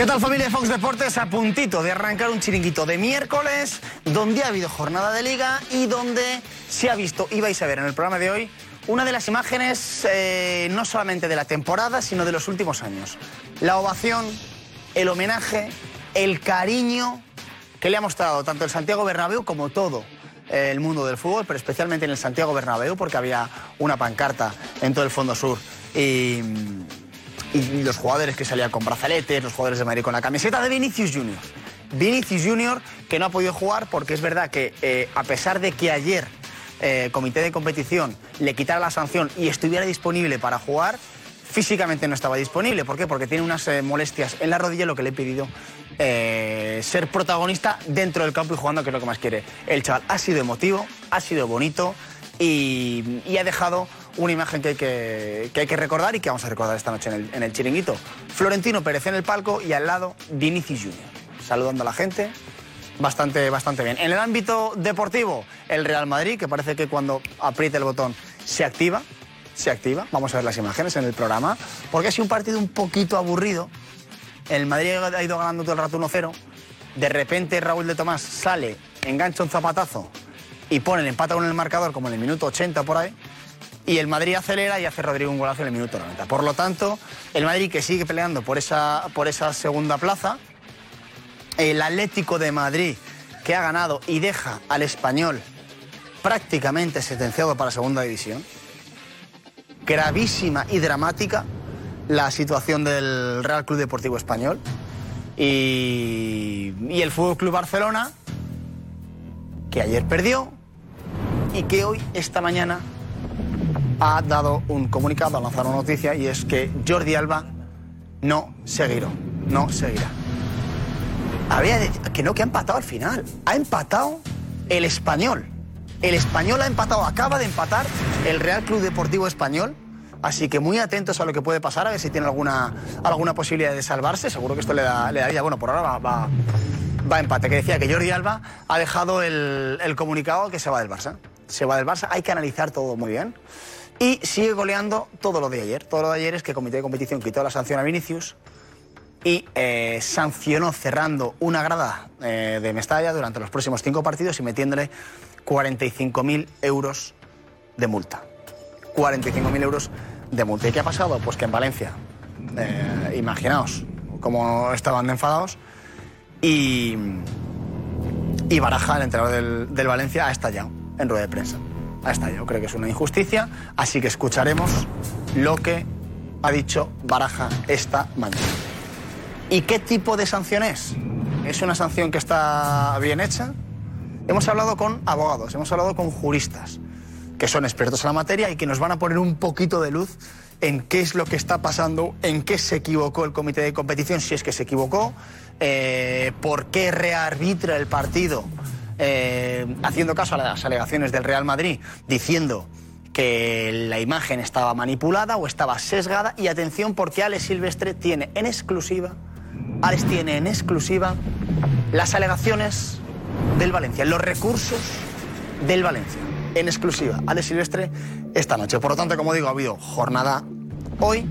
¿Qué tal familia de Fox Deportes? A puntito de arrancar un chiringuito de miércoles, donde ha habido jornada de liga y donde se ha visto, y vais a ver en el programa de hoy, una de las imágenes eh, no solamente de la temporada, sino de los últimos años. La ovación, el homenaje, el cariño que le ha mostrado tanto el Santiago Bernabéu como todo eh, el mundo del fútbol, pero especialmente en el Santiago Bernabéu, porque había una pancarta en todo el fondo sur. Y, y los jugadores que salían con brazaletes, los jugadores de Madrid con la camiseta de Vinicius Junior. Vinicius Junior que no ha podido jugar porque es verdad que eh, a pesar de que ayer eh, el comité de competición le quitara la sanción y estuviera disponible para jugar, físicamente no estaba disponible. ¿Por qué? Porque tiene unas eh, molestias en la rodilla, lo que le he pedido ser protagonista dentro del campo y jugando, que es lo que más quiere. El chaval ha sido emotivo, ha sido bonito y ha dejado una imagen que hay que, que hay que, recordar y que vamos a recordar esta noche en el, en el, chiringuito. Florentino Pérez en el palco y al lado Vinicius Junior, saludando a la gente. Bastante, bastante bien. En el ámbito deportivo, el Real Madrid, que parece que cuando apriete el botón se activa, se activa. Vamos a ver las imágenes en el programa, porque ha sido un partido un poquito aburrido. El Madrid ha ido ganando todo el rato 1-0. De repente Raúl de Tomás sale, engancha un zapatazo y pone el empate con el marcador como en el minuto 80 por ahí y el Madrid acelera y hace Rodrigo un golazo en el minuto 90. Por lo tanto, el Madrid que sigue peleando por esa, por esa segunda plaza, el Atlético de Madrid que ha ganado y deja al español prácticamente sentenciado para segunda división. Gravísima y dramática la situación del Real Club Deportivo Español. Y, y el Fútbol Club Barcelona, que ayer perdió y que hoy, esta mañana, ha dado un comunicado, ha lanzado una noticia y es que Jordi Alba no seguirá, no seguirá. Había que no, que ha empatado al final. Ha empatado el español. El español ha empatado, acaba de empatar el Real Club Deportivo Español. Así que muy atentos a lo que puede pasar, a ver si tiene alguna, alguna posibilidad de salvarse. Seguro que esto le, da, le daría, bueno, por ahora va, va, va, a empate. Que decía que Jordi Alba ha dejado el, el comunicado que se va del Barça. Se va del Barça, hay que analizar todo muy bien. Y sigue goleando todo lo de ayer. Todo lo de ayer es que el comité de competición quitó la sanción a Vinicius y eh, sancionó cerrando una grada eh, de Mestalla durante los próximos cinco partidos y metiéndole 45.000 euros de multa. 45.000 euros de multa. ¿Y qué ha pasado? Pues que en Valencia, eh, imaginaos cómo estaban enfadados y, y Baraja, el entrenador del, del Valencia, ha estallado en rueda de prensa ha estallado. Creo que es una injusticia, así que escucharemos lo que ha dicho Baraja esta mañana. ¿Y qué tipo de sanción es? ¿Es una sanción que está bien hecha? Hemos hablado con abogados, hemos hablado con juristas, que son expertos en la materia y que nos van a poner un poquito de luz en qué es lo que está pasando, en qué se equivocó el comité de competición, si es que se equivocó, eh, por qué rearbitra el partido eh, haciendo caso a las alegaciones del Real Madrid, diciendo que la imagen estaba manipulada o estaba sesgada. Y atención, porque Alex Silvestre tiene en exclusiva, Alex tiene en exclusiva las alegaciones del Valencia, los recursos del Valencia. En exclusiva, Alex Silvestre esta noche. Por lo tanto, como digo, ha habido jornada hoy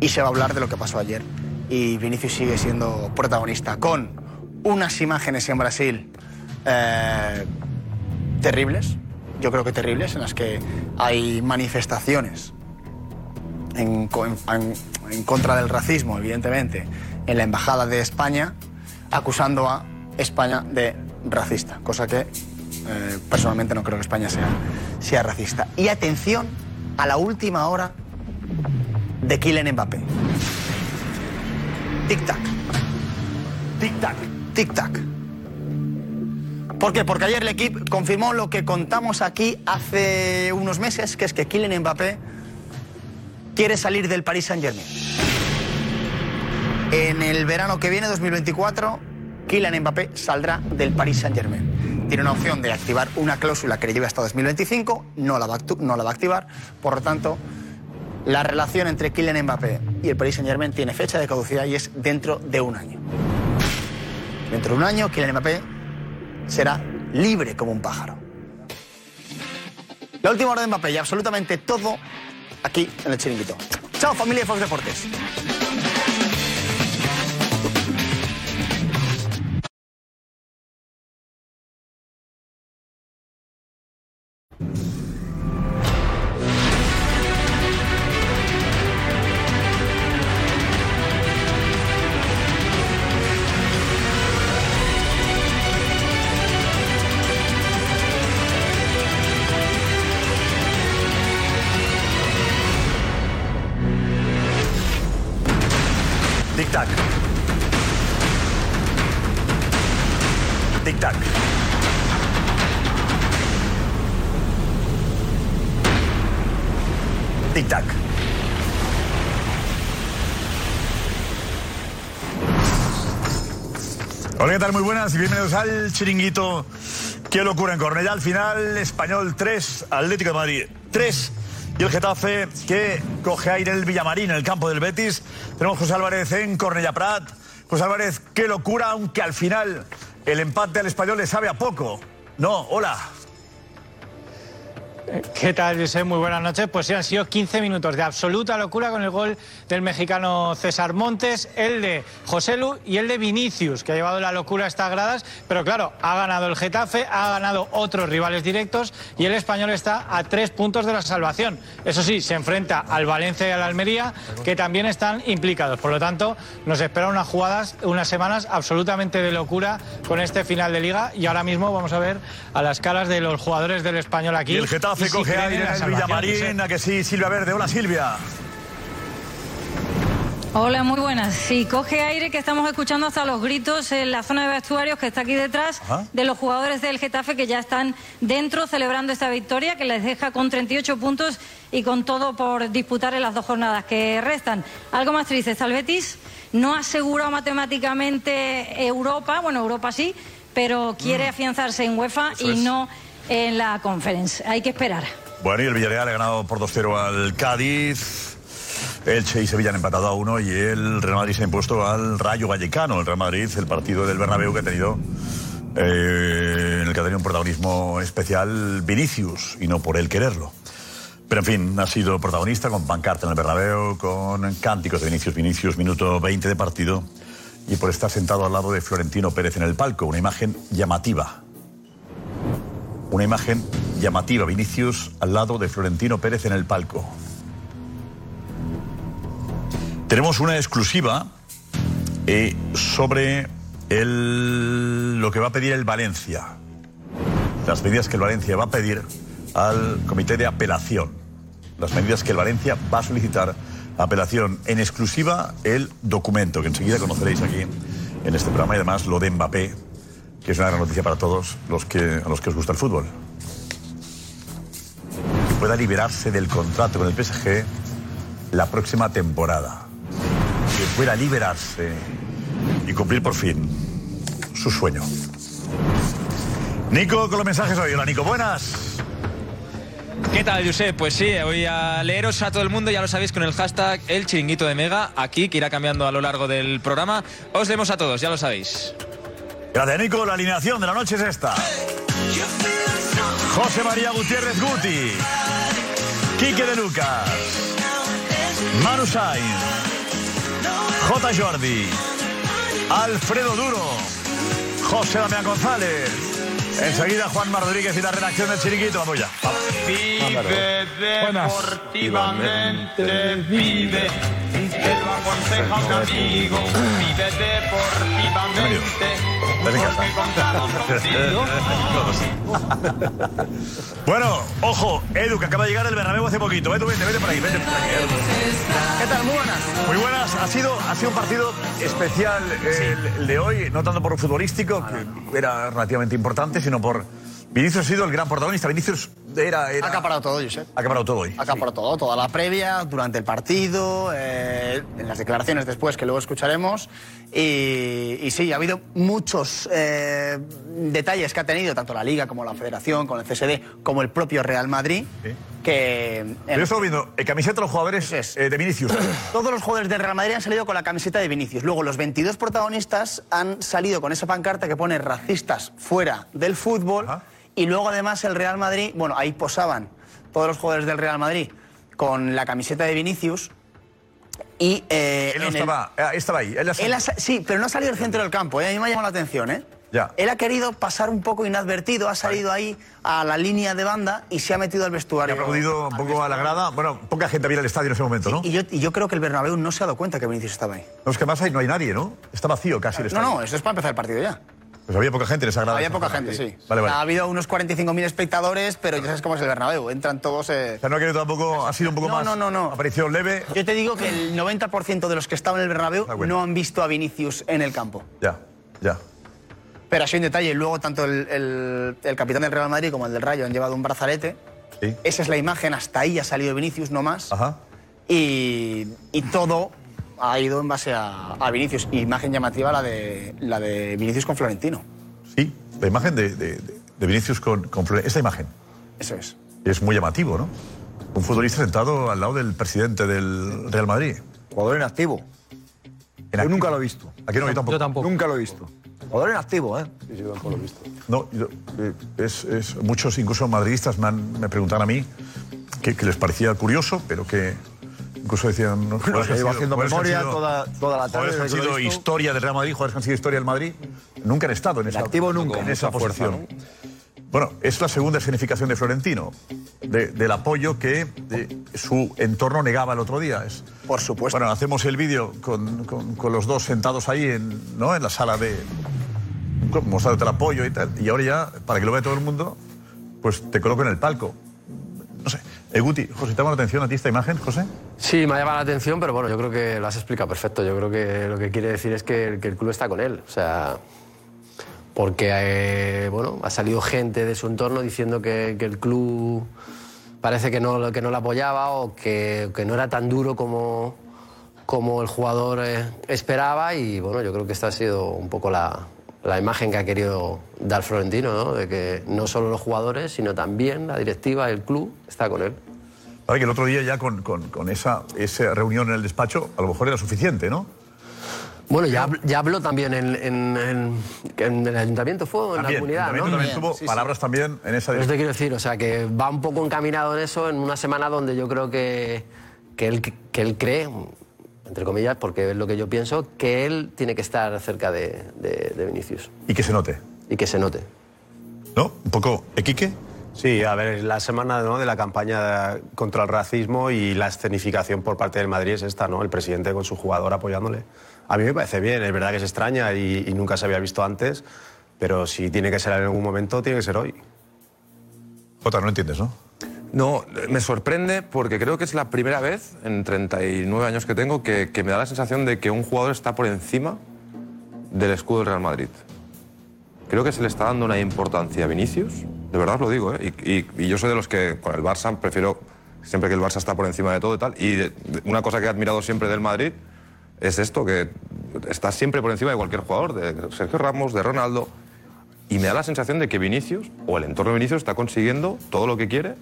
y se va a hablar de lo que pasó ayer. Y Vinicius sigue siendo protagonista con unas imágenes en Brasil eh, terribles, yo creo que terribles, en las que hay manifestaciones en, contra del racismo, evidentemente, en la Embajada de España, acusando a España de racista, cosa que eh, personalmente no creo que España sea, sea racista. Y atención a la última hora de Kylian Mbappé. Tic-tac. Tic-tac tic-tac. ¿Por qué? Porque ayer el equipo confirmó lo que contamos aquí hace unos meses, que es que Kylian Mbappé quiere salir del Paris Saint-Germain. En el verano que viene, 2024, Kylian Mbappé saldrá del Paris Saint-Germain. Tiene una opción de activar una cláusula que le lleve hasta 2025, no la, va no la va a activar, por lo tanto, la relación entre Kylian Mbappé y el Paris Saint-Germain tiene fecha de caducidad y es dentro de un año. Dentro de un año, Kylian Mbappé será libre como un pájaro. La última hora de Mbappé y absolutamente todo aquí en el chiringuito. Chao familia de Fox Deportes. Tic-tac. Tic-tac. Tic-tac. Hola, ¿qué tal? Muy buenas y bienvenidos al chiringuito. Qué locura en Cornellá. Al final, Español 3, Atlético de Madrid 3. Y el Getafe que coge aire el Villamarín, en el campo del Betis. Tenemos José Álvarez en Cornellá Prat. José Álvarez, qué locura, aunque al final el empate al Español le sabe a poco. No, hola. ¿Qué tal, José? Muy buenas noches. Pues sí, han sido 15 minutos de absoluta locura con el gol del mexicano César Montes, el de José Lu y el de Vinicius, que ha llevado la locura a estas gradas. Pero claro, ha ganado el Getafe, ha ganado otros rivales directos y el español está a tres puntos de la salvación. Eso sí, se enfrenta al Valencia y al Almería, que también están implicados. Por lo tanto, nos esperan unas jugadas, unas semanas absolutamente de locura con este final de liga. Y ahora mismo vamos a ver a las caras de los jugadores del español aquí. Y el Getafe y si coge aire en la en el salvación, Villamarín. José. A que sí, Silvia Verde. Hola, Silvia. Hola, muy buenas. Sí, coge aire que estamos escuchando hasta los gritos en la zona de vestuarios que está aquí detrás Ajá. de los jugadores del Getafe que ya están dentro celebrando esta victoria que les deja con 38 puntos y con todo por disputar en las dos jornadas que restan. Algo más triste, está el Betis no ha asegurado matemáticamente Europa, bueno, Europa sí, pero quiere Mm. afianzarse en UEFA Eso y es. no en la Conference. Hay que esperar. Bueno, y el Villarreal ha ganado por 2-0 al Cádiz. Elche y Sevilla han empatado a uno y el Real Madrid se ha impuesto al Rayo Vallecano. El Real Madrid, el partido del Bernabéu que ha tenido, eh, en el que ha tenido un protagonismo especial Vinicius y no por él quererlo. Pero en fin, ha sido protagonista con pancarta en el Bernabéu, con cánticos de Vinicius, Vinicius, minuto 20 de partido y por estar sentado al lado de Florentino Pérez en el palco. Una imagen llamativa. Una imagen llamativa, Vinicius al lado de Florentino Pérez en el palco. Tenemos una exclusiva eh, sobre el- lo que va a pedir el Valencia. Las medidas que el Valencia va a pedir al comité de apelación. Las medidas que el Valencia va a solicitar apelación. En exclusiva el documento que enseguida conoceréis aquí en este programa y además lo de Mbappé, que es una gran noticia para todos los que, a los que os gusta el fútbol. Que pueda liberarse del contrato con el PSG la próxima temporada. Que pueda liberarse y cumplir por fin su sueño. Nico, con los mensajes hoy. Hola, Nico, buenas. ¿Qué tal, Josep? Pues sí, voy a leeros a todo el mundo, ya lo sabéis, con el hashtag El Chiringuito de Mega, aquí, que irá cambiando a lo largo del programa. Os leemos a todos, ya lo sabéis. Gracias, Nico. La alineación de la noche es esta. José María Gutiérrez Guti. Quique de Lucas. Manu Sainz. J. Jordi. Alfredo Duro. José Damián González. Enseguida Juan Rodríguez y la redacción del Chiringuito. Vamos ya. Vive deportivamente, vive. Te lo aconseja un amigo. Vive deportivamente. Estás en casa. Porque contamos contigo. Bueno, ojo, Edu, que acaba de llegar del Bernabéu hace poquito. Edu, vete, vete por ahí, vete por aquí. Edu. ¿Qué tal? Muy buenas. Muy buenas, ha sido, ha sido un partido especial el, el de hoy, no tanto por lo futbolístico, que era relativamente importante, sino por... Vinicius ha sido el gran protagonista. Vinicius era, era... Ha acaparado todo, Josep. Ha acaparado todo hoy. Ha acaparado todo, toda la previa, durante el partido, eh, en las declaraciones después que luego escucharemos. Y, y sí, ha habido muchos eh, detalles que ha tenido tanto la Liga como la Federación, con el CSD, como el propio Real Madrid. Que Yo estaba viendo eh, camiseta de los jugadores eh, de Vinicius. Todos los jugadores del Real Madrid han salido con la camiseta de Vinicius. Luego, los 22 protagonistas han salido con esa pancarta que pone racistas fuera del fútbol. Y luego, además, el Real Madrid, bueno, ahí posaban todos los jugadores del Real Madrid con la camiseta de Vinicius. Y. eh, Él no en el- estaba, eh, estaba ahí. Él ha Él ha sí, pero no ha salido del centro del campo. ¿eh? A mí me ha llamado la atención, ¿eh? Ya. Él ha querido pasar un poco inadvertido, ha salido ahí a la línea de banda y se ha metido al Ha vestuario. aplaudido un poco a la grada. Bueno, poca gente había en el estadio en ese momento, ¿no? Y yo, y yo creo que el Bernabéu no se ha dado cuenta que Vinicius estaba ahí. No, es que más ahí no hay nadie, ¿no? Está vacío casi el No, estadio. no, eso es para empezar el partido ya. Pues había poca gente en esa grada. Había poca gente, sí. Vale, vale. Ha habido unos 45.000 espectadores, pero ya sabes cómo es el Bernabéu. Entran todos... eh, O sea, no ha querido tampoco, ha sido un poco No, más. no, no, no. Aparición leve. Yo te digo que el 90% de los que estaban en el Bernabéu Ah, bueno. no han visto a Vinicius en el campo. Ya, ya. Pero así un detalle, luego tanto el, el- el capitán del Real Madrid como el del Rayo han llevado un brazalete. Sí. Esa es la imagen, hasta ahí ha salido Vinicius, no más. Ajá. Y, y todo ha ido en base a, a Vinicius. Imagen llamativa la de, la de Vinicius con Florentino. Sí, la imagen de, de, de- de Vinicius con, con Flore- Esa imagen Eso es. es muy llamativo, ¿no? Un futbolista sentado al lado del presidente del Real Madrid. Jugador en activo. En Yo nunca lo he visto. Aquí no, yo tampoco. Yo tampoco. Nunca lo he visto. Jugador en activo, ¿eh? No, yo- eh, es, es- muchos, incluso madridistas, me, han- me preguntan a mí que, que les parecía curioso, pero que incluso decían. No, que llevo haciendo memoria toda- toda la tarde Jugadores que han sido historia del Real Madrid, que han sido historia del Madrid, nunca han estado en esa, activo nunca. en esa posición. Bueno, es la segunda escenificación de Florentino, de- del apoyo que eh, su entorno negaba el otro día. Es, Por supuesto. bueno, hacemos el vídeo con, con- con los dos sentados ahí en, ¿no? en la sala de. mostrándote el apoyo y tal. Y ahora ya, para que lo vea todo el mundo, pues te coloco en el palco. No sé. Eh, Guti, José, ¿te la atención a ti esta imagen, José? Sí, me ha llamado la atención, pero bueno, yo creo que lo has explicado perfecto. Yo creo que lo que quiere decir es que, que el club está con él. O sea, porque eh, bueno, ha salido gente de su entorno diciendo que, que el club parece que no, que no lo apoyaba o que, que no era tan duro como, como el jugador eh, esperaba. Y bueno, yo creo que esta ha sido un poco la, la imagen que ha querido dar Florentino, ¿no? de que no solo los jugadores, sino también la directiva, el club, está con él. Para que el otro día ya con, con- con esa, esa reunión en el despacho, a lo mejor era suficiente, ¿no? Bueno, ya, ya habló también en, en- en- en el ayuntamiento, fue en la comunidad, el ¿no? También tuvo palabras también en esa Pero te dirección. quiero decir, o sea, que va un poco encaminado en eso en una semana donde yo creo que, que, él, que él cree, entre comillas, porque es lo que yo pienso, que él tiene que estar cerca de, de- de Vinicius Y que se note, y que se note. ¿no? Un poco, ¿Equique? Sí, a ver, la semana ¿no? de la campaña contra el racismo y la escenificación por parte del Madrid es esta, ¿no? El presidente con su jugador apoyándole. A mí me parece bien, es verdad que es extraña y, y nunca se había visto antes, pero si tiene que ser en algún momento, tiene que ser hoy. Jota, no entiendes, ¿no? No, me sorprende porque creo que es la primera vez en 39 años que tengo que, me da la sensación de que un jugador está por encima del escudo del Real Madrid. Creo que se le está dando una importancia a Vinicius, de verdad lo digo, ¿eh? y, y- yo soy de los que con el Barça prefiero siempre que el Barça está por encima de todo y tal. Y una cosa que he admirado siempre del Madrid es esto, que está siempre por encima de cualquier jugador, de Sergio Ramos, de Ronaldo. Y me da la sensación de que Vinicius, o el entorno de Vinicius, está consiguiendo todo lo que quiere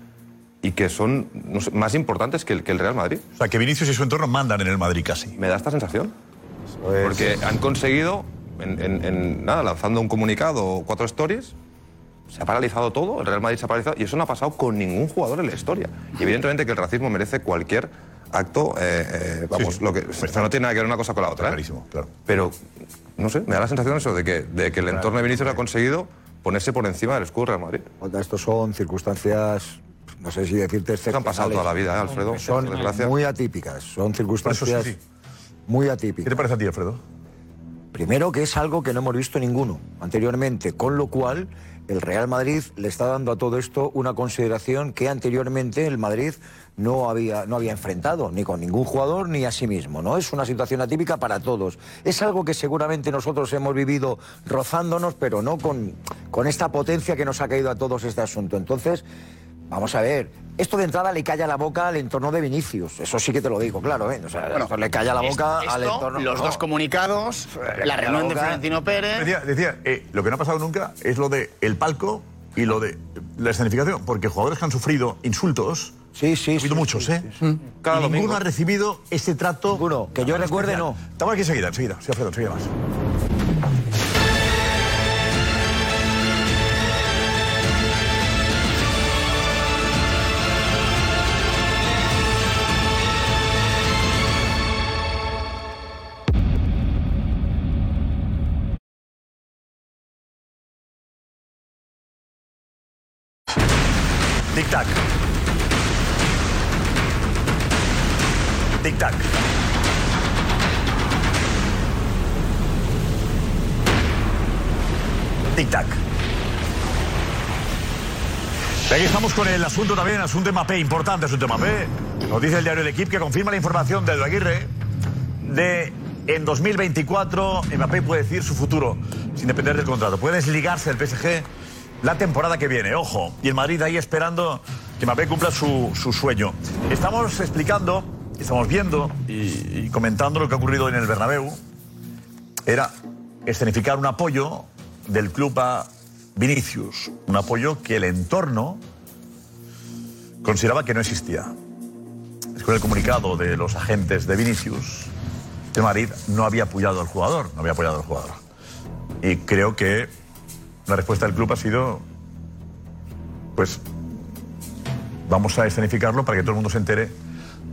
y que son no sé, más importantes que el, que el Real Madrid. O sea, que Vinicius y su entorno mandan en el Madrid casi. Me da esta sensación. Porque han conseguido, en, en- en nada, lanzando un comunicado o cuatro stories, se ha paralizado todo, el Real Madrid se ha paralizado, y eso no ha pasado con ningún jugador en la historia. Y evidentemente que el racismo merece cualquier acto, eh, eh, vamos, Sí, sí. lo que, o sea, no tiene nada que ver una cosa con la otra. ¿eh? Clarísimo, claro. Pero, no sé, me da la sensación eso, de que, de que el entorno de Vinicius ha conseguido ponerse por encima del escudo del Real Madrid. Estos son circunstancias, no sé si decirte han pasado toda la vida, ¿eh, Alfredo? Son muy atípicas, son circunstancias sí, sí. muy ¿Qué atípicas. te parece a ti, Alfredo? Primero que es algo que no hemos visto ninguno anteriormente, con lo cual el Real Madrid le está dando a todo esto una consideración que anteriormente el Madrid no había, no había enfrentado, ni con ningún jugador ni a sí mismo. ¿no? Es una situación atípica para todos. Es algo que seguramente nosotros hemos vivido rozándonos, pero no con, con esta potencia que nos ha caído a todos este asunto. Entonces, Vamos a ver. Esto de entrada le calla la boca al entorno de Vinicius. Eso sí que te lo digo, claro. ¿eh? O sea, Bueno, esto le calla la boca esto, al entorno. Los no. dos comunicados, la reunión de. Florentino Pérez. Decía, decía, eh, lo que no ha pasado nunca es lo de el palco y lo de la escenificación, porque jugadores que han sufrido insultos, sí, sí, ha habido muchos, ¿eh? Cada ninguno domingo. ha recibido ese trato. Ninguno, que yo recuerde, no. Estamos aquí enseguida, enseguida. Sí, Alfredo, enseguida más. Estamos con el asunto también, asunto de Mapé, importante asunto de Mapé. Nos dice el diario El Equipo que confirma la información de Edu Aguirre de en 2024 Mbappé puede decir su futuro sin depender del contrato. Puede desligarse del PSG la temporada que viene, ojo. Y el Madrid ahí esperando que Mbappé cumpla su, su sueño. Estamos explicando, estamos viendo y, y comentando lo que ha ocurrido en el Bernabéu. Era escenificar un apoyo del club a Vinicius. Un apoyo que el entorno consideraba que no existía. Es con el comunicado de los agentes de Vinicius, el Madrid no había apoyado al jugador, no había apoyado al jugador. Y creo que la respuesta del club ha sido, pues, vamos a escenificarlo para que todo el mundo se entere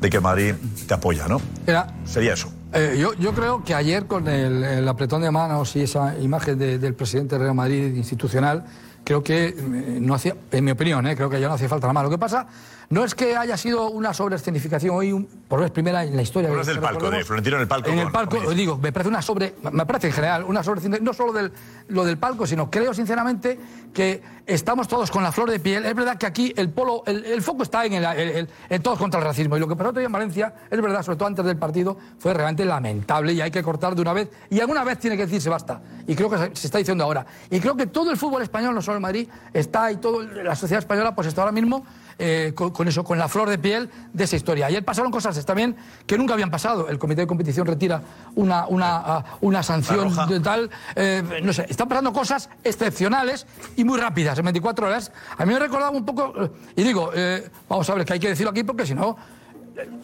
de que Madrid te apoya, ¿no? Era, Sería eso. eh, yo, yo creo que ayer con el, el apretón de manos y esa imagen de- del presidente Real Madrid institucional, creo que eh, no hacía, en mi opinión, eh, creo que ya no hacía falta nada más. Lo que pasa no es que haya sido una sobreescenificación hoy, un- por vez primera en la historia. Hablas del palco, de Florentino en el palco. En el palco, con- digo, me parece una sobre. Me parece en general una sobre. No solo del, lo del palco, sino creo sinceramente que estamos todos con la flor de piel. Es verdad que aquí el polo, el, el foco está en, el, el- el- en todos contra el racismo. Y lo que pasó hoy en Valencia, es verdad, sobre todo antes del partido, fue realmente lamentable y hay que cortar de una vez. Y alguna vez tiene que decirse basta. Y creo que se, se está diciendo ahora. Y creo que todo el fútbol español, no solo el Madrid, está y toda la sociedad española, pues está ahora mismo eh, con, con eso, con la flor de piel de esa historia. Ayer pasaron cosas también que nunca habían pasado. El comité de competición retira una, una, ah, una sanción de tal. eh, no sé, están pasando cosas excepcionales y muy rápidas, en 24 horas. A mí me recordaba un poco, eh, y digo, eh, vamos a ver, que hay que decirlo aquí porque si no.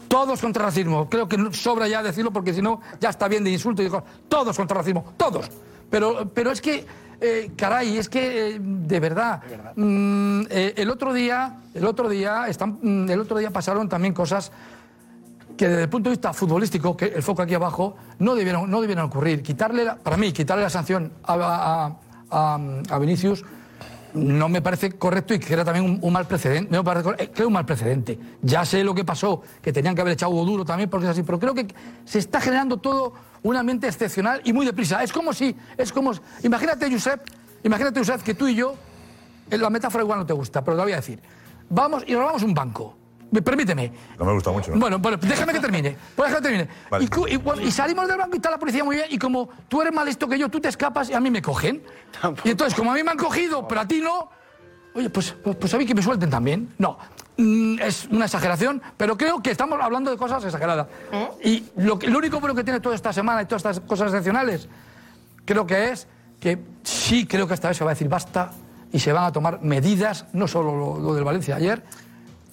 Todos contra racismo. Creo que sobra ya decirlo porque si no, ya está bien de insulto. y digo, todos contra racismo, todos. Pero, pero es que, eh, caray, es que eh, de verdad. mm, eh, el otro día, el otro día, están, mm, el otro día pasaron también cosas que desde el punto de vista futbolístico, que el foco aquí abajo, no debieron, no debieron ocurrir. Quitarle, la- para mí, quitarle la sanción a, a- a- a Vinicius no me parece correcto y que era también un, un mal precedente. No me parece eh, creo un mal precedente. Ya sé lo que pasó, que tenían que haber echado duro también porque es así, pero creo que se está generando todo un ambiente excepcional y muy deprisa. Es como si, es como, imagínate, Josep, imagínate, Josep, que tú y yo, eh, la metáfora igual no te gusta, pero te la voy a decir. Vamos y robamos un banco. Me- Permíteme. No me gusta mucho. ¿no? Bueno, bueno, déjame que termine. Pues déjame que termine. Vale. Y, y y salimos del banco y está la policía muy bien. Y como tú eres más listo que yo, tú te escapas y a mí me cogen. Y entonces, como a mí me han cogido, pero a ti no. Oye, pues, pues, pues a mí que me suelten también. No. Mm, Es una exageración, pero creo que estamos hablando de cosas exageradas. Y lo, que- lo único bueno que tiene toda esta semana y todas estas cosas excepcionales, creo que es que sí creo que esta vez se va a decir basta y se van a tomar medidas, no solo lo, lo del Valencia ayer,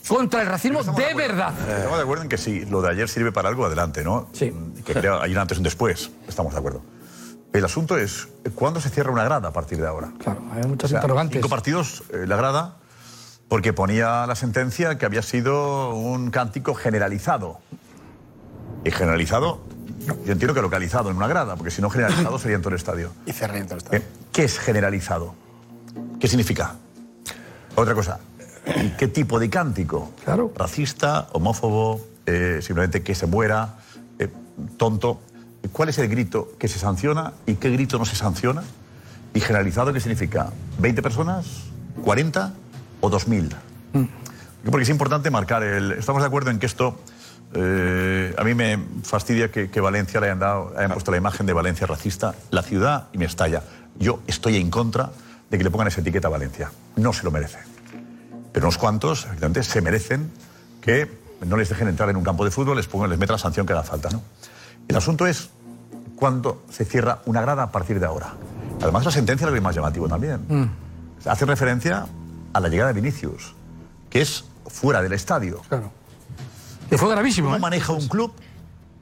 contra el racismo de verdad. Estamos de acuerdo en que si lo de ayer sirve para algo, adelante, ¿no? Sí. Que hay un antes y un después. Estamos de acuerdo. El asunto es, ¿cuándo se cierra una grada a partir de ahora? Claro, hay muchas interrogantes. Cinco partidos, eh, la grada, porque ponía la sentencia que había sido un cántico generalizado. Y generalizado, yo entiendo que localizado en una grada, porque si no generalizado sería en todo el estadio. Y cerré en todo el estadio. Eh, ¿Qué es generalizado? ¿Qué significa? Otra cosa, ¿y ¿qué tipo de cántico? Claro. Racista, homófobo, eh, simplemente que se muera, eh, tonto. ¿Cuál es el grito que se sanciona y qué grito no se sanciona? ¿Y generalizado qué significa? ¿20 personas? ¿40 o 2.000? Porque es importante marcar. Estamos de acuerdo en que esto... eh, a mí me fastidia que, que Valencia le hayan, dado, hayan puesto la imagen de Valencia racista, la ciudad, y me estalla. Yo estoy en contra de que le pongan esa etiqueta a Valencia. No se lo merece. pero unos cuantos, efectivamente, se merecen que no les dejen entrar en un campo de fútbol, les pongan, les metan la sanción que haga falta, ¿no? El asunto es cuándo se cierra una grada a partir de ahora. Además, la sentencia es lo es más llamativo también. Mm. Hace referencia a la llegada de Vinicius, que es fuera del estadio. Claro. Que fue gravísimo. ¿Cómo ¿eh? maneja un club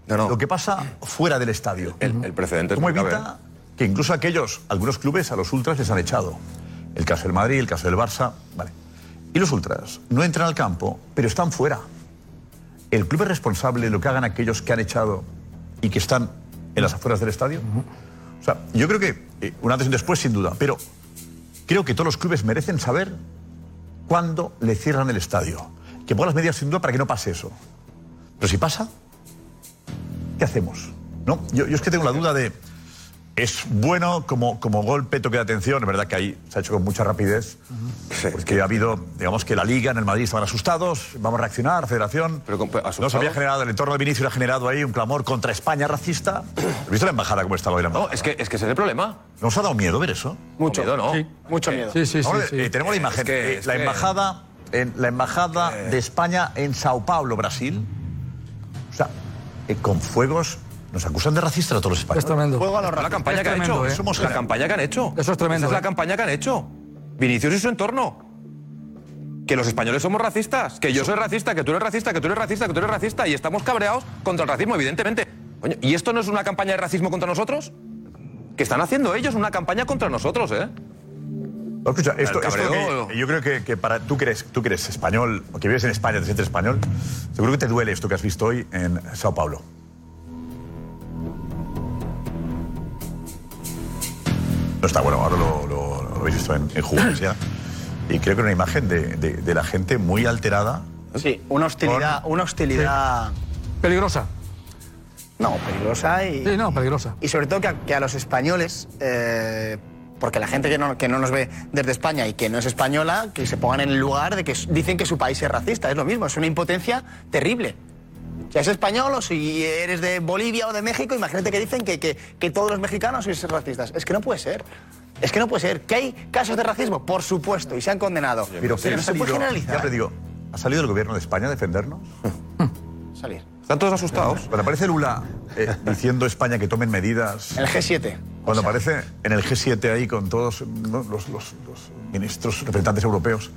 lo que pasa fuera del estadio? El, el precedente es ¿Cómo muy grave, evita que incluso aquellos, algunos clubes, a los ultras les han echado? El caso del Madrid, el caso del Barça, vale. Y los ultras no entran al campo, pero están fuera. ¿El club es responsable de lo que hagan aquellos que han echado y que están en las afueras del estadio? O sea, yo creo que eh, un antes y un después, sin duda, pero creo que todos los clubes merecen saber cuándo le cierran el estadio. Que pongan las medidas sin duda para que no pase eso. Pero si pasa, ¿qué hacemos? ¿No? Yo, yo es que tengo la duda de. Es bueno como, como golpe, toque de atención. Es verdad que ahí se ha hecho con mucha rapidez. Porque ha habido, digamos que la Liga en el Madrid estaban asustados. Vamos a reaccionar, Federación. no se había generado, el entorno de Vinicius ha generado ahí un clamor contra España racista. ¿Has visto la embajada cómo estaba hoy la embajada? No, es que, es que ese es el problema. ¿Nos ha dado miedo ver eso? Mucho. Miedo, ¿no? Sí. Mucho miedo. Sí, sí, sí, Ahora, sí. eh, tenemos la Es imagen. que- eh, es la que- embajada, en, la embajada de España en Sao Paulo, Brasil. O sea, eh, con fuegos. Nos acusan de racistas a todos los Es españoles. tremendo. Juego a los La racistas. campaña Es que han hecho. ¿eh? Somos la campaña que han hecho. Eso es tremendo, Esa es la ¿eh? campaña que han hecho. Vinicius y su entorno. Que los españoles somos racistas. Que yo soy racista, que tú eres racista, que tú eres racista, que tú eres racista. Y estamos cabreados contra el racismo, evidentemente. Coño, ¿y esto no es una campaña de racismo contra nosotros? Que están haciendo ellos una campaña contra nosotros, ¿eh? No, escucha, esto, esto que- yo creo que, que para tú que, eres, tú que eres español, o que vives en España, te sientes español, seguro que te duele esto que has visto hoy en Sao Paulo. No está bueno, ahora lo, lo- lo habéis visto en, en ya. Y creo que una imagen de, de- de la gente muy alterada. Sí, una hostilidad, una hostilidad. Peligrosa. No, peligrosa y. Sí, no, peligrosa. Y sobre todo que a, que a los españoles, eh, porque la gente que no, que no nos ve desde España y que no es española, que se pongan en el lugar de que dicen que su país es racista. Es lo mismo, es una impotencia terrible. Si eres español o si eres de Bolivia o de México, imagínate que dicen que, que- que todos los mexicanos sois racistas. Es que no puede ser. Es que no puede ser. ¿Que hay casos de racismo? Por supuesto, y se han condenado. Pero, no se puede salido- generalizar. ya te digo, ¿ha salido el gobierno de España a defendernos? Salir. Están todos asustados. Cuando aparece Lula eh, diciendo a España que tomen medidas. El G7. Cuando aparece en el G7 ahí con todos ¿no? los, los- los ministros representantes europeos,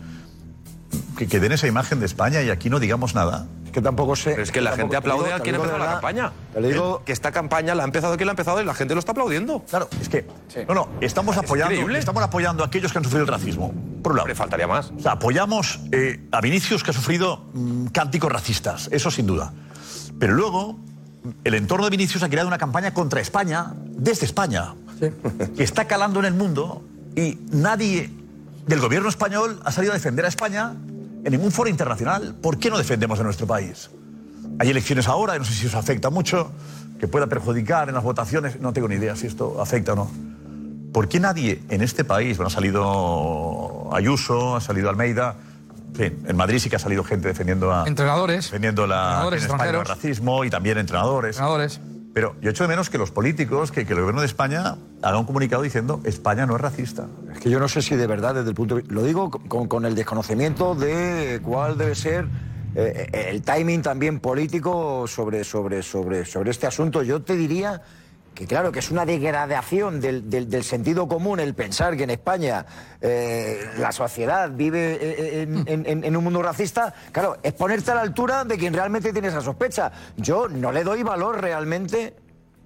que, que den esa imagen de España y aquí no digamos nada. Que tampoco sé. Pero es que la tampoco- gente te aplaude digo- a quien ha empezado la campaña. Te lo digo. Que esta campaña la ha empezado quien la ha empezado y la gente lo está aplaudiendo. Claro, es que. No, no, estamos apoyando, increíble. estamos apoyando a aquellos que han sufrido el racismo. Por un lado. Le faltaría más. O sea, apoyamos eh, a Vinicius que ha sufrido mm, cánticos racistas, eso sin duda. Pero luego, el entorno de Vinicius ha creado una campaña contra España, desde España, que está calando en el mundo y nadie del gobierno español ha salido a defender a España en ningún foro internacional. ¿Por qué no defendemos a nuestro país? Hay elecciones ahora, y no sé si os afecta mucho, que pueda perjudicar en las votaciones, no tengo ni idea si esto afecta o no. ¿Por qué nadie en este país, bueno, ha salido Ayuso, ha salido Almeida, en Madrid sí que ha salido gente defendiendo a... Entrenadores. Defendiendo la, España el extranjeros. racismo y también entrenadores. Entrenadores. Pero yo echo de menos que los políticos, que, el gobierno de España haga un comunicado diciendo España no es racista. Es que yo no sé si de verdad desde el punto de vi- Lo digo con, con el desconocimiento de cuál debe ser eh, el timing también político sobre, sobre, sobre, sobre este asunto. Yo te diría que claro, que es una degradación del, del- del sentido común el pensar que en España eh, la sociedad vive eh, en, en- en- en un mundo racista, claro, es ponerte a la altura de quien realmente tiene esa sospecha. Yo no le doy valor realmente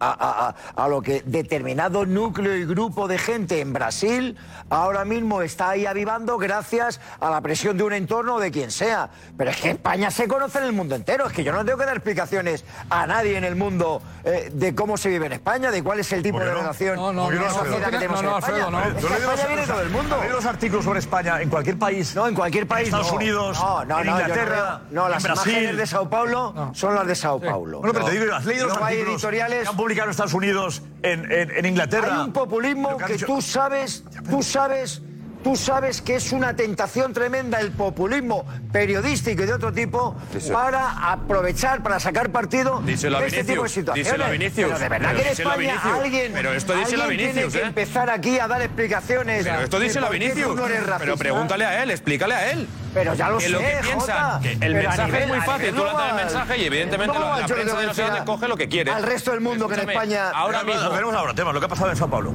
a, a- a- lo que determinado núcleo y grupo de gente en Brasil ahora mismo está ahí avivando gracias a la presión de un entorno o de quien sea. Pero es que España se conoce en el mundo entero. Es que yo no tengo que dar explicaciones a nadie en el mundo eh, de cómo se vive en España, de cuál es el tipo ¿Por qué de no? relación No, no, de no, sociedad que tenemos No, no, en España. Alfredo, no. Es que España viene todo el mundo. ¿Has leído los artículos sobre España en cualquier país? No, en cualquier país. En Estados no. Unidos, no, no, en no, Inglaterra, no, no, las en Brasil. imágenes de Sao Paulo son las de Sao Paulo. Bueno, pero te No. digo, ¿has leído los artículos editoriales que en Estados Unidos, en, en- en Inglaterra? Hay un populismo que dicho- tú sabes, tú sabes tú sabes que es una tentación tremenda el populismo periodístico y de otro tipo Díselo. para aprovechar, para sacar partido Díselo a de este tipo de situaciones. díselo a Vinicius. Pero de verdad Pero que en España alguien, Pero esto díselo a alguien Vinicius, tiene que ¿eh? empezar aquí a dar explicaciones. Pero esto de díselo a por qué tú Vinicius. no eres Pero pregúntale a él, explícale a él. Pero ya lo que sé, lo que piensa, que el Pero mensaje nivel- es muy fácil. Tú lanzas el mensaje y evidentemente No, la, la prensa de dónde decir coge lo que quiere. Al resto del mundo que en España. Ahora mismo. Veremos ahora, tema, lo que ha pasado en Sao Paulo.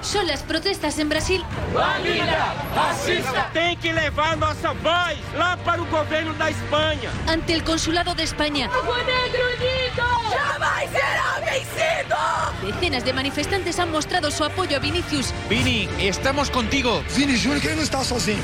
Son las protestas en Brasil Tem que levar nossa voz lá para o governo da Espanha. ante el consulado de España. ¡Jamais será! Decenas de manifestantes han mostrado su apoyo a Vinicius, Vini, estamos contigo. Vini Júnior que no está sozinho.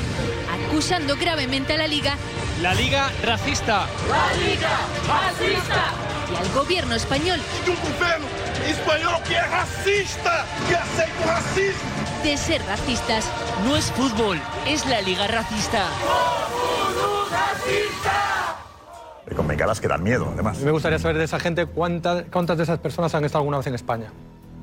acusando gravemente a la liga La Liga racista. La Liga racista! y al gobierno español De um governo espanhol que é racista, que aceita o racismo. de ser racistas. No es fútbol, es la Liga racista. Y con bengalas que dan miedo, además. Me gustaría saber de esa gente cuántas, cuántas de esas personas han estado alguna vez en España.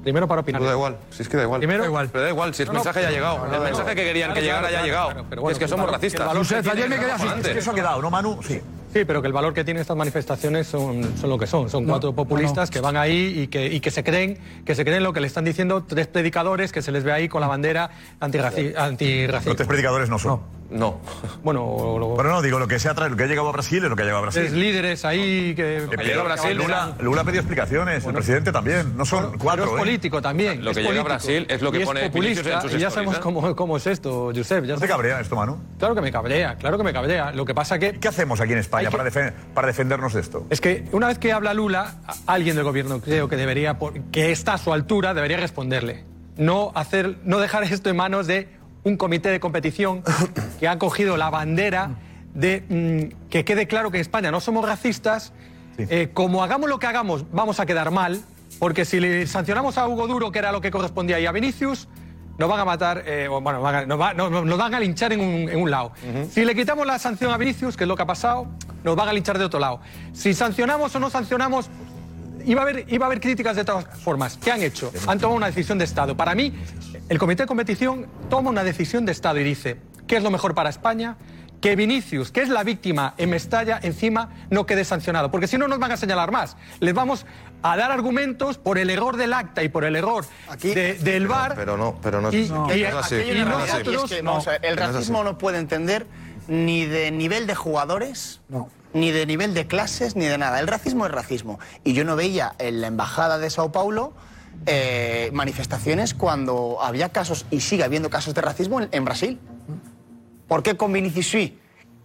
Primero para opinar. Da igual, si es que da igual. Primero, da igual. Pero da igual, si el No, no, mensaje ya ha llegado. no, el no, mensaje no. que querían que Claro, llegara claro, ya ha claro, llegado. claro, pero bueno, es que somos valor- racistas. que ayer me quedé así. Es que eso ha quedado, ¿no, Manu? Sí. Sí, pero que el valor que tienen estas manifestaciones son, son lo que son. Son cuatro populistas que van ahí y que, y que se creen que se creen lo que le están diciendo tres predicadores que se les ve ahí con la bandera antirraci- antirracista. Los tres predicadores no son. No. Bueno, lo- Pero no, digo, lo que, se ha tra- lo que ha llegado a Brasil es lo que ha llegado a tres Brasil. líderes ahí que... Que llega a Brasil, Lula, Lula ha pedido explicaciones, el presidente también. No son cuatro. Pero es ¿eh? político también. Lo es que llega a. Brasil es lo que Y pone Vinicius populista, en sus y ya sabemos ¿eh? cómo, cómo es esto, Josep. Ya ¿No te cabrea esto, Manu? Claro que me cabrea, claro que me cabrea. Lo que pasa que... ¿Qué hacemos aquí en España para, defen- para defendernos de esto? Es que una vez que habla Lula, alguien del gobierno creo que debería, por- que está a su altura, debería responderle. No, hacer, no dejar esto en manos de un comité de competición que ha cogido la bandera de mm, que quede claro que en España no somos racistas. Eh, como hagamos lo que hagamos, vamos a quedar mal, porque si le sancionamos a Hugo Duro, que era lo que correspondía, y a Vinicius, nos van a matar, eh, o, bueno, nos, va- nos- nos van a linchar en un, en un lado. Si le quitamos la sanción a Vinicius, que es lo que ha pasado, nos van a linchar de otro lado. Si sancionamos o no sancionamos, iba a haber, iba a haber críticas de todas formas. ¿Qué han hecho? Han tomado una decisión de Estado. Para mí, el comité de competición toma una decisión de Estado y dice, ¿qué es lo mejor para España? Que Vinicius, que es la víctima en Mestalla, encima no quede sancionado. Porque si no, nos van a señalar más. Les vamos a dar argumentos por el error del acta y por el error de- del VAR. Pero no, pero no, Y- no, y- no es así. Y es que, el no así. racismo no puede entender ni de nivel de jugadores, ni de nivel de clases, ni de nada. El racismo es racismo. Y yo no veía en la embajada de Sao Paulo eh, manifestaciones cuando había casos, y sigue habiendo casos de racismo en, en Brasil. ¿Por qué con Vinicius sí?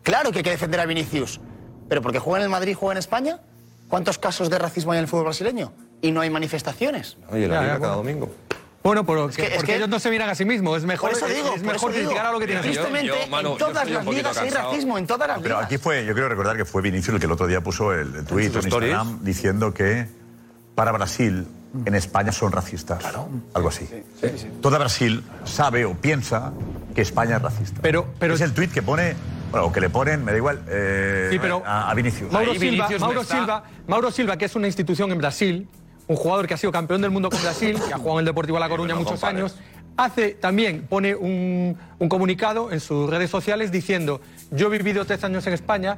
Claro que hay que defender a Vinicius. ¿Pero porque juega en el Madrid y juega en España? ¿Cuántos casos de racismo hay en el fútbol brasileño? Y no hay manifestaciones. Oye, la Ya, liga ya, cada bueno. domingo. Bueno, pero que- es porque que- ellos no se miran a sí mismos. Es mejor, Por eso digo, es por mejor eso digo. criticar a lo que tienen. Tristemente, Yo- yo, Manu, en todas las ligas hay racismo, en todas las Pero ligas. aquí fue, yo quiero recordar que fue Vinicius el que el otro día puso el, el tuit en? Instagram diciendo que para Brasil en España son racistas. Algo así. Toda Brasil sabe o piensa que España es racista. Pero, pero es el tuit que pone, bueno, o que le ponen, me da igual, eh, Sí, pero a, a Vinicius. Mauro, Silva, Vinicius Mauro, está- Silva, Mauro Silva, que es una institución en Brasil, un jugador que ha sido campeón del mundo con Brasil, que ha jugado en el Deportivo La Coruña muchos años, hace también, pone un, un comunicado en sus redes sociales diciendo, yo he vivido tres años en España,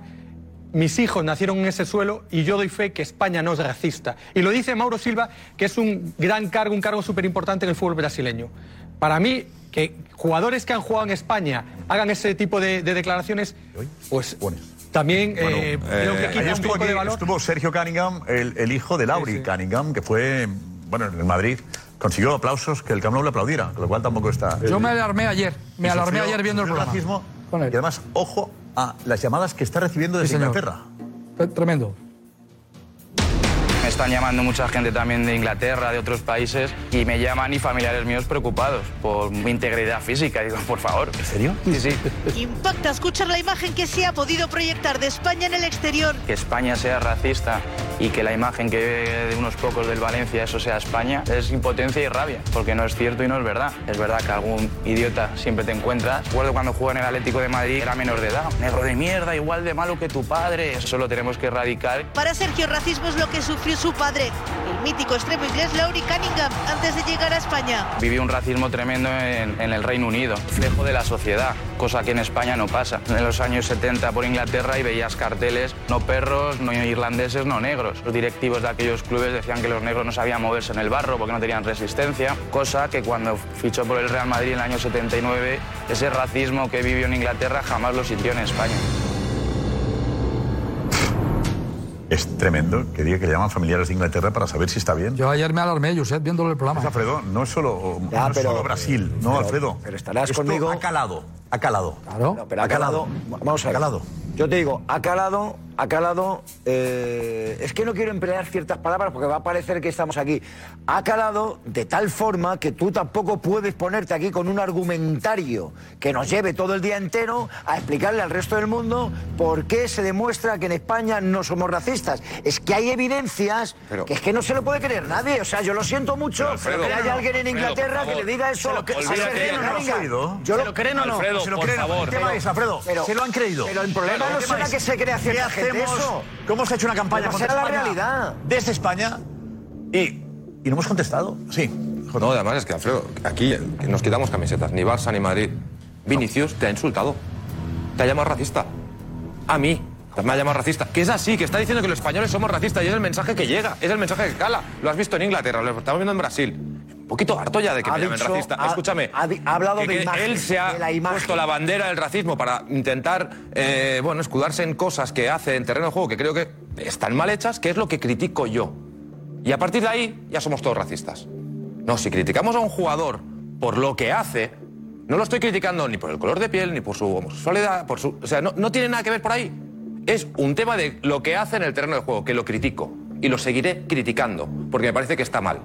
mis hijos nacieron en ese suelo y yo doy fe que España no es racista. Y lo dice Mauro Silva, que es un gran cargo, un cargo súper importante en el fútbol brasileño. Para mí, que jugadores que han jugado en España hagan ese tipo de, de declaraciones, pues también eh, creo que Eh, quita ayer estuvo, poco aquí- de valor. estuvo Sergio Cunningham, el, el hijo de Lauri Cunningham, que fue, bueno, en Madrid, consiguió aplausos que el Camp Nou le aplaudiera, con lo cual tampoco está... Yo me alarmé ayer, me alarmé ayer viendo el programa. racismo, y además, ojo a las llamadas que está recibiendo desde Sí. Inglaterra. Tremendo. Están llamando mucha gente también de Inglaterra, de otros países, y me llaman y familiares míos preocupados por mi integridad física. Y digo, por favor. ¿En serio? Sí, sí. Impacta escuchar la imagen que se ha podido proyectar de España en el exterior. Que España sea racista y que la imagen que de unos pocos del Valencia eso sea España es impotencia y rabia, porque no es cierto y no es verdad. Es verdad que algún idiota siempre te encuentras. Recuerdo cuando jugaba en el Atlético de Madrid, era menor de edad. Negro de mierda, igual de malo que tu padre. Eso lo tenemos que erradicar. Para Sergio, racismo es lo que sufrió su padre, el mítico extremo inglés Laurie Cunningham, antes de llegar a España. Viví un racismo tremendo en, en el Reino Unido, reflejo de la sociedad, cosa que en España no pasa. En los años 70 por Inglaterra y veías carteles, no perros, no irlandeses, no negros. Los directivos de aquellos clubes decían que los negros no sabían moverse en el barro porque no tenían resistencia, cosa que cuando fichó por el Real Madrid en el año 79, ese racismo que vivió en Inglaterra jamás lo sintió en España. Es tremendo que diga que le llaman familiares de Inglaterra para saber si está bien. Yo ayer me alarmé, Josep, viéndolo el programa. Alfredo, no es solo, Ya, no pero- solo Brasil, no, pero- Alfredo. pero estarás Esto conmigo- Ha calado, ha calado. Claro. No, pero ha calado. Vamos a ver. Yo te digo, ha calado, ha calado. eh, es que no quiero emplear ciertas palabras porque va a parecer que estamos aquí. Ha calado de tal forma que tú tampoco puedes ponerte aquí con un argumentario que nos lleve todo el día entero a explicarle al resto del mundo por qué se demuestra que en España no somos racistas. Es que hay evidencias que es que no se lo puede creer nadie. O sea, yo lo siento mucho, Pero, Alfredo, que haya alguien en Alfredo, Inglaterra que le diga eso. Se lo olvídate, Sergio ¿no lo? Yo ¿Se lo creen o no? Alfredo, se lo creen. El tema es, Alfredo, Pero- se lo han creído. pero el problema Claro, no será es, que se crea cierta ¿qué gente hacemos? eso. ¿Cómo se ha hecho una campaña contra será la España realidad. desde España y, y no hemos contestado? Sí. No, además es que, Alfredo, aquí nos quitamos camisetas, ni Barça ni Madrid. Vinicius te ha insultado. Te ha llamado racista. A mí. Me ha llamado racista. Que es así, que está diciendo que los españoles somos racistas y es el mensaje que llega, es el mensaje que cala. Lo has visto en Inglaterra, lo estamos viendo en Brasil. Un poquito harto ya de que Ha me llamen dicho- racista. ha- Escúchame. ha hablado que- de que imagen, Él se ha de la imagen. puesto la bandera del racismo para intentar, eh, bueno, escudarse en cosas que hace en terreno de juego que creo que están mal hechas, que es lo que critico yo. Y a partir de ahí ya somos todos racistas. No, si criticamos a un jugador por lo que hace, no lo estoy criticando ni por el color de piel, ni por su homosexualidad, por su, o sea, no, no tiene nada que ver por ahí. Es un tema de lo que hace en el terreno de juego, que lo critico. Y lo seguiré criticando, porque me parece que está mal.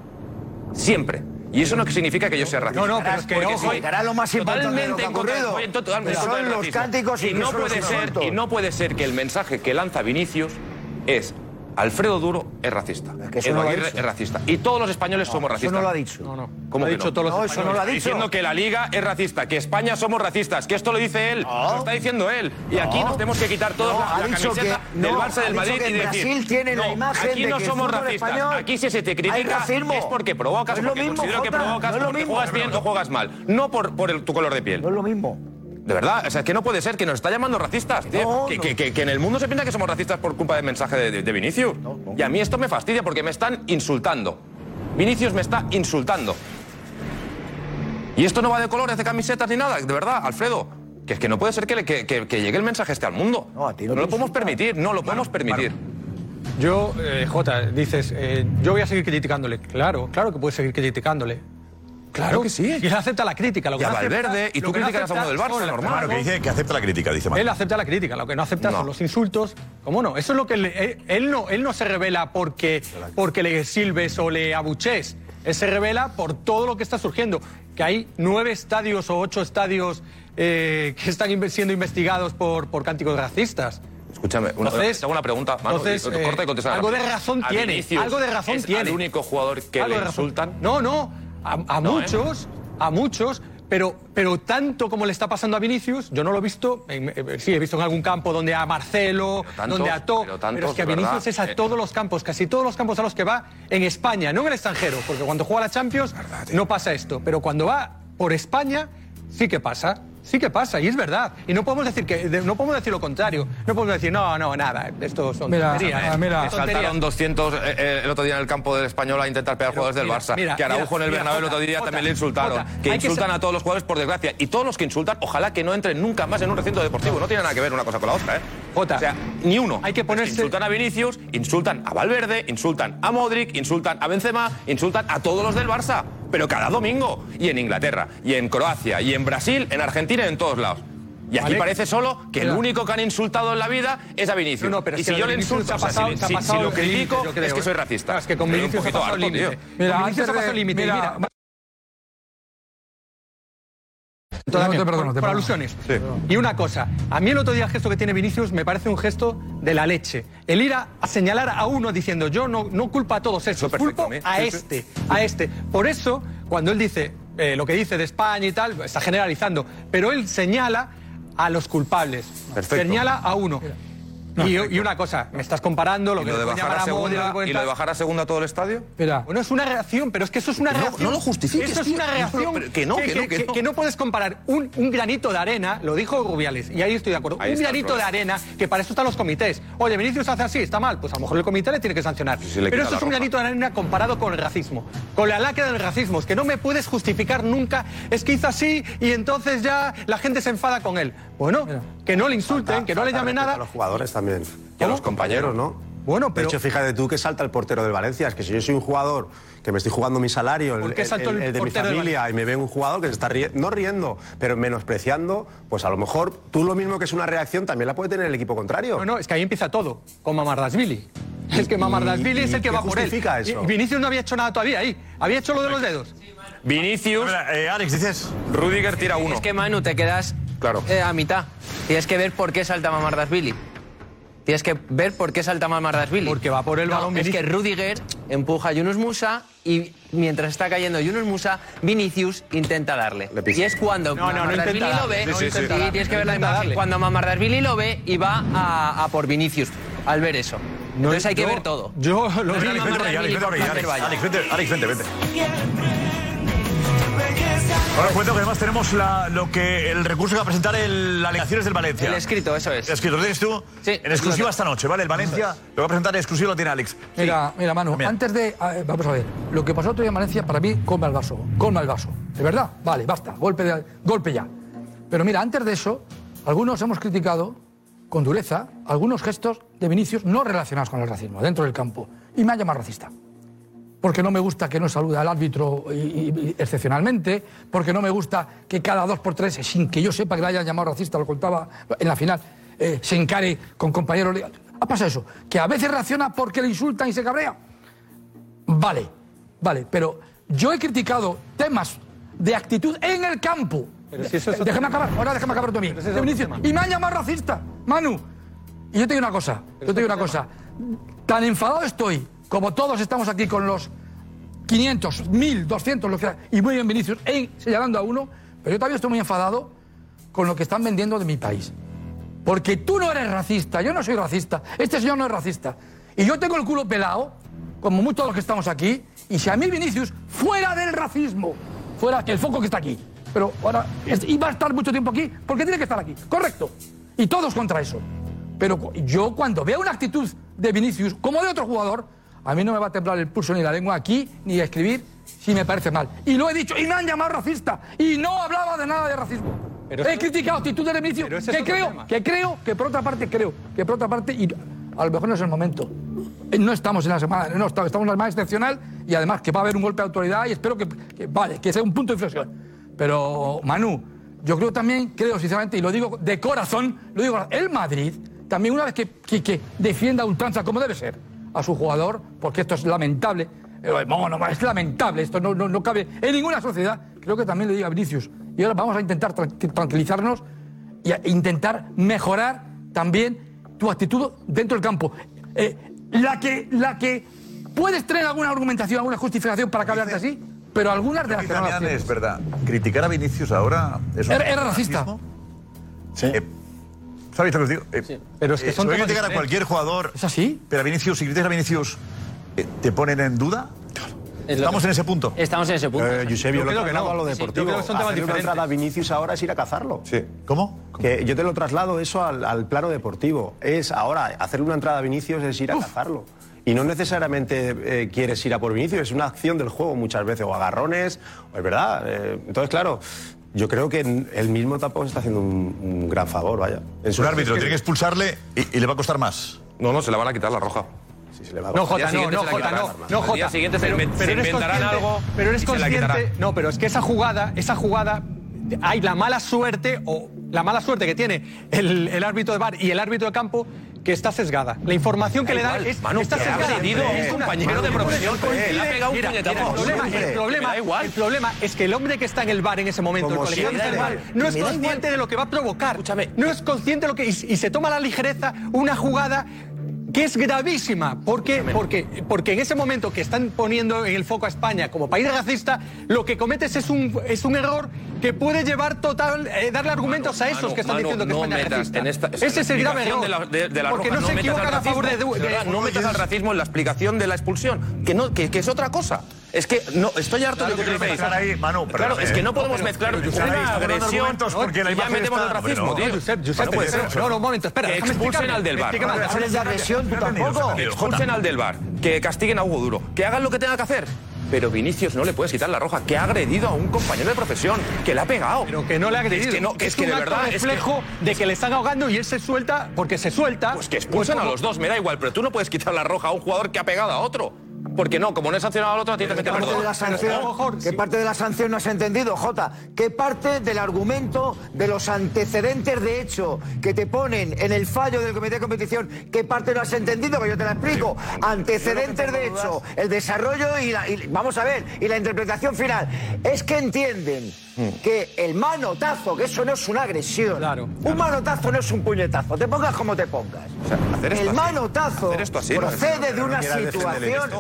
Siempre. Y eso no significa que yo sea racista. No, no, pero es que Porque soy llegará lo más totalmente en contra- soy totalmente son los cánticos y y no puede ser y no puede ser que el mensaje que lanza Vinicius es Alfredo Duro es racista. que eso Edu no lo ha Aguirre dicho. es racista. Y todos los españoles somos eso racistas. no lo ha dicho. No, no. Lo ha dicho todos los no, españoles. no lo ha dicho. diciendo que la Liga es racista, que España somos racistas, que esto lo dice él. Lo está diciendo él. Y aquí No. nos tenemos que quitar todos No, la, ha la dicho camiseta que- del no, Barça ha del dicho Madrid que y decir, Brasil tiene la no, imagen aquí de no que el somos fútbol racistas. español Aquí si se te hay critica racismo. es porque provocas, No es lo porque mismo, considero que Jota, provocas, no es lo porque mismo. juegas bien o juegas mal. No por, por el- tu color de piel. No es lo mismo. De verdad, o sea, que no puede ser que nos está llamando racistas. tío. que, que- que- que en el mundo se piensa que somos racistas por culpa del mensaje de, de- de Vinicius. Y a mí esto me fastidia porque me están insultando. Vinicius me está insultando. Y esto no va de colores, de camisetas ni nada, de verdad, Alfredo. Que es que no puede ser que, le- que- que- que llegue el mensaje este al mundo. No, lo podemos permitir, no lo podemos permitir. Yo, eh, Jota, dices, eh, yo voy a seguir criticándole. Claro, claro que puedes seguir criticándole. Claro que sí. Y él acepta la crítica. Lo que Y a no acepta- Valverde, y tú que no a uno del Barça, normal. Claro, que dice que acepta la crítica, dice Manuel. Él acepta la crítica, lo que no acepta son los insultos. ¿Cómo no? Eso es lo que le- él, él no él no se revela porque, porque le silbes o le abuches. Él se revela por todo lo que está surgiendo. Que hay nueve estadios o ocho estadios eh, que están siendo investigados por, por cánticos racistas. Escúchame, una, Entonces- te hago una pregunta, Manu, entonces, y- corta y eh, contesta algo de razón tiene, algo de razón es tiene. el único jugador que le insultan. No, no. A, a No, ¿eh? muchos, a muchos, pero, pero tanto como le está pasando a Vinicius, yo no lo he visto. en- eh, sí, he visto en algún campo donde a Marcelo, tantos, donde a To. pero es que a Vinicius verdad. es a Eh, todos los campos, casi todos los campos a los que va en España, no en el extranjero, porque cuando juega la Champions no pasa esto. Pero cuando va por España, sí que pasa. Sí que pasa, y es verdad. Y no podemos decir que de- no podemos decir lo contrario. No podemos decir, no, no, nada, esto son Mira, tonterías. ah, mira. tonterías. Saltaron 200 eh, eh, el otro día en el campo del Español a intentar pegar jugadores del Barça. mira, que Araujo mira, en el Bernabéu el otro día Jota, también le insultaron. Jota, que insultan ser- a todos los jugadores por desgracia. Y todos los que insultan, ojalá que no entren nunca más en un recinto deportivo. No tiene nada que ver una cosa con la otra, ¿eh? Jota, o sea, ni uno. hay que ponerse- Insultan a Vinicius, insultan a Valverde, insultan a Modric, insultan a Benzema, insultan a todos los del Barça. Pero cada domingo. Y en Inglaterra, y en Croacia, y en Brasil, en Argentina y en todos lados. Y aquí parece solo que el único que han insultado en la vida es a Vinicius. No, no, pero y si yo le insulto, o sea, si, lo critico, creo, es que soy racista. Es que con Vinicius ha pasado límite. Mira, antes de- mira, mira, No te perdono, te por alusiones. Y una cosa, a mí el otro día el gesto que tiene Vinicius me parece un gesto de la leche. El ir a, a señalar a uno diciendo yo no, no culpo a todos esos, culpo a Sí, sí. este, a este. Por eso, cuando él dice eh, lo que dice de España y tal, está generalizando, pero él señala a los culpables. Perfecto. Señala a uno. Y, y una cosa, me estás comparando lo ¿Y que lo de bajar a segunda, que y lo de bajar a segunda todo el estadio? Espera. Bueno, es una reacción, pero es que eso es una No, reacción. no lo justifiques, Eso es una No, reacción. que no, que no, que no. puedes comparar un, un granito de arena, lo dijo Rubiales, y ahí estoy de acuerdo. Ahí un granito de arena, que para eso están los comités. Oye, Vinicius hace así, está mal, pues a lo mejor el comité le tiene que sancionar. sí pero eso es un granito de arena comparado con el racismo. Con la lacra del racismo. Es que no me puedes justificar nunca. Es que hizo así y entonces ya la gente se enfada con él. Bueno, que no le insulten, que no le llamen nada. A los jugadores también. Y a los compañeros, ¿no? Bueno, pero. De hecho, fíjate tú que salta el portero del Valencia. Es que si yo soy un jugador que me estoy jugando mi salario, el, ¿Por qué el- saltó el el de mi familia, y me ve un jugador que se está riendo, no riendo, pero menospreciando, pues a lo mejor tú lo mismo que es una reacción también la puede tener el equipo contrario. No, no, es que ahí empieza todo, con Mamardashvili. Es que Mamardashvili y- es el que va por él. justifica eso? Y Vinicius no había hecho nada todavía ahí. Había hecho lo de los dedos. Vinicius. Eh, Alex, dices. Rudiger tira uno. Es que Manu, te quedas Claro. eh, a mitad. Tienes que ver por qué salta Mamardashvili. Tienes que ver por qué salta Mamardashvili. Porque va por el No, balón Es que. Rudiger empuja a Yunus Musa y mientras está cayendo Yunus Musa, Vinicius intenta darle. Y es cuando No, no, no Mamardashvili intenta lo ve. darle. Sí, sí, sí. y tienes que ver la imagen. darle. Cuando Mamardashvili lo ve y va a, a por Vinicius al ver eso. Entonces hay que yo- ver todo. Yo lo vaya. Alex, vente, Alex, vente, vente. Ahora os cuento que además tenemos la- lo que el recurso que va a presentar el, las alegaciones del Valencia. El escrito, eso es. El escrito, ¿lo tienes tú? Sí. En exclusiva esta noche, ¿vale? El Valencia lo va a presentar en exclusiva, lo tiene Alex. Mira, mira, Manu, También. antes de. vamos a ver. Lo que pasó otro día en Valencia, para mí, colma el vaso. Colma el vaso. ¿De verdad? Vale, basta. Golpe, de- golpe ya. Pero mira, antes de eso, algunos hemos criticado con dureza algunos gestos de Vinicius no relacionados con el racismo, dentro del campo. Y me han llamado racista. Porque no me gusta que no salude al árbitro y- y- y excepcionalmente, porque no me gusta que cada dos por tres, sin que yo sepa que le hayan llamado racista, lo contaba en la final, eh, se encare con compañeros. Ha pasado eso, que a veces reacciona porque le insultan y se cabrea. Vale, vale, pero yo he criticado temas de actitud en el campo. Pero si eso es otro déjame acabar, ahora déjame acabar tú a mí. Y me han llamado racista, Manu. Y yo te digo una cosa, yo te digo una cosa. Tan enfadado estoy, como todos estamos aquí con los 500, 1000, 200, lo que sea, y muy bien Vinicius, en- señalando a uno, pero yo también estoy muy enfadado con lo que están vendiendo de mi país. Porque tú no eres racista, yo no soy racista, este señor no es racista. Y yo tengo el culo pelado, como muchos de los que estamos aquí, y si a mí Vinicius, fuera del racismo, fuera el foco que está aquí, pero ahora, va a estar mucho tiempo aquí, porque tiene que estar aquí, correcto. Y todos contra eso. Pero yo cuando veo una actitud de Vinicius, como de otro jugador, a mí no me va a temblar el pulso ni la lengua aquí, ni a escribir, si me parece mal. Y lo he dicho, y me han llamado racista, y no hablaba de nada de racismo. Pero he eso- criticado actitudes de es que creo, que creo, que por otra parte creo, que por otra parte, y a lo mejor no es el momento. Eh, No estamos en la semana, no, estamos estamos en una semana excepcional y además que va a haber un golpe de autoridad y espero que, que vale, que sea un punto de inflexión. Pero, Manu, yo creo también, creo sinceramente, y lo digo de corazón, lo digo, el Madrid, también una vez que, que, que defienda a ultranza como debe ser a su jugador, porque esto es lamentable, eh, no, no, es lamentable, esto no, no, no cabe en ninguna sociedad, creo que también le diga a Vinicius. Y ahora vamos a intentar tran- tranquilizarnos y a intentar mejorar también tu actitud dentro del campo. Eh, la, que, la que puedes tener alguna argumentación, alguna justificación para que hablarte así, pero algunas de las que no las es verdad. Criticar a Vinicius ahora es un Era- era racista. Eh, ¿Sabéis lo que os digo? Eh, Pero es que eh, son puede temas criticar a cualquier jugador. ¿Es así? Pero a Vinicius, si criticas a Vinicius, eh, ¿te ponen en duda? Estamos que- en ese punto. Estamos en ese punto. Eh, Josep, yo, creo que no. a lo Sí, yo deportivo. creo que son temas Hacerle una diferentes. entrada a Vinicius ahora es ir a cazarlo. Sí. ¿Cómo? Que yo te lo traslado eso al, al plano deportivo. Es ahora, hacerle una entrada a Vinicius es ir a cazarlo. Y no necesariamente eh, quieres ir a por Vinicius, es una acción del juego muchas veces, o agarrones, o es verdad. eh, entonces, claro, yo creo que él mismo tampoco se está haciendo un, un gran favor, vaya. En Un árbitro tiene que expulsarle y, y le va a costar más. No, no, se le van a quitar la roja. Sí, se le va a No, Jota, no, no, la Jota, no, no, Jota. siguiente Pero- pero se inventarán algo Pero eres y se la consciente. No, pero es que esa jugada, esa jugada, hay la mala suerte o la mala suerte que tiene el, el árbitro de bar y el árbitro de campo que está sesgada. La información que le dan es Manu, está sesgada. un Es una- compañero de profesión, le ha pegado un puñetazo. el problema, el problema, es que el hombre que está en el bar en ese momento, el colegiado que está en el bar, no es consciente de lo que va a provocar. No es consciente de lo que y, se toma la ligereza una jugada que es gravísima, porque, porque, porque en ese momento que están poniendo en el foco a España como país racista, lo que cometes es un, es un error que puede llevar total, eh, darle argumentos a esos que están diciendo que no España es racista. en esta- Ese es el grave error. de la, de- de la porque roja, no se equivocan al a favor de, No metas al racismo en la explicación de la expulsión, que, no, que, que es otra cosa. Es que no, estoy harto Claro de que que ahí, Manu, Claro, es que no podemos mezclar pero, ahí una agresión porque la y ya metemos está- el racismo, pero- tío. Josep, Josep, No puede ser. No, no, un momento, espera, Que expulsen al del bar. Explícame, déjame Hables de agresión, tú tampoco. Que expulsen al del bar, que castiguen a Hugo Duro, que hagan lo que tenga que hacer. Pero Vinicius no le puedes quitar la roja, que ha agredido a un compañero de profesión, que le ha pegado. Pero que no le ha agredido. Es que, no, que es que un de acto verdad. es que- reflejo de que le están ahogando y él se suelta porque se suelta. Pues que expulsen Pues a como- los dos, me da igual, pero tú no puedes quitar la roja a un jugador que ha pegado a otro. Porque no, como no he sancionado al otro, a ti te ¿Qué meten parte de la sanción, ¿Qué parte de la sanción no has entendido, Jota? ¿Qué parte del argumento de los antecedentes de hecho que te ponen en el fallo del comité de competición, qué parte no has entendido? Que yo te la explico. Antecedentes de hecho, el desarrollo y la. y- vamos a ver, y la interpretación final. Es que entienden que el manotazo, que eso no es una agresión. Un manotazo no es un puñetazo, te pongas como te pongas. hacer esto el así. manotazo Hacer esto así, no es- procede de una situación.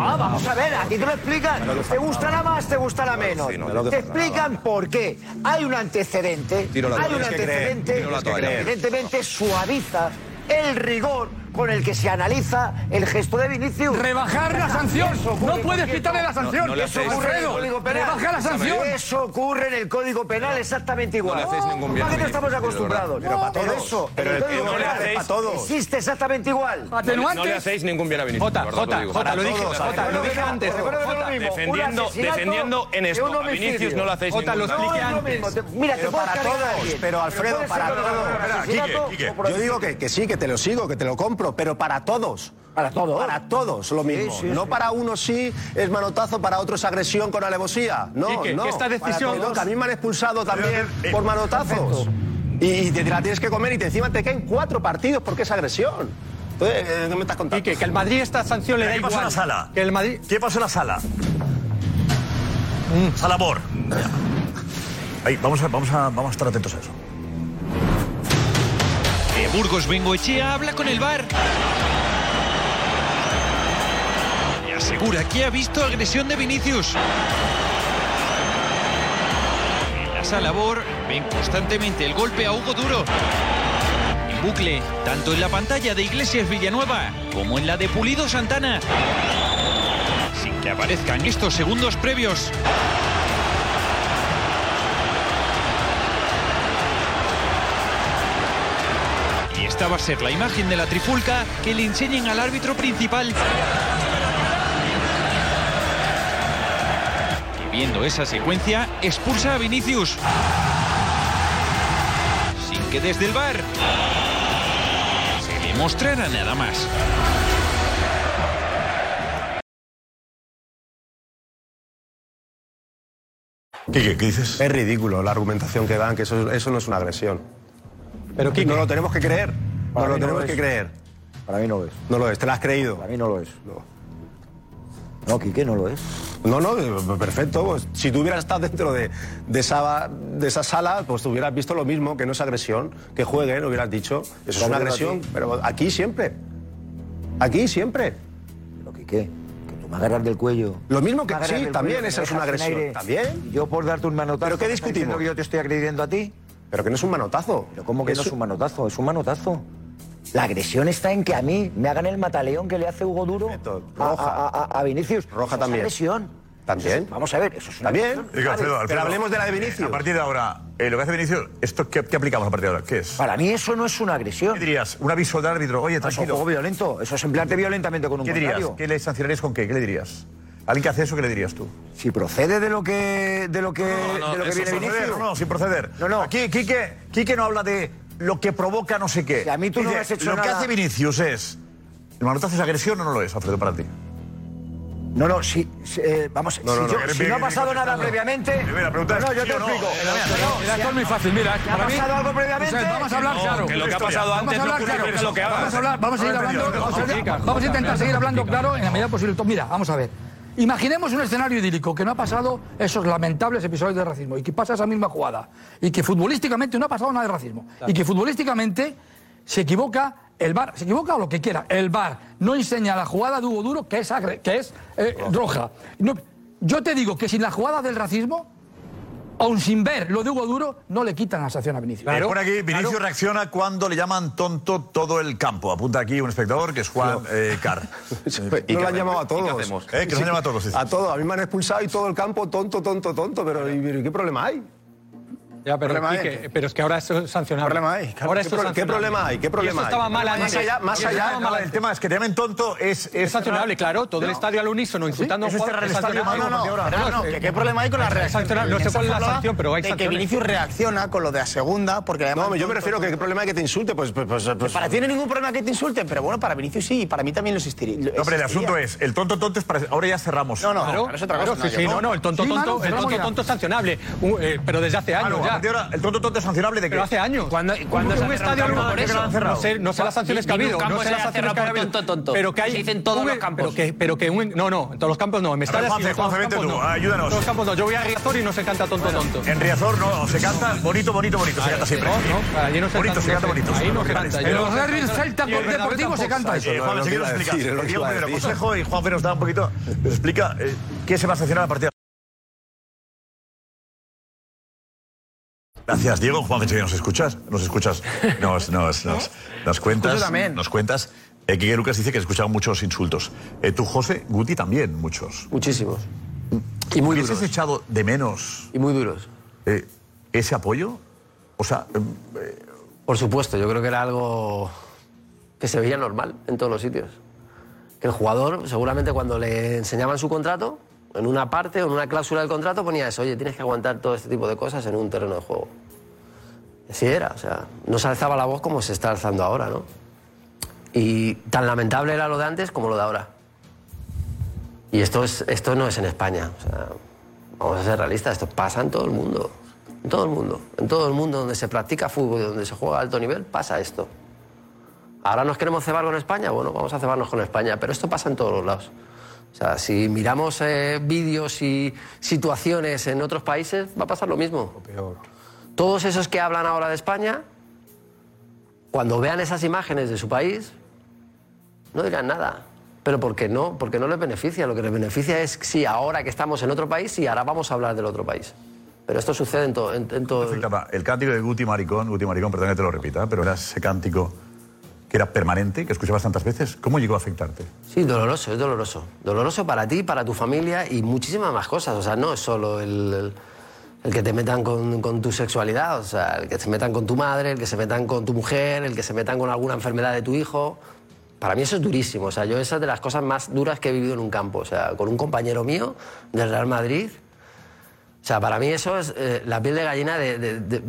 Ah, vamos a ver, aquí te lo explican. ¿Te gustará más, te gustará menos? sí, no, te explican por qué. Hay un antecedente, Tiro la hay un Tienes que creer, antecedente que evidentemente suaviza el rigor con el que se analiza el gesto de Vinicius. Rebajar la sanción. No puedes quitarle la sanción. No, no Eso ocurre en el Código Penal. rebaja la sanción. Eso ocurre en el Código Penal exactamente igual. No le hacéis ningún bien ¿Para a qué no estamos acostumbrados? Pero para Pero todos. eso, Pero en el Código Penal hacéis para todos. existe exactamente igual. No le- Atenuantes. No le hacéis ningún bien a Vinicius. Jota, Jota. Jota, lo dije, Jota, lo dije antes. Lo. Defendiendo, defendiendo en esto a. Vinicius no lo hacéis Jota, ningún lo daño. No expliqué es lo antes. Mira, te para todos, pero Alfredo, para todos. Yo digo que sí, que te lo sigo, que te lo compro, pero para todos. Para todos. Para todos lo mismo. Sí, sí, no sí. para unos sí es manotazo, para otros agresión con alevosía. No, Quique, no. que esta decisión- todos. Que a mí me han expulsado también Eh, por manotazos. Y, y te la tienes que comer y te encima te caen cuatro partidos porque es agresión. Entonces, eh, ¿qué me estás contando? Quique, que el Madrid esta sanción le da ¿Qué igual. pasó en la sala? Que el Madrid... ¿Qué pasó en la sala? Sala Bor. Ahí, vamos a, vamos, a, vamos a estar atentos a eso. Burgos Bengoechea habla con el bar. Y asegura que ha visto agresión de Vinicius. En la sala Bor ven constantemente el golpe a Hugo Duro. En bucle, tanto en la pantalla de Iglesias Villanueva como en la de Pulido Santana. Sin que aparezcan estos segundos previos. Esta va a ser la imagen de la trifulca que le enseñen al árbitro principal. Y viendo esa secuencia, expulsa a Vinicius. Sin que desde el bar se demostrara nada más. ¿qué dices? Es ridículo la argumentación que dan, que eso, eso no es una agresión. Pero Quique, No lo tenemos que creer. No Para lo no tenemos lo que es. creer. Para mí no lo es. No lo es, te lo has creído. Para mí no lo es. No, Quique, no lo es. No, no, perfecto. Pues, si tú hubieras estado dentro de, de esa, de esa sala, pues tú hubieras visto lo mismo, que no es agresión, que jueguen, hubieras dicho. Eso es una agresión, aquí- pero aquí siempre. Aquí siempre. Pero Quique, que tú me agarras del cuello. Lo mismo que sí, también cuello, esa es una agresión. aire. También. Yo por darte un manotazo. ¿Pero qué ¿me estás diciendo discutimos? que yo te estoy agrediendo a ti? Pero que no es un manotazo. Pero ¿cómo que no Es un manotazo? Es un manotazo. La agresión está en que a mí me hagan el mataleón que le hace Hugo Duro a, roja. a- a- a Vinicius. Roja Eso también. Es agresión. También. Eso es- vamos a ver, eso es una También. agresión. Digo, Alfredo, Vale. Alfredo, Pero hablemos de la de eh, Vinicius. A partir de ahora, eh, lo que hace Vinicius, ¿esto qué, qué aplicamos a partir de ahora? ¿Qué es? Para mí eso no es una agresión. ¿Qué dirías? Un aviso del árbitro. Oye, Eso es un tranquilo. juego violento. Eso es emplearte violentamente con un ¿Qué dirías? contrario. ¿Qué le sancionarías con qué? ¿Qué le dirías? ¿Alguien que hace eso, qué le dirías tú? Si procede de lo que de lo que, No, de lo que viene proceder, Vinicius. no, no, sin proceder. No, no. Aquí, Quique, Quique no habla de lo que provoca no sé qué. Si a mí tú no Dice, me has hecho Lo que nada- hace Vinicius es. ¿El manotazo es agresión o no lo es, Alfredo, para ti? No, no, si, si, eh, vamos, No, no, si, no, yo- que- si que- no ha que- pasado que- nada que- previamente. La pregunta no, no, yo te no. explico. Mira, mira, No, Mira, esto es muy fácil. Mira, ¿Ha para mí- pasado algo previamente? Vamos a hablar No, claro. que lo que ha pasado Vamos antes a no ocurre que lo que hagas. Vamos a hablar, vamos a seguir No, hablando. no, no, vamos a- complica, Vamos a intentar seguir hablando claro en la medida posible. Mira, vamos a ver. Imaginemos un escenario idílico que no ha pasado esos lamentables episodios de racismo y que pasa esa misma jugada y que futbolísticamente no ha pasado nada de racismo y que futbolísticamente se equivoca el VAR, se equivoca o lo que quiera, el VAR no enseña la jugada de Hugo Duro que es, agre- que es eh, roja. No, yo te digo que sin la jugada del racismo, aun sin ver lo de Hugo Duro, no le quitan la sanción a Vinicius. Eh, por aquí, Vinicius reacciona cuando le llaman tonto todo el campo. Apunta aquí un espectador que es Juan eh, Carr. Y no lo han llamado a todos. Eh, que nos han llamado a todos. sí. A todos. A mí me han expulsado y todo el campo tonto, tonto, tonto. Pero ¿y, pero qué problema hay? Ya, pero, Problema hay. Quique, pero es que ahora es sancionable. Problema hay, claro. Ahora ¿Qué qué problema hay? ¿Qué problema Y eso hay? estaba mal Más allá- más allá, No, el tema es que te llamen tonto es... Es, Es sancionable, claro. Todo el estadio al unísono insultando a un es jugador. sancionable. no, no, no, no, que qué problema hay con la reacción. No sé cuál es la sanción, pero hay de que. Vinicius reacciona con lo de a segunda, porque. No, yo me refiero que qué problema hay que te insulte. Pues, pues, pues, pues- Para ti no hay ningún problema que te insulten, pero bueno, para Vinicius sí, y para mí también lo existiría. No, pero el asunto es, el tonto tonto es para... Ahora ya cerramos. No, no, es otra cosa. no, no, el tonto tonto, el cerramos tonto ya. tonto es sancionable, Un- eh, pero desde hace años a ya. De ahora, el tonto tonto es sancionable de que... Pero hace años. ¿Cuándo, cuándo un, se ha un cerrado estadio no, por eso? no sé, no sé las sanciones que ha habido, no sé se las sanciones que ha habido. tonto, tonto. Pero que hay Se dice en todos un- los campos. Pero que, pero que un, no, no, en todos los campos no, en Mestalla sí, en todos los campos tú, no. ayúdanos. En todos los campos no. Yo voy a Riazor y no se canta tonto tonto. En Riazor no, se canta bonito, bonito, bonito, se canta siempre. No, allí no se bonito, canta, se canta bonito. Ahí no se canta. En los derbis Celta con Deportivo se canta eso. Juan, si a explicar. consejo y Juan nos da un poquito. Nos explica eh, qué se va a sancionar a partir Gracias, Diego. Juan, que nos escuchas. Nos escuchas. Nos, nos, nos, nos cuentas. También. Nos cuentas. Eh, que Lucas dice que has escuchado muchos insultos. Eh, tú, José, Guti también, muchos. Muchísimos. Y muy ¿Hubieses duros. echado de menos Y muy duros. eh, ese apoyo? O sea, em, Por supuesto, yo creo que era algo que se veía normal en todos los sitios. Que el jugador, seguramente cuando le enseñaban su contrato, en una parte o en una cláusula del contrato ponía eso, oye, tienes que aguantar todo este tipo de cosas en un terreno de juego. Así era, o sea, no se alzaba la voz como se está alzando ahora, ¿no? Y tan lamentable era lo de antes como lo de ahora. Y esto, es, esto no es en España, o sea, vamos a ser realistas, esto pasa en todo el mundo. En todo el mundo. En todo el mundo donde se practica fútbol y donde se juega a alto nivel, pasa esto. Ahora nos queremos cebar con España, bueno, vamos a cebarnos con España, pero esto pasa en todos los lados. O sea, si miramos eh, vídeos y situaciones en otros países, va a pasar lo mismo. Todos esos que hablan ahora de España, cuando vean esas imágenes de su país, no dirán nada. Pero porque no, porque no les beneficia. Lo que les beneficia es si ahora que estamos en otro país, y ahora vamos a hablar del otro país. Pero esto sucede en, to- en- en todo. el- afectaba el cántico de Guti Maricón, Guti Maricón, perdón que te lo repita, pero era ese cántico que era permanente, que escuchabas tantas veces. ¿Cómo llegó a afectarte? Sí, doloroso, es doloroso. Doloroso para ti, para tu familia y muchísimas más cosas. O sea, no es solo el, el- el que te metan con, con tu sexualidad, o sea, el que se metan con tu madre, el que se metan con tu mujer, el que se metan con alguna enfermedad de tu hijo. Para mí eso es durísimo. O sea, yo esa es de las cosas más duras que he vivido en un campo. O sea, con un compañero mío del Real Madrid. O sea, para mí eso es eh, la piel de gallina de, de- de-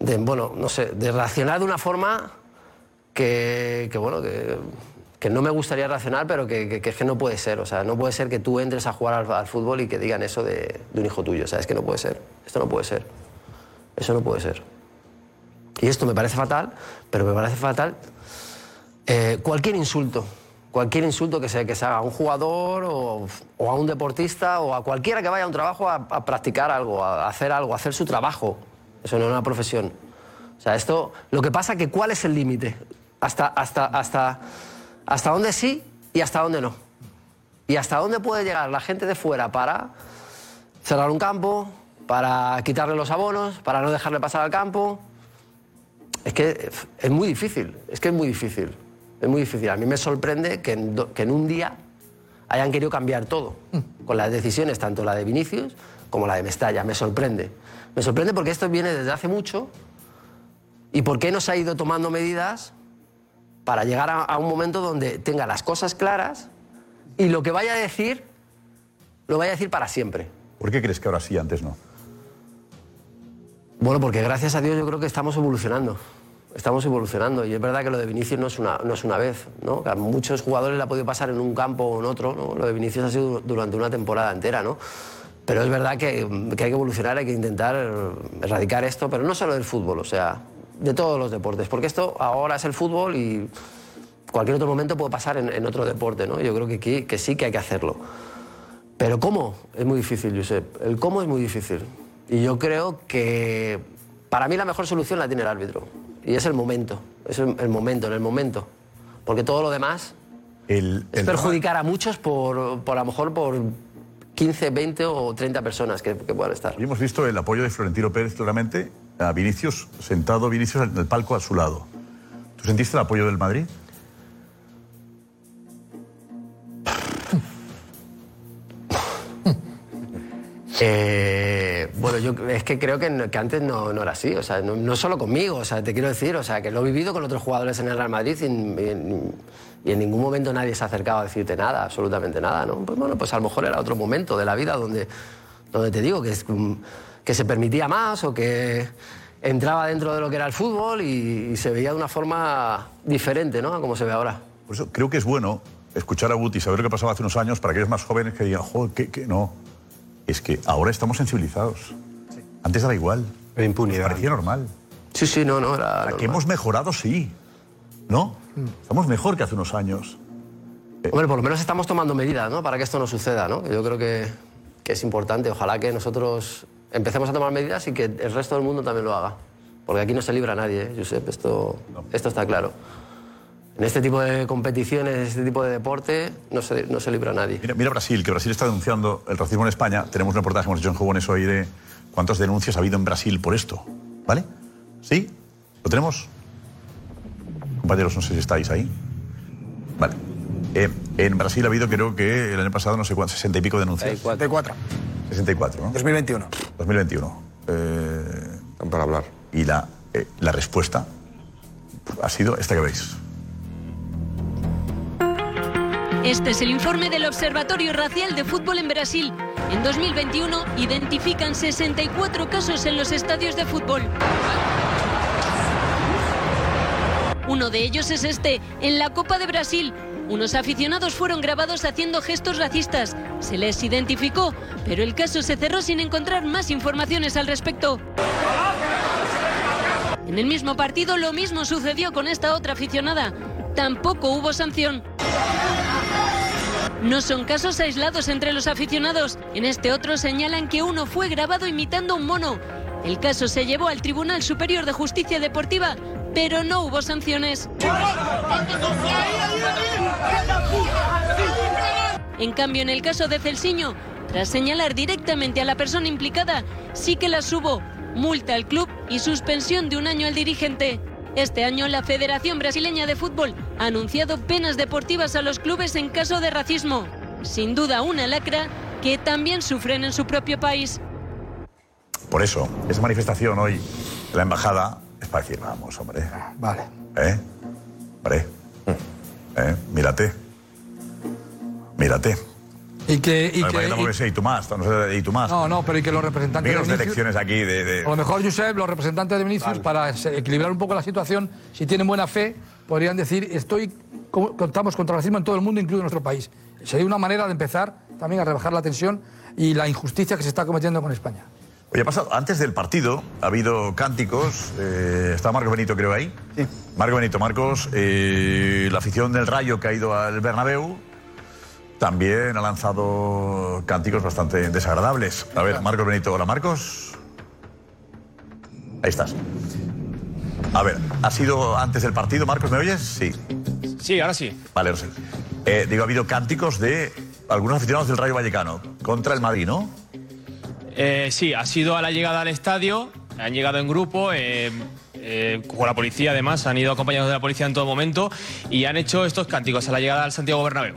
de, bueno, no sé, de reaccionar de una forma que, que, bueno, que, que no me gustaría reaccionar, pero que, que- es que no puede ser. O sea, no puede ser que tú entres a jugar al, al fútbol y que digan eso de, de un hijo tuyo. O sea, es que no puede ser. Esto no puede ser. Eso no puede ser. Y esto me parece fatal, pero me parece fatal eh, cualquier insulto. Cualquier insulto que se, que se haga a un jugador o, o a un deportista o a cualquiera que vaya a un trabajo a, a practicar algo, a hacer algo, a hacer su trabajo. Eso no es una profesión. O sea, esto, lo que pasa que cuál es el límite. Hasta, hasta, hasta, hasta dónde sí y hasta dónde no. Y hasta dónde puede llegar la gente de fuera para cerrar un campo, para quitarle los abonos, para no dejarle pasar al campo. Es que es muy difícil, es que es muy difícil. Es muy difícil. A mí me sorprende que en, do- que en un día hayan querido cambiar todo, con las decisiones, tanto la de Vinicius como la de Mestalla. Me sorprende. Me sorprende porque esto viene desde hace mucho y por qué no se ha ido tomando medidas para llegar a, a un momento donde tenga las cosas claras y lo que vaya a decir, lo vaya a decir para siempre. ¿Por qué crees que ahora sí, antes no? Bueno, porque gracias a Dios yo creo que estamos evolucionando. estamos evolucionando. Y es verdad que lo de Vinicius no es una, no es una vez, ¿no? Que a muchos jugadores le ha podido pasar en un campo o en otro, ¿no? Lo de Vinicius ha sido durante una temporada entera, ¿no? Pero es verdad que, que hay que evolucionar, hay que intentar erradicar esto, pero no solo del fútbol, o sea, de todos los deportes, porque esto ahora es el fútbol y cualquier otro momento puede pasar en, en otro deporte, ¿no? Yo creo que, aquí- que sí que hay que hacerlo. Pero ¿cómo? Es muy difícil, Josep. El cómo es muy difícil. Y yo creo que para mí la mejor solución la tiene el árbitro. Y es el momento. Es el, el momento, en el momento. Porque todo lo demás El, es el perjudicar a muchos por, por a lo mejor por 15, 20 o 30 personas que, que puedan estar. Hoy hemos visto el apoyo de Florentino Pérez claramente a Vinicius, sentado Vinicius en el palco a su lado. ¿Tú sentiste el apoyo del Madrid? Eh, bueno, yo es que creo que, antes no, era así, o sea, no, solo conmigo, o sea, te quiero decir, o sea, que lo he vivido con otros jugadores en el Real Madrid y en, ningún momento nadie se ha acercado a decirte nada, absolutamente nada, ¿no? Pues bueno, pues a lo mejor era otro momento de la vida donde, donde te digo que, es, que se permitía más o que entraba dentro de lo que era el fútbol y, y se veía de una forma diferente, ¿no? A como se ve ahora. Por eso creo que es bueno escuchar a Guti y saber lo que pasaba hace unos años para aquellos más jóvenes que digan, joder, ¿qué, qué? No. Es que ahora estamos sensibilizados. Antes era igual. La impunidad. Parecía normal. Sí, sí, no, no, era. que hemos mejorado, sí. ¿No? Estamos mejor que hace unos años. Hombre, por lo menos estamos tomando medidas, ¿no? Para que esto no suceda, ¿no? Yo creo que, que es importante. Ojalá que nosotros empecemos a tomar medidas y que el resto del mundo también lo haga. Porque aquí no se libra nadie, ¿eh, Josep? Esto, esto está claro. En este tipo de competiciones, en este tipo de deporte, no se, no se libra nadie. Mira, mira Brasil, que Brasil está denunciando el racismo en España. Tenemos un reportaje, hemos hecho en hoy de cuántas denuncias ha habido en Brasil por esto. ¿Vale? ¿Sí? ¿Lo tenemos? Compañeros, no sé si estáis ahí. Vale. Eh, en Brasil ha habido, creo que el año pasado, no sé cuántas, 60 y pico denuncias. 64. 64, ¿no? 2021. 2021. Eh, para hablar. Y la, eh, la respuesta ha sido esta que veis. Este es el informe del Observatorio Racial de Fútbol en Brasil. En 2021 identifican 64 casos en los estadios de fútbol. Uno de ellos es este, en la Copa de Brasil. Unos aficionados fueron grabados haciendo gestos racistas. Se les identificó, pero el caso se cerró sin encontrar más informaciones al respecto. En el mismo partido lo mismo sucedió con esta otra aficionada. Tampoco hubo sanción. No son casos aislados entre los aficionados. En este otro señalan que uno fue grabado imitando un mono. El caso se llevó al Tribunal Superior de Justicia Deportiva, pero no hubo sanciones. En cambio, en el caso de Celsiño, tras señalar directamente a la persona implicada, sí que las hubo. Multa al club y suspensión de un año al dirigente. Este año la Federación Brasileña de Fútbol ha anunciado penas deportivas a los clubes en caso de racismo. Sin duda una lacra que también sufren en su propio país. Por eso, esa manifestación hoy la embajada vamos, hombre. Vale. ¿Eh? Hombre. ¿Eh? Mírate. Mírate. Y que. Y No, que y- sé, y tú más, no y tú más. no, no, pero y que los representantes Míranos de Vinicius- elecciones aquí de... de- A lo mejor, Josep, los representantes de Vinicius, para equilibrar un poco la situación, si tienen buena fe, podrían decir, estoy, co- contamos contra el racismo en todo el mundo, incluido en nuestro país. Sería una manera de empezar también a rebajar la tensión y la injusticia que se está cometiendo con España. Oye, ha pasado, antes del partido ha habido cánticos, eh, está Marco Benito creo ahí. Sí. Marco Benito, Marcos, eh, la afición del Rayo que ha ido al Bernabéu también ha lanzado cánticos bastante desagradables. A ver, Marcos Benito, hola Marcos. Ahí estás. A ver, ¿ha sido antes del partido, Marcos, me oyes? Sí. Sí, ahora sí. Vale, no sé. Eh, digo, ha habido cánticos de algunos aficionados del Rayo Vallecano contra el Madrid, ¿no? Eh, sí, ha sido a la llegada al estadio, han llegado en grupo, eh, eh, con la policía además, han ido acompañados de la policía en todo momento y han hecho estos cánticos a la llegada al Santiago Bernabéu.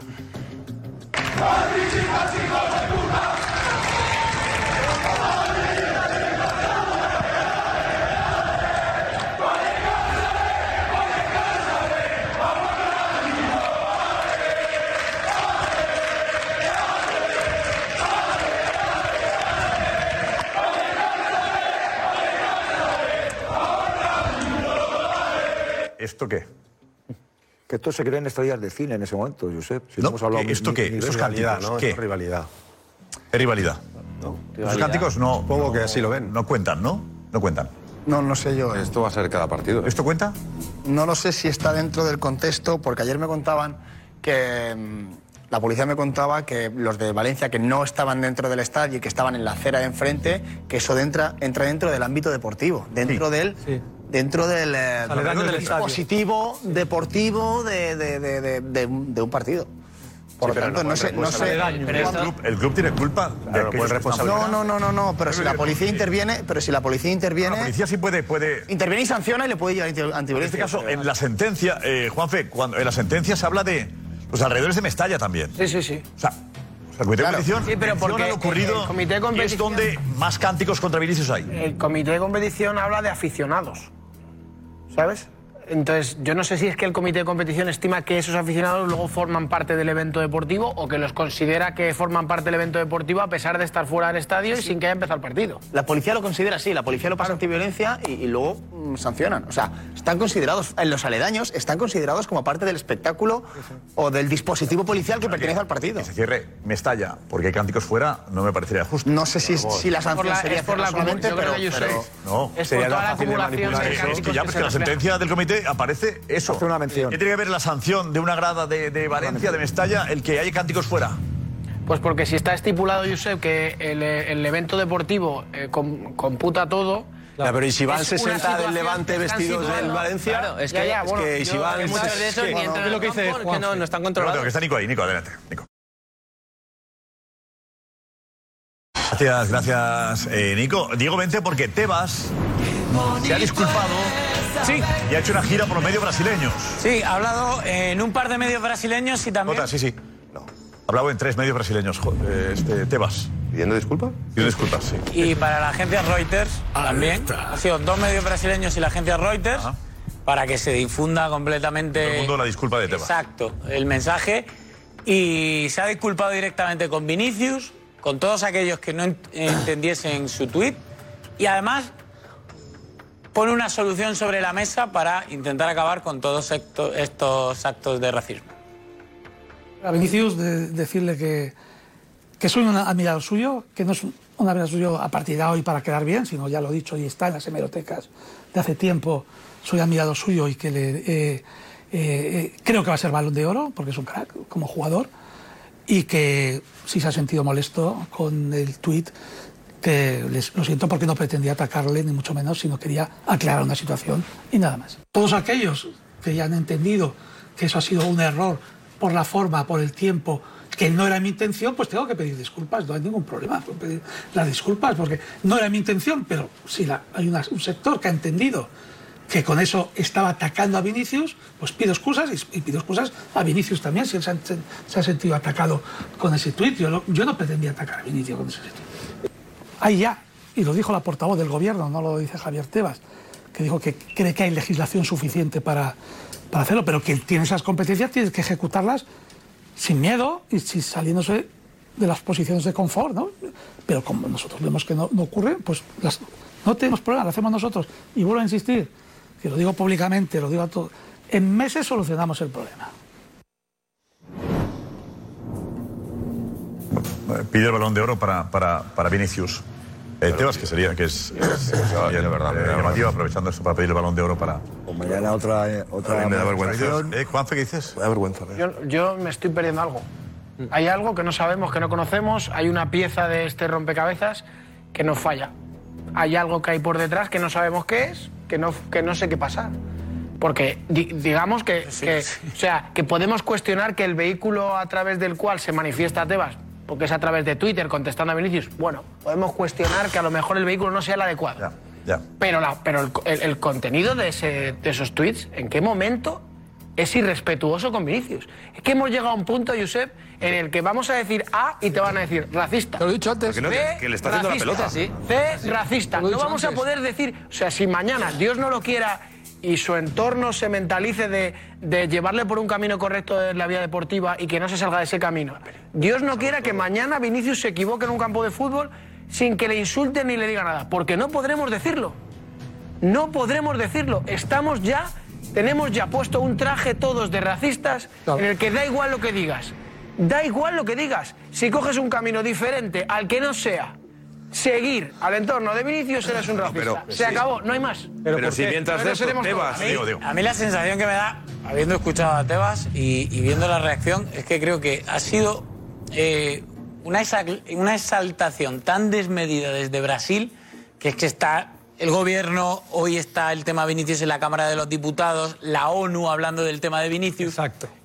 ¿Esto qué? Que esto se creen estrellas de cine en ese momento, Josep. Si No, hemos hablado ¿qué- ¿Esto ni- qué? ni- ¿Estos ni- cánticos? ¿no? ¿Qué? Es rivalidad. Es rivalidad. Los cánticos no. Supongo que así lo ven. No cuentan, ¿no? No cuentan. No, no sé yo. Esto va a ser cada partido. ¿Esto cuenta? No lo sé si está dentro del contexto, porque ayer me contaban que mm, la policía me contaba que los de Valencia que no estaban dentro del estadio y que estaban en la acera de enfrente, que eso entra, entra dentro del ámbito deportivo, dentro del dentro del, eh, del del estadio. dispositivo deportivo de, de- de- de- de un de un partido. Por lo Sí, pero tanto, no no, sé, no sé. el club- el club tiene culpa de Claro, que puede ellos están No, no, no, no, no, pero si la policía interviene, pero si la policía interviene. La policía sí puede, puede. Interviene y sanciona y le puede llevar anti- En antiviolencia. este caso, en la sentencia, eh, Juanfe, cuando en la sentencia se habla de los alrededores de Mestalla también. Sí, sí, sí. O sea, el comité Claro. de competición Sí, pero porque lo ocurrido el comité de y es competición- donde más cánticos contra Vinicius hay. El comité de competición habla de aficionados, ¿sabes? Entonces, yo no sé si es que el comité de competición estima que esos aficionados luego forman parte del evento deportivo o que los considera que forman parte del evento deportivo a pesar de estar fuera del estadio y sin que haya empezado el partido. La policía lo considera así, la policía lo pasa antiviolencia y, y luego mm, sancionan. O sea, están considerados, en los aledaños, están considerados como parte del espectáculo o del dispositivo policial que pertenece al partido. Que se cierre Mestalla porque hay cánticos fuera, no me parecería justo. No sé si, si la sanción por la- sería es por la pero, pero- sé. No, Es por toda la acumulación de Es que cánticos ya, que pues se que la sentencia del comité aparece eso. Hace una mención. ¿Qué tiene que ver la sanción de una grada de, de Valencia, de Mestalla, el que haya cánticos fuera? Pues porque si está estipulado, Josep, que el, el evento deportivo eh, com- computa todo. Ya, pero ¿y si van es una 60 del Levante que vestidos del Valencia? Claro, es Ya, que, ya, es bueno, que ¿y si van que muchos de esos ¿qué? ni entran es lo que dice es que Juanfe. no, no están Pero controlados. que está Nico ahí, Nico, adelante. Nico. Gracias, gracias, eh, Nico. Diego, vente porque Tebas se ha disculpado Sí. y ha hecho una gira por los medios brasileños. Sí, ha hablado en un par de medios brasileños y también. Jota, sí, sí. Ha hablado en tres medios brasileños, eh, este, Tebas. ¿Pidiendo disculpas? Pidiendo disculpas, sí. Y para la agencia Reuters también. Ha sido dos medios brasileños y la agencia Reuters para que se difunda completamente. Todo el mundo la disculpa de Tebas. Exacto, el mensaje. Y se ha disculpado directamente con Vinicius, con todos aquellos que no ent- entendiesen su tuit. Y además pone una solución sobre la mesa para intentar acabar con todos esto- estos actos de racismo. A Vinicius de- decirle que, que soy un admirador suyo, que no es un un admirador suyo a partir de hoy para quedar bien, sino ya lo he dicho y está en las hemerotecas de hace tiempo, soy admirador suyo y que le, eh, eh, eh, creo que va a ser balón de oro, porque es un crack como jugador, y que si se ha sentido molesto con el tuit, que les- lo siento porque no pretendía atacarle, ni mucho menos, sino quería aclarar una situación y nada más. Todos aquellos que ya han entendido que eso ha sido un error por la forma, por el tiempo, que no era mi intención, pues tengo que pedir disculpas, no hay ningún problema con pedir las disculpas, porque no era mi intención, pero si hay un sector que ha entendido que con eso estaba atacando a Vinicius, pues pido excusas y, pido excusas a Vinicius también, si él se ha, se ha sentido atacado con ese tuit. Yo no pretendía atacar a Vinicius con ese tuit. Ahí ya, y lo dijo la portavoz del gobierno, no lo dice Javier Tebas, que dijo que cree que hay legislación suficiente para, para hacerlo, pero que tiene esas competencias, tienes que ejecutarlas sin miedo y sin saliéndose de las posiciones de confort, ¿no? Pero como nosotros vemos que no, ocurre, pues no tenemos problema, lo hacemos nosotros. Y vuelvo a insistir, que lo digo públicamente, lo digo a todos, en meses solucionamos el problema. Pide el balón de oro para, para, para Vinicius. Eh, Tebas, que sería, que es, es, bien, eh, llamativo, aprovechando esto para pedir el balón de oro para. mañana otra, eh, otra me da vergüenza. Eh, Juanfe, ¿qué dices? Me da vergüenza. Yo, yo me estoy perdiendo algo. Hay algo que no sabemos, que no conocemos, hay una pieza de este rompecabezas que nos falla. Hay algo que hay por detrás que no sabemos qué es, que no, que no sé qué pasa. Porque di- digamos que, que- o sea, que podemos cuestionar que el vehículo a través del cual se manifiesta Tebas, porque es a través de Twitter contestando a Vinicius, bueno, podemos cuestionar que a lo mejor el vehículo no sea el adecuado. Ya. Pero, la, pero el, el- el contenido de, ese- de esos tweets, ¿en qué momento es irrespetuoso con Vinicius? Es que hemos llegado a un punto, Josep, en el que vamos a decir A y te van a decir racista. Te lo he dicho antes. Que no, B, que le está haciendo la racista. pelota. C, racista. No vamos a poder decir, o sea, si mañana Dios no lo quiera y su entorno se mentalice de, de llevarle por un camino correcto en la vía deportiva y que no se salga de ese camino. Dios no quiera que mañana Vinicius se equivoque en un campo de fútbol sin que le insulten ni le diga nada, porque no podremos decirlo. No podremos decirlo. Estamos ya tenemos ya puesto un traje todos de racistas en el que da igual lo que digas. Da igual lo que digas. Si coges un camino diferente al que no sea seguir al entorno de Vinicius, eres un racista. pero- Se sí. acabó, no hay más. Pero si mientras Pero de eso, Tebas. A mí- Digo, digo. A mí la sensación que me da, habiendo escuchado a Tebas y, y viendo la reacción, es que creo que ha sido eh, una, exal- una exaltación tan desmedida desde Brasil, que es que está el gobierno, hoy está el tema Vinicius en la Cámara de los Diputados, la ONU hablando del tema de Vinicius,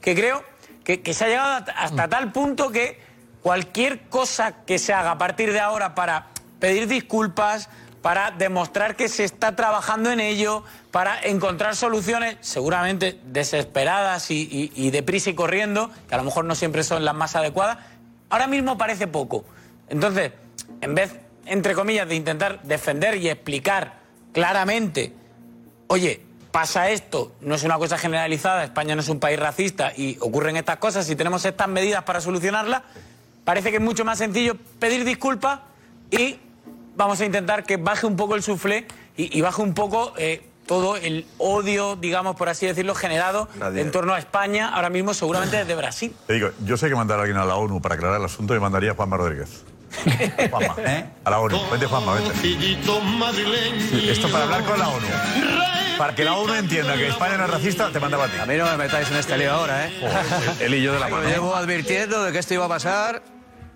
que creo que, que se ha llegado hasta- hasta tal punto que cualquier cosa que se haga a partir de ahora para pedir disculpas, para demostrar que se está trabajando en ello, para encontrar soluciones seguramente desesperadas y, y, y deprisa y corriendo, que a lo mejor no siempre son las más adecuadas, ahora mismo parece poco. Entonces, en vez, entre comillas, de intentar defender y explicar claramente oye, pasa esto, no es una cosa generalizada, España no es un país racista y ocurren estas cosas y tenemos estas medidas para solucionarlas, parece que es mucho más sencillo pedir disculpas y vamos a intentar que baje un poco el suflé y, y baje un poco eh, todo el odio, digamos, por así decirlo, generado Nadie- en torno a España, ahora mismo seguramente desde Brasil. Te digo, yo sé que mandar a alguien a la ONU para aclarar el asunto y mandaría a Juanma Rodríguez. Juanma, ¿eh? A la ONU. Vente, Juanma, vente. Sí, Esto para hablar con la ONU. Para que la ONU entienda que España no es racista, te mandaba a ti. A mí no me metáis en este lío ahora, ¿eh? El hillo de la mano. llevo advirtiendo de que esto iba a pasar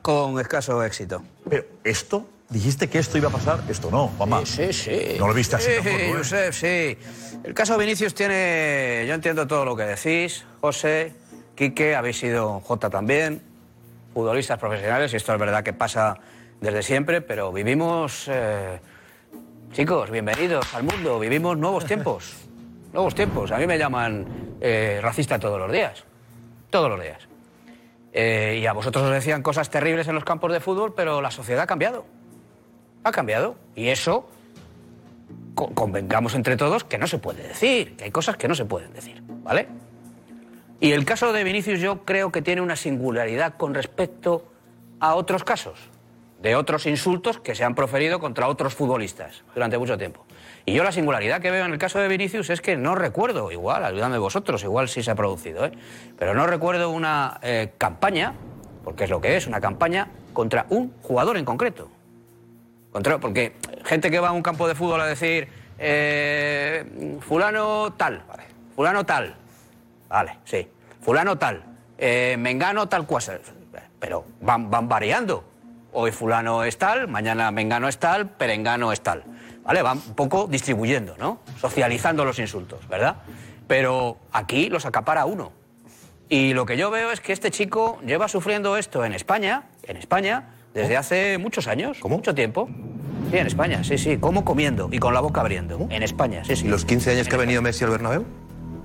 con escaso éxito. Pero esto, dijiste que esto iba a pasar, esto no, Juanma. Sí, sí. No lo viste así Sí, tampoco, ¿eh? Josep, sí. El caso Vinicius tiene... Yo entiendo todo lo que decís. José, Quique, habéis sido Jota también. Futbolistas profesionales, y esto es verdad que pasa desde siempre, pero vivimos... eh, Chicos, bienvenidos al mundo. Vivimos nuevos tiempos. Nuevos tiempos. A mí me llaman eh, racista todos los días. Todos los días. Eh, y a vosotros os decían cosas terribles en los campos de fútbol, pero la sociedad ha cambiado. Ha cambiado. Y eso, co- convengamos entre todos que no se puede decir, que hay cosas que no se pueden decir, ¿vale? Y el caso de Vinicius yo creo que tiene una singularidad con respecto a otros casos, de otros insultos que se han proferido contra otros futbolistas durante mucho tiempo. Y yo la singularidad que veo en el caso de Vinicius es que no recuerdo, igual, ayúdame vosotros, igual sí se ha producido, ¿eh? pero no recuerdo una eh, campaña, porque es lo que es, una campaña contra un jugador en concreto. Contra- porque gente que va a un campo de fútbol a decir, eh, fulano tal, vale, fulano tal, vale, sí, fulano tal, eh, mengano tal cosa, pero van, van variando. Hoy fulano es tal, mañana mengano es tal, perengano es tal. ¿Vale? Van un poco distribuyendo, ¿no? Socializando los insultos, ¿verdad? Pero aquí los acapara uno. Y lo que yo veo es que este chico lleva sufriendo esto en España, en España, desde hace muchos años, mucho tiempo. Sí, en España, sí, sí, como comiendo y con la boca abriendo. En España, sí, sí. ¿Y los 15 años que ha venido Messi al Bernabéu?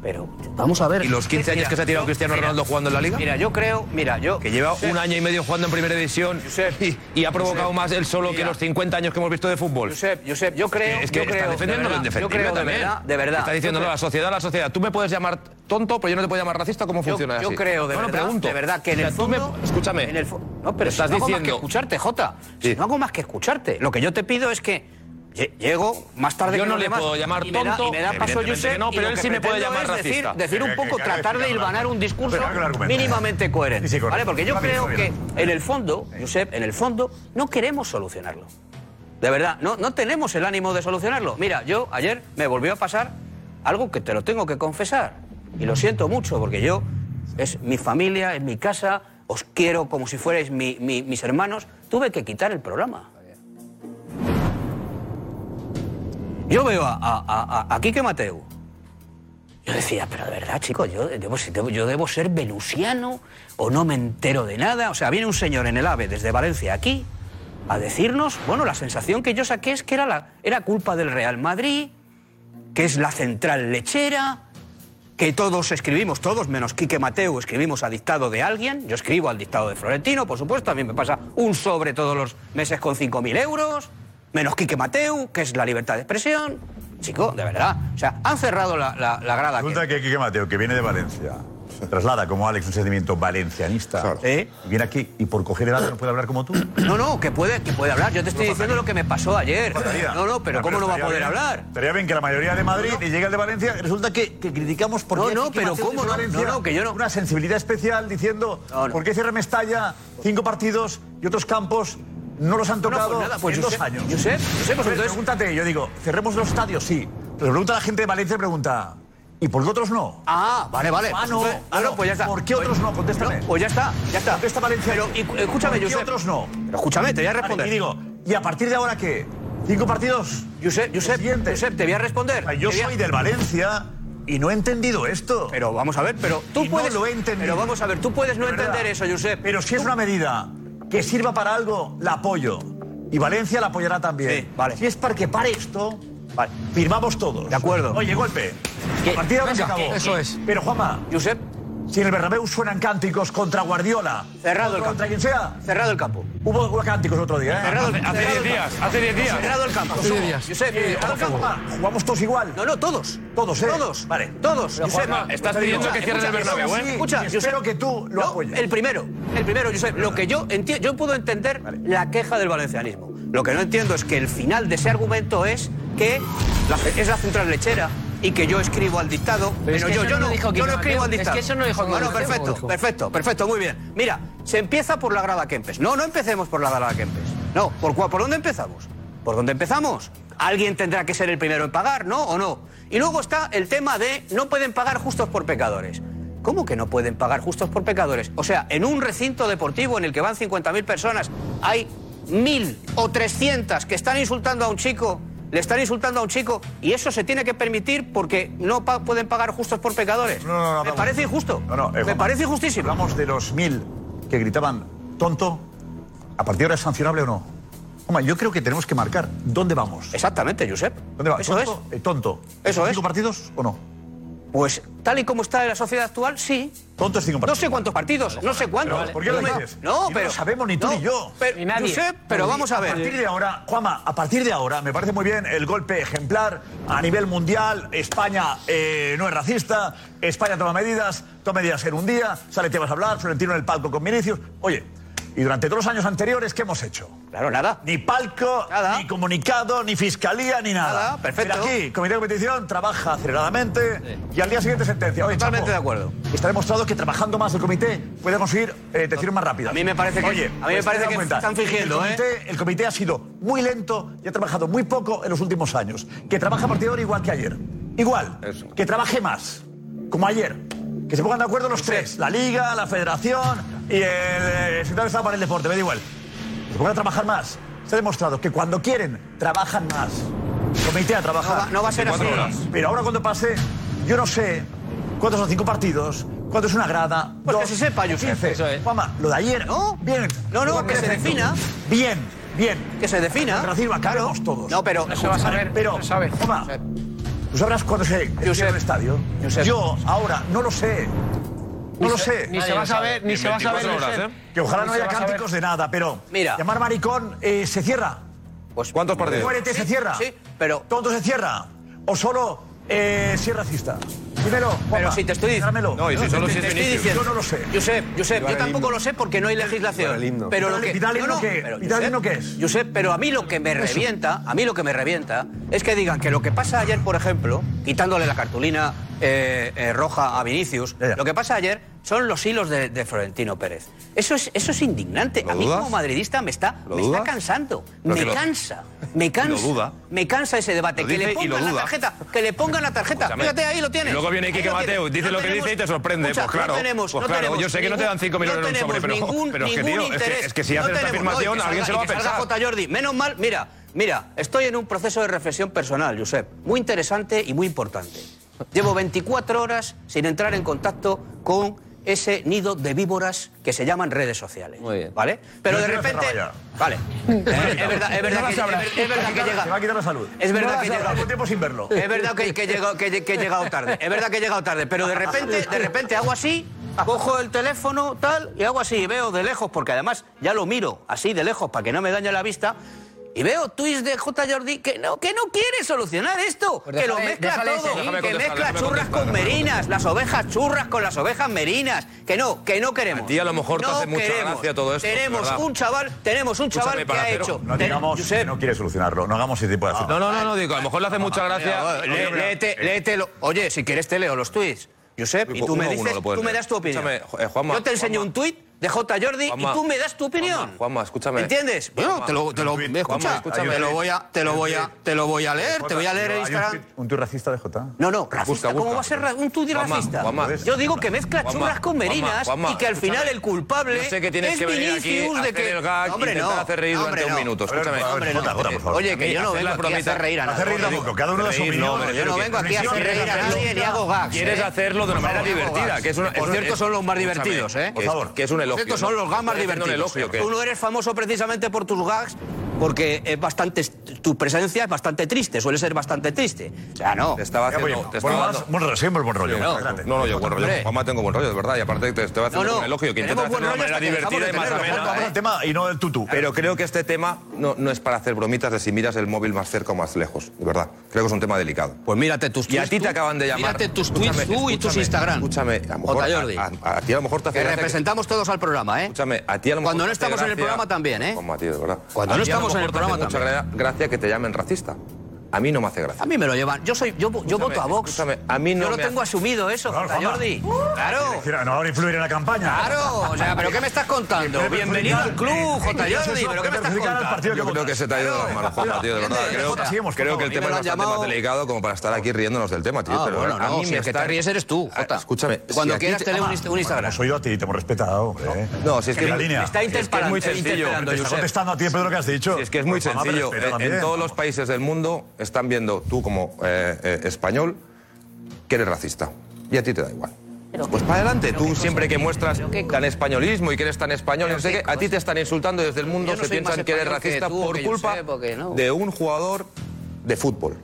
Pero vamos a ver. ¿Y los 15 años que se ha tirado yo- Cristiano Ronaldo jugando en la Liga? Mira, yo creo, mira, yo... Que lleva Josep, un año y medio jugando en Primera División y, y ha provocado Josep, más él solo que los 50 años que hemos visto de fútbol. Josep, Josep, yo creo, Es que yo está creo, defendiendo de verdad, yo creo de verdad, de verdad. Está diciendo, Yo la sociedad, la sociedad. Tú me puedes llamar tonto, pero yo no te puedo llamar racista. ¿Cómo Yo- funciona yo así? creo de no, no, verdad, pregunto. de verdad que en el tú me- fondo- escúchame. En el no, pero si estás no hago más que diciendo... escucharte, Jota. Si no hago más que escucharte. Lo que yo te pido es que llego más tarde Yo que no le demás puedo llamar y me da- tonto, y me da paso Josep no, y pero lo él sí me puede llamar es decir- racista. Decir un poco, tratar de hilvanar un discurso mínimamente coherente. Sí, sí, correcto. ¿vale? Porque yo creo que en el fondo, Josep, en el fondo, no queremos solucionarlo. De verdad, no, no tenemos el ánimo de solucionarlo. Mira, yo ayer me volvió a pasar algo que te lo tengo que confesar. Y lo siento mucho, porque yo, es mi familia, es mi casa, os quiero como si fuerais mi- mi- mis hermanos. Tuve que quitar el programa. Yo veo a, a, a, a Quique Mateu. Yo decía, pero de verdad, chicos, yo debo, yo debo ser venusiano o no me entero de nada. O sea, viene un señor en el AVE desde Valencia aquí a decirnos, bueno, la sensación que yo saqué es que era, la, era culpa del Real Madrid, que es la central lechera, que todos escribimos, todos menos Quique Mateu, escribimos a dictado de alguien. Yo escribo al dictado de Florentino, por supuesto, a mí me pasa un sobre todos los meses con 5.000 euros, menos Quique Mateu, que es la libertad de expresión. chico, de verdad. O sea, han cerrado la, la, la grada. Resulta que Quique Mateo, que viene de Valencia, traslada como Alex un sentimiento valencianista. Y viene aquí y por coger edad no puede hablar como tú. No, no, que puede, que puede hablar. Yo te estoy diciendo lo que me pasó ayer. No, no, pero ¿cómo no va a poder bien- hablar? Estaría bien que la mayoría de Madrid y llega el de Valencia resulta que, que criticamos por No, no, pero ¿cómo no? Valencia no, que yo no- Una sensibilidad especial diciendo por qué cierra Mestalla cinco partidos y otros campos no los han no, tocado pues nada, pues en Josep, dos años. Josep, Josep, pues Entonces, pregúntate, yo digo, cerremos los estadios, sí. Pero pregunta la gente de Valencia, pregunta, ¿y por qué otros no? Ah, vale, vale. Ah, no, Pues, ah, no, pues ya está. ¿Por qué otros no? Contéstame. No, pues ya está, ya está. Contesta Valencia. Pero, y- escúchame, ¿Por qué Josep. otros no? Pero escúchame, te voy a Vale, responder. y digo, ¿y a partir de ahora qué? ¿Cinco partidos? Josep, Josep, Josep, te voy a responder. Yo a- soy del Valencia y no he entendido esto. Pero vamos a ver, pero tú Y puedes. No lo he entendido. Pero vamos a ver, tú puedes no entender eso, Josep. Pero si es una medida que sirva para algo, la apoyo. Y Valencia la apoyará también. Sí, vale. Si es para que pare esto, firmamos todos. De acuerdo. Oye, golpe. A partir de ahora se acabó. eso es. Pero, Juanma, Josep, si en el Bernabéu suenan cánticos contra Guardiola, Cerrado el contra campo. quien sea, cerrado el campo. hubo hubo cánticos otro día, ¿eh? Cerrado, Hace- hace cerrado 10 el días, campo. hace 10 días. Cerrado el campo. Hace 10 días. Josep, Eh, cerrado el campo. Jugamos todos igual. No, no, todos. Todos, ¿eh? Todos. Vale. Todos. Josep, estás pidiendo que cierren el Bernabéu, ¿eh? Escucha, y espero que tú lo apoyes. el primero, el primero, Josep. Lo que yo entiendo, yo puedo entender la queja del valencianismo. Lo que no entiendo es que el final de ese argumento es que la- es la central lechera y que yo escribo al dictado. Pero es que yo, yo no dijo yo no escribo al Es dictado. que eso no dijo Bueno, perfecto, perfecto, perfecto, muy bien. Mira, se empieza por la grada Kempes. No, no empecemos por la grada Kempes. No, ¿por, cuál- ¿por dónde empezamos? ¿Por dónde empezamos? Alguien tendrá que ser el primero en pagar, ¿no? ¿O no? Y luego está el tema de no pueden pagar justos por pecadores. ¿Cómo que no pueden pagar justos por pecadores? O sea, en un recinto deportivo en el que van 50.000 personas, hay mil o 300 que están insultando a un chico, le están insultando a un chico, y eso se tiene que permitir porque no pa- pueden pagar justos por pecadores. No, no, no, Me parece injusto. No, no, eh, Me parece injustísimo. Hablamos de los mil que gritaban tonto. ¿A partir de ahora es sancionable o no? Juanma, yo creo que tenemos que marcar dónde vamos. Exactamente, Josep. ¿Dónde va? Eso ¿Tonto? Eh, tonto. Eso es. ¿Cinco partidos o no? Pues tal y como está en la sociedad actual, sí. Tonto es cinco No partidos. sé cuántos partidos, no sé cuántos. Pero, ¿Por qué lo No dices? No, pero. No lo sabemos ni tú no, ni yo. Pero, Ni nadie. Josep, pero vamos a A partir ver. de ahora, Juanma, a partir de ahora, me parece muy bien el golpe ejemplar a nivel mundial. España eh, no es racista, España toma medidas, toma medidas en un día, sale te vas a hablar, Florentino en el palco con Vinicius. Oye, y durante todos los años anteriores, ¿qué hemos hecho? Claro, nada. Ni palco, Nada. ni comunicado, ni fiscalía, ni nada. Nada, perfecto. Pero aquí, Comité de Competición trabaja aceleradamente y al día siguiente sentencia. Oye, Totalmente chapo, de acuerdo. Está demostrado que trabajando más el comité puede conseguir eh, decisiones más rápidas. A mí me parece que- Oye, a mí me pues parece que cuenta están fingiendo, el comité, el comité ha sido muy lento y ha trabajado muy poco en los últimos años. Que trabaja a partir de ahora igual que ayer. Igual. Que trabaje más. Como ayer. Que se pongan de acuerdo los tres. La Liga, la Federación y el, eh, secretario de Estado para el Deporte. Me da igual. Que se pongan a trabajar más. Se ha demostrado que cuando quieren, trabajan más. Comité a trabajar. No va- no va a ser así. 24 horas. Pero ahora cuando pase, yo no sé cuántos son cinco partidos, cuánto es una grada. Pues que dos, se sepa. Eso es. Juanma, lo de ayer. No. Bien. No, no, que se defina. Bien, bien. Que se defina. El racismo acabemos todos. No, pero. Eso va a saber. Pero. Juanma, ¿tú sabrás cuándo se cierra el estadio? Josep. Yo, ahora, no lo sé. No lo sé. Ni se va a saber, ni se va a saber. 24 horas, Josep. Que ojalá Ni no haya cánticos de nada, pero. Mira. Llamar maricón eh, se cierra. Pues, ¿Cuántos partidos? Muérete se cierra. Sí, pero. Tonto se cierra. O solo eh, si es racista. Dímelo. Pero Juanma, si te estoy diciendo. No, y si solo si es estoy Vinicius. diciendo, Yo no lo sé. Josep, Josep, yo tampoco lo sé porque no hay legislación. el himno. Pero lo que, pitale himno qué, pero, pitale Josep, himno qué es. Josep, pero a mí lo que me revienta, a mí lo que me revienta es que digan que lo que pasa ayer, por ejemplo, quitándole la cartulina eh, eh, roja a Vinicius, lo que pasa ayer son los hilos de, de Florentino Pérez. Eso es, eso es indignante. ¿Lo A mí dudas? como madridista me está, ¿Lo me está cansando. Pero Me lo- cansa. Me cansa. duda. Me cansa ese debate. Lo que le pongan la tarjeta. Que le pongan la tarjeta. Escúchame. Fíjate, ahí lo tienes. Y luego viene Quique Mateo, dice lo que dice y te sorprende. Escucha, Pues claro, No tenemos, pues no tenemos yo sé que no te dan cinco ningún- millones en un sobre, pero- ningún- pero es que, tío, es que- interés. es que si haces esta afirmación, alguien se lo va a pensar. J. Jordi, menos mal, mira, mira, estoy en un proceso de reflexión personal, Josep, muy interesante y muy importante. Llevo 24 horas sin entrar en contacto con ese nido de víboras que se llaman redes sociales. Muy bien. ¿Vale? Pero de repente. Vale. Eh, Es verdad, es verdad, es verdad que, es ver- es verdad que Se va a llega. quitar la salud. Es verdad No que la llega. Llevo tiempo sin verlo. Es verdad que, que he llegado, que, que he llegado tarde. Es verdad que he llegado tarde. Pero de repente, de repente hago así, cojo el teléfono, tal, y hago así, y veo de lejos, porque además ya lo miro así de lejos para que no me dañe la vista. Y veo tuits de J. Jordi que no, que no quiere solucionar esto, Pues que lo mezcla déjale todo, que mezcla churras con merinas, las ovejas churras con las ovejas merinas. Que no, que no queremos. A ti a lo mejor te no hace mucha gracia todo esto, Tenemos ¿verdad? un chaval, tenemos un chaval Escúchame, que ha hecho. No digamos que no quiere solucionarlo, no hagamos ese tipo de acciones. No, no, no, no, digo, a lo mejor le hace mucha gracia. Lé- léete, léete lo- Oye, si quieres te leo los tuits. Josep, y tú me Uno dices, tú me das tu opinión. Escúchame, eh, Juanma, Yo te enseño un tuit de J. Jordi Juanma, y tú me das tu opinión. Juanma, Juanma, escúchame. ¿Entiendes? Bueno, Juanma, te lo, te lo, un me escucha, Juanma, escúchame. te lo voy a, te lo voy a, te lo voy a leer, te voy a leer un Instagram. tuit- ¿Un tuit racista de Jota? No, no, racista. Busca, ¿Cómo busca. va a ser un tuit racista? Juanma. Yo digo que mezcla Juanma, churras con merinas Juanma, y que al final escúchame. el culpable Yo sé que tienes es que venir aquí Vinicius a de hacer que el gag, hombre, intentar no, hacer reír hombre, durante un no. minuto. A ver, Escúchame. Hombre, no. Jota, Jota, por favor. Oye, que yo no vengo aquí a hacer reír a nadie. Hacer reír tampoco, cada uno da su opinión. no, Yo no vengo aquí a hacer reír a nadie ni hago gags. Quieres ¿eh? hacerlo de una Por manera favor, divertida, que es Por un- cierto, son los más divertidos, ¿eh? que es- Que es un elogio. Cierto, son los un divertidos. elogio, Tú no eres famoso precisamente por tus gags, porque es bastante, tu presencia es bastante triste, suele ser bastante triste. O sea, no. Te estaba Ya, haciendo. pues, te buen estaba rollo, dando- buen rollo, siempre buen rollo. Sí, no, no, no, yo buen rollo. Juanma tengo buen rollo, de verdad. Y aparte te estoy haciendo No, no, un elogio que intenta hacerlo de una manera divertida y más amena. Vamos ¿eh? al tema y no del tutú. Pero creo que este tema no, no es para hacer bromitas de si miras el móvil más cerca o más lejos, de verdad. Creo que es un tema delicado. Pues mírate tus Y a tweets ti te acaban de llamar. Mírate tus tweets Escúchame, tú y tus Instagram. Escúchame, a lo mejor. A, a- a ti a lo mejor te hace Que representamos todos al programa, ¿eh? Escúchame, a ti a lo mejor Cuando no te estamos en el programa también, ¿eh? Juanma, tío, de verdad. Cuando A no ti en el programa mucha gra- gracia que te llamen racista. A mí no me hace gracia. A mí me lo llevan. Yo soy, yo, yo voto a Vox. a mí no yo lo me tengo hace- asumido eso, Claro, Jota Juanma. Jordi. Claro. No ahora influir en la campaña. Claro, o sea, ¿pero qué me estás contando? Pero- Bienvenido al club, Eh, J. eh, Jordi, eso ¿pero qué me estás contando? Yo creo que se te ha ido de las manos, Juanma, tío, de verdad. Creo, Jota, creo que el tema es bastante más delicado como para estar aquí riéndonos del tema, tío. Ah, pero bueno, a no, mí si me el que está- te ríes eres tú, Ah, Jota. Escúchame. Cuando quieras te leo un, inst- un Instagram. Hemos oído a ti, te hemos respetado, hombre. No, si es que está interpelando, está contestando a ti, Pedro, lo que has dicho. Es que es muy Pues, sencillo. En, todos los países del mundo están viendo tú como eh, eh, español que eres racista. Y a ti te da igual. Pues para adelante, tú siempre que muestras tan españolismo y que eres tan español, no sé qué, a ti te están insultando desde el mundo, no se piensan que eres que racista tú por culpa no. de un jugador de fútbol.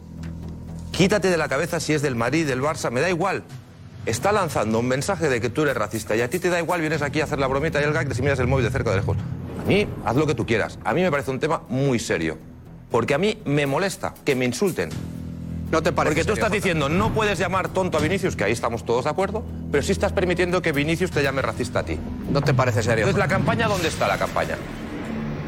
Quítate de la cabeza si es del Madrid, del Barça, me da igual. Está lanzando un mensaje de que tú eres racista y a ti te da igual, vienes aquí a hacer la bromita y el gag de si miras el móvil de cerca o de lejos. A mí, haz lo que tú quieras. A mí me parece un tema muy serio. Porque a mí me molesta que me insulten. No te parece Porque tú estás diciendo, no puedes llamar tonto a Vinicius, que ahí estamos todos de acuerdo, pero sí estás permitiendo que Vinicius te llame racista a ti. No te parece serio. Entonces, ¿la campaña dónde está la campaña?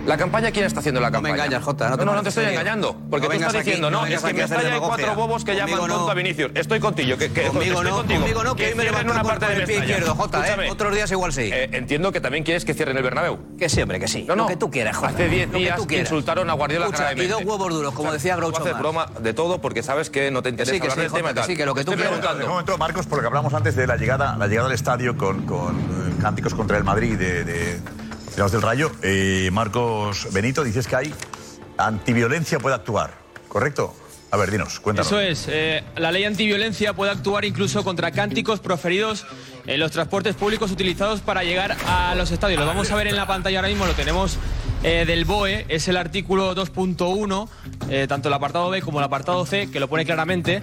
¿La campaña quién está haciendo la No me campaña? engañas, Jota, no No, te no, no te estoy serio. engañando. Porque No tú estás aquí, diciendo, no es que aquí me a hacer estalla hay cuatro bobos que Conmigo llaman no. tonto a Vinicius. Estoy contigo. Que, que, Conmigo estoy no, contigo. conmigo no, que hoy me levanto una con- parte con de el pie Mestalla. izquierdo, Jota, ¿eh? Otros días igual sí. Eh, entiendo que también quieres que cierren el Bernabéu. Que siempre, que sí. No, no. Lo que tú quieras, Jota. Hace 10 Lo que días quieras. insultaron a Guardiola Escucha, y dos huevos duros, como decía Groucho haces broma de todo porque sabes que no te interesa sí, que hablar sí, del tema que sí, que lo que tú quieras. preguntando. Un momento, Marcos, porque hablamos antes de la llegada, la llegada al estadio con, con, eh, cánticos contra el Madrid de, de, del Rayo. Eh, Marcos Benito, dices que hay antiviolencia puede actuar, ¿correcto? A ver, dinos, cuéntanos. Eso es, eh, la ley antiviolencia puede actuar incluso contra cánticos proferidos en los transportes públicos utilizados para llegar a los estadios. Lo vamos a ver en la pantalla ahora mismo, lo tenemos eh, del BOE, es el artículo 2.1, eh, tanto el apartado B como el apartado C, que lo pone claramente.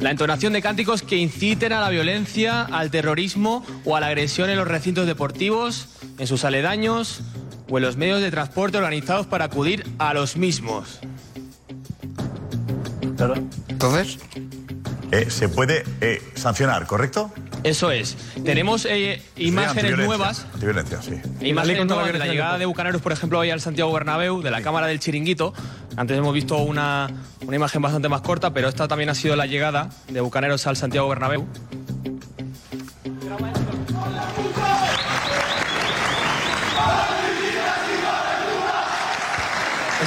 La entonación de cánticos que inciten a la violencia, al terrorismo o a la agresión en los recintos deportivos, en sus aledaños o en los medios de transporte organizados para acudir a los mismos. Entonces, Eh, se puede eh, sancionar, ¿correcto? Eso es. Tenemos eh, imágenes nuevas. Antiviolencia, sí. Imágenes nuevas de la llegada de Bucaneros, por ejemplo, hoy al Santiago Bernabéu, de la Cámara del Chiringuito. Antes hemos visto una, una imagen bastante más corta, pero esta también ha sido la llegada de Bucaneros al Santiago Bernabéu.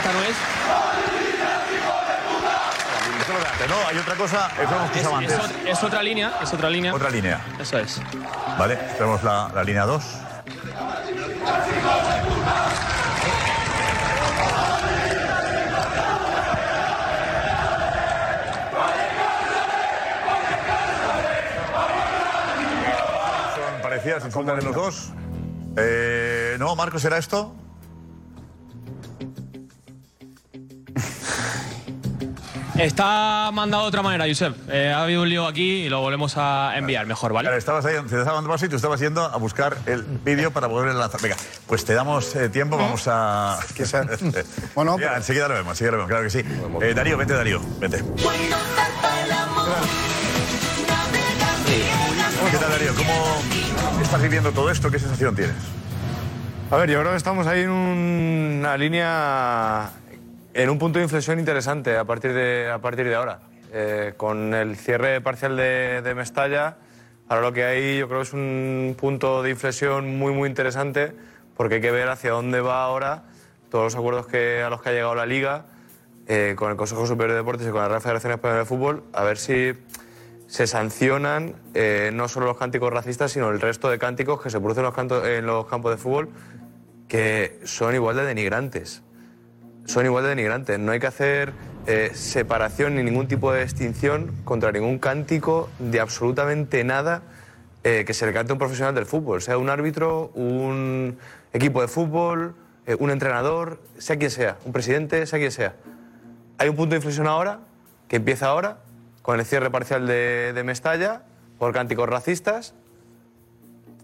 Esta no es. No, hay otra cosa, hemos Es, es es otra línea, es otra línea. Otra línea. Eso es. Vale, tenemos la, la línea 2. Son parecidas, insultan en los dos. Eh, no, Marcos, ¿era esto? Está mandado de otra manera, Josep. Eh, ha habido un lío aquí y lo volvemos a enviar mejor, ¿vale? Claro, estabas ahí, te estabas dando paso y tú estabas yendo a buscar el vídeo para poder lanzar. Venga, pues te damos eh, tiempo, vamos a. bueno, ya, enseguida lo vemos, enseguida lo vemos, claro que sí. Eh, Darío, vete, Darío, vete. ¿Qué tal, Darío? ¿Cómo estás viviendo todo esto? ¿Qué sensación tienes? A ver, yo creo que estamos ahí en una línea, en un punto de inflexión interesante a partir de, a partir de ahora. Eh, con el cierre parcial de, Mestalla, ahora lo que hay yo creo es un punto de inflexión muy, muy interesante porque hay que ver hacia dónde va ahora todos los acuerdos que, a los que ha llegado la Liga eh, con el Consejo Superior de Deportes y con la Real Federación Española de Fútbol, a ver si se sancionan eh, no solo los cánticos racistas, sino el resto de cánticos que se producen en los campos de fútbol que son igual de denigrantes. Son igual de denigrantes. No hay que hacer eh, separación ni ningún tipo de distinción contra ningún cántico de absolutamente nada eh, que se le cante a un profesional del fútbol, sea un árbitro, un equipo de fútbol, eh, un entrenador, sea quien sea, un presidente, sea quien sea. Hay un punto de inflexión ahora, que empieza ahora, con el cierre parcial de, de Mestalla, por cánticos racistas,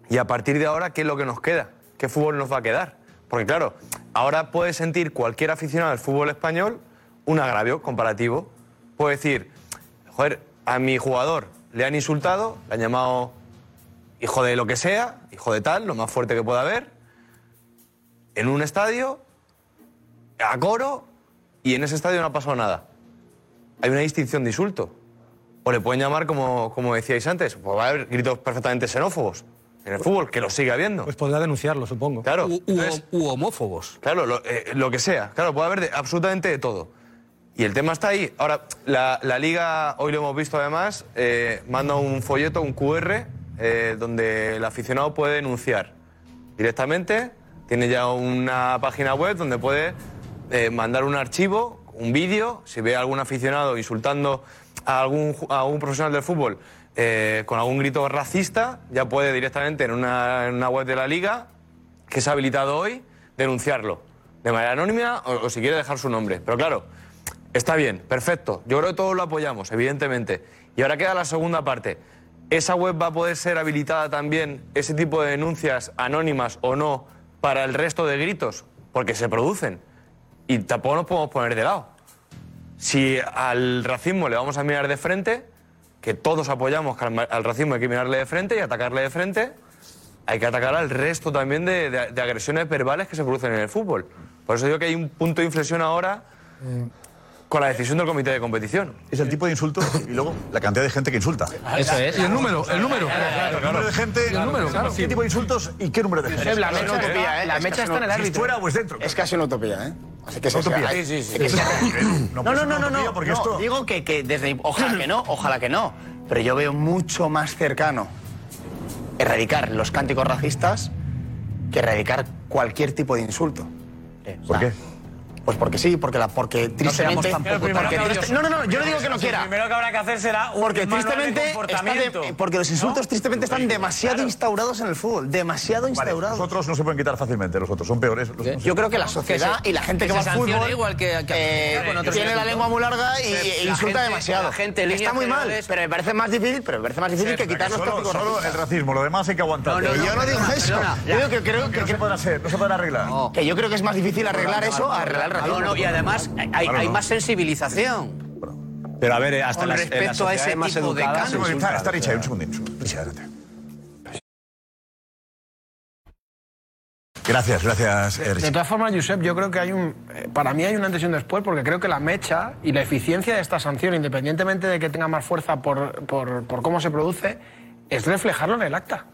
y a partir de ahora, ¿qué es lo que nos queda? ¿Qué fútbol nos va a quedar? Porque claro, ahora puede sentir cualquier aficionado al fútbol español un agravio comparativo. Puede decir, joder, a mi jugador le han insultado, le han llamado hijo de lo que sea, hijo de tal, lo más fuerte que pueda haber, en un estadio, a coro, y en ese estadio no ha pasado nada. Hay una distinción de insulto. O le pueden llamar, como, como decíais antes, pues va a haber gritos perfectamente xenófobos en el fútbol, que lo sigue habiendo. Pues podrá denunciarlo, supongo. Claro. U- entonces- U homófobos. Claro, lo, eh, lo que sea. Claro, puede haber de- absolutamente de todo. Y el tema está ahí. Ahora, la, la liga, hoy lo hemos visto además, eh, manda un folleto, un QR, eh, donde el aficionado puede denunciar directamente. Tiene ya una página web donde puede eh, mandar un archivo, un vídeo, si ve a algún aficionado insultando a algún, a un profesional del fútbol eh, con algún grito racista, ya puede directamente en una, en una web de la liga, que se ha habilitado hoy, denunciarlo de manera anónima o, o si quiere dejar su nombre. Pero claro, está bien, perfecto. Yo creo que todos lo apoyamos, evidentemente. Y ahora queda la segunda parte. ¿Esa web va a poder ser habilitada también, ese tipo de denuncias anónimas o no, para el resto de gritos? Porque se producen. Y tampoco nos podemos poner de lado. Si al racismo le vamos a mirar de frente, que todos apoyamos al, racismo hay que mirarle de frente y atacarle de frente, hay que atacar al resto también de, de- de agresiones verbales que se producen en el fútbol. Por eso digo que hay un punto de inflexión ahora con la decisión del comité de competición. Es el tipo de insulto y luego la cantidad de gente que insulta. Eso es. Y el número, el número. El número de gente. El número, claro. ¿Qué tipo de insultos y qué número de gente? Josep, la mecha, Es utopía, ¿eh? La Es mecha está en el árbitro. fuera o es dentro. Es casi una utopía, ¿eh? Así que Es utopía. Sí, sí, sí. No, No, pues no, es no, no, porque no, esto- Digo que, que desde. Ojalá que no, ojalá que no. Pero yo veo mucho más cercano erradicar los cánticos racistas que erradicar cualquier tipo de insulto. ¿Por qué? Pues porque sí, porque la porque tristemente. tampoco porque tan- triste- no, no, no, yo no digo que no quiera. Lo primero que habrá que hacer será un Porque de tristemente está de- comportamiento. porque los insultos tristemente están demasiado Claro. instaurados en el fútbol, demasiado Vale, instaurados. los otros no se pueden quitar fácilmente, los otros son peores. los- Yo creo que la sociedad y la gente que, va al fútbol igual que, eh, tiene la lengua muy larga y, e La insulta gente- demasiado. la gente en está muy mal, pero me parece más difícil, pero me parece más difícil que quitar los Solo, tópicos solo el racismo, lo demás hay que aguantar. No, no, no, yo no digo eso. Yo digo que creo que, no se puede hacer, no se puede arreglar. que yo creo que es más difícil arreglar eso arreglar No, no, y además hay, Claro, hay no. más sensibilización. Pero a ver, eh, hasta Con en las, en las respecto a ese más tipo de casos. Está, está Richard, un segundín. Richard, espérate. Gracias, gracias, eh, De todas formas, Josep, yo creo que hay un. eh, Para mí hay un antes y un después, porque creo que la mecha y la eficiencia de esta sanción, independientemente de que tenga más fuerza por, por, por cómo se produce, es reflejarlo en el acta.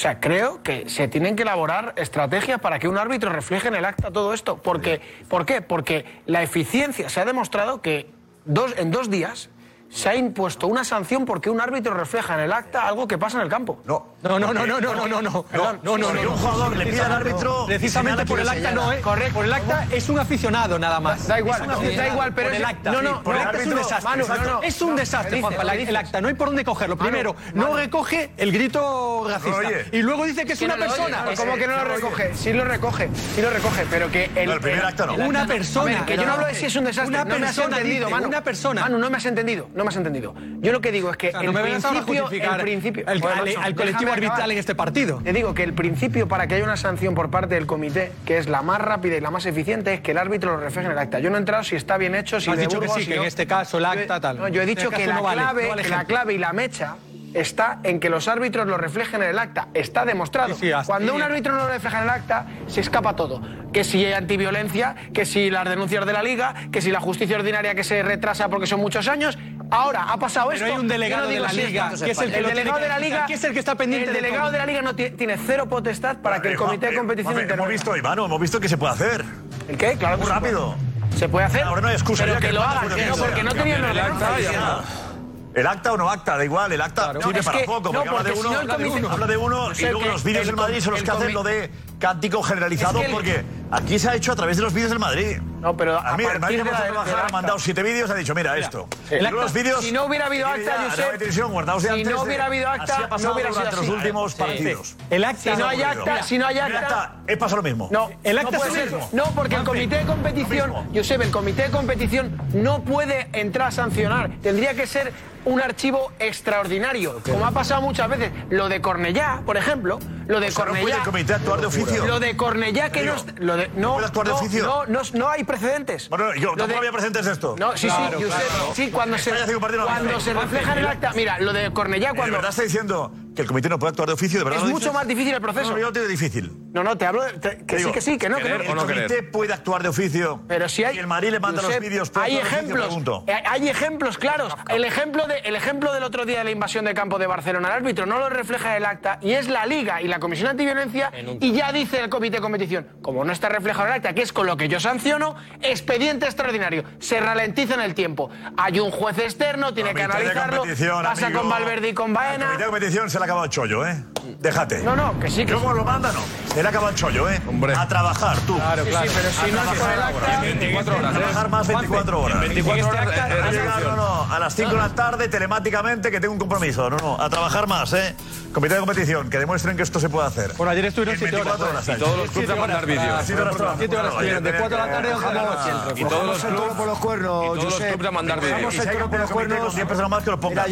O sea, creo que se tienen que elaborar estrategias para que un árbitro refleje en el acta todo esto. Porque, ¿Por qué? Porque la eficiencia se ha demostrado que dos, en dos días se ha impuesto una sanción porque un árbitro refleja en el acta algo que pasa en el campo. No. No, no, no, no, no, no, no. No, no, no. no, un jugador le pide al árbitro. Precisamente por el acta no, ¿eh? Correcto. Por el acta es un aficionado nada más. Da igual, da igual, pero. El acta. No, no, por el acta es un desastre. Es un desastre, Juanpa, el acta. No hay por dónde cogerlo. Primero, no recoge el grito racista. Y luego dice que es una persona. Pues ¿Cómo que no lo recoge? Sí lo recoge, sí lo recoge, pero que el. primer acta no. Una persona. Que yo no hablo de si es un desastre. Una persona. Una persona. Manu, no me has entendido no me has entendido. Yo lo que digo es que o sea, el, no principio, el, principio, el, bueno, al, al colectivo arbitral en este partido. Te digo que el principio para que haya una sanción por parte del comité, que es la más rápida y la más eficiente, es que el árbitro lo refleje en el acta. Yo no he entrado si está bien hecho, si has de dicho Burgos, que sí, si que en este caso el acta tal. No, yo he dicho este que, la, clave, no vale, la clave y la mecha está en que los árbitros lo reflejen en el acta. Está demostrado. Cuando un árbitro no lo refleja en el acta, se escapa todo. Que si hay antiviolencia, que si las denuncias de la liga, que si la justicia ordinaria que se retrasa porque son muchos años. Ahora ha pasado esto. hay un delegado de la liga, que es el que delegado de la liga, es el que está pendiente. El delegado de, la liga no tiene cero potestad para que el comité de eh, competición vale, Hemos visto, Ivano, hemos visto que se puede hacer. ¿El qué? Claro, muy rápido. Se puede hacer. Ahora no hay. Pero que, lo hagan, porque no tenían los el acta o no acta, da igual, el acta sirve para poco, porque, habla, de uno, habla de uno, y luego los vídeos del Madrid son los que hacen lo de cántico generalizado, porque aquí se ha hecho a través de los vídeos del Madrid. No, pero a, a mí, el Madrid de la, de ha mandado siete vídeos, ha dicho, mira, mira esto. El acta, los vídeos, si no hubiera habido acta, Josep, televisión, guardados si no hubiera habido acta, no hubiera sido los últimos partidos. El acta, si no hay acta, si no hay acta, es lo mismo. No, el acta es lo mismo. No, porque el comité de competición, Josep, el comité de competición no puede entrar a sancionar, tendría que ser un archivo extraordinario. Como ha pasado muchas veces, lo de Cornellá, por ejemplo, lo de Cornellá. Actuar de oficio. Lo de Cornellá que no, lo de, no, ¿no, actuar de oficio? no, hay precedentes. Bueno, yo tampoco había precedentes de esto. No, sí, sí, claro, usted, sí, cuando se, cuando se refleja en el acta, mira, lo de Cornellá eh, cuando. ¿De verdad está diciendo que el comité no puede actuar de oficio, de verdad. Es mucho más difícil el proceso. No, yo no te digo difícil. No, no, te hablo de, que sí, que sí, que no. Que no. El comité puede actuar de oficio. Pero si hay. Y el Madrid le manda los vídeos. Hay ejemplos. Eh, hay ejemplos claros. El ejemplo, de, el ejemplo del otro día de la invasión de campo de Barcelona al árbitro no lo refleja el acta y es la Liga y la Comisión Antiviolencia y ya dice el comité de competición, como no está reflejado el acta, que es con lo que yo sanciono, expediente extraordinario. Se ralentiza en el tiempo. Hay un juez externo, tiene que analizarlo. Pasa con Valverde y con Baena. El comité de competición se le acabado el chollo, ¿eh? Déjate. No, no, que sí. Que Yo como lo manda, no. Se le ha acabado el chollo, ¿eh? Hombre. A trabajar, tú. Claro, claro. Sí, sí, pero si no es el acta... 24 horas. A trabajar ¿eh? más 24 horas. 24 horas. No, no, a las 5 de la tarde, telemáticamente, que tengo un compromiso. No, no, a trabajar más, ¿eh? Comité de competición, que demuestren que esto se puede hacer. Bueno, ayer estuvieron 7 horas. horas y todos los clubes a mandar vídeos. 7 horas estuvieron, de 4 de la tarde a 11 de la noche. Y todos los clubes por los cuernos, Y todos los clubes a mandar vídeos. Si Vamos a por los cuernos. 10 personas más que los pongan.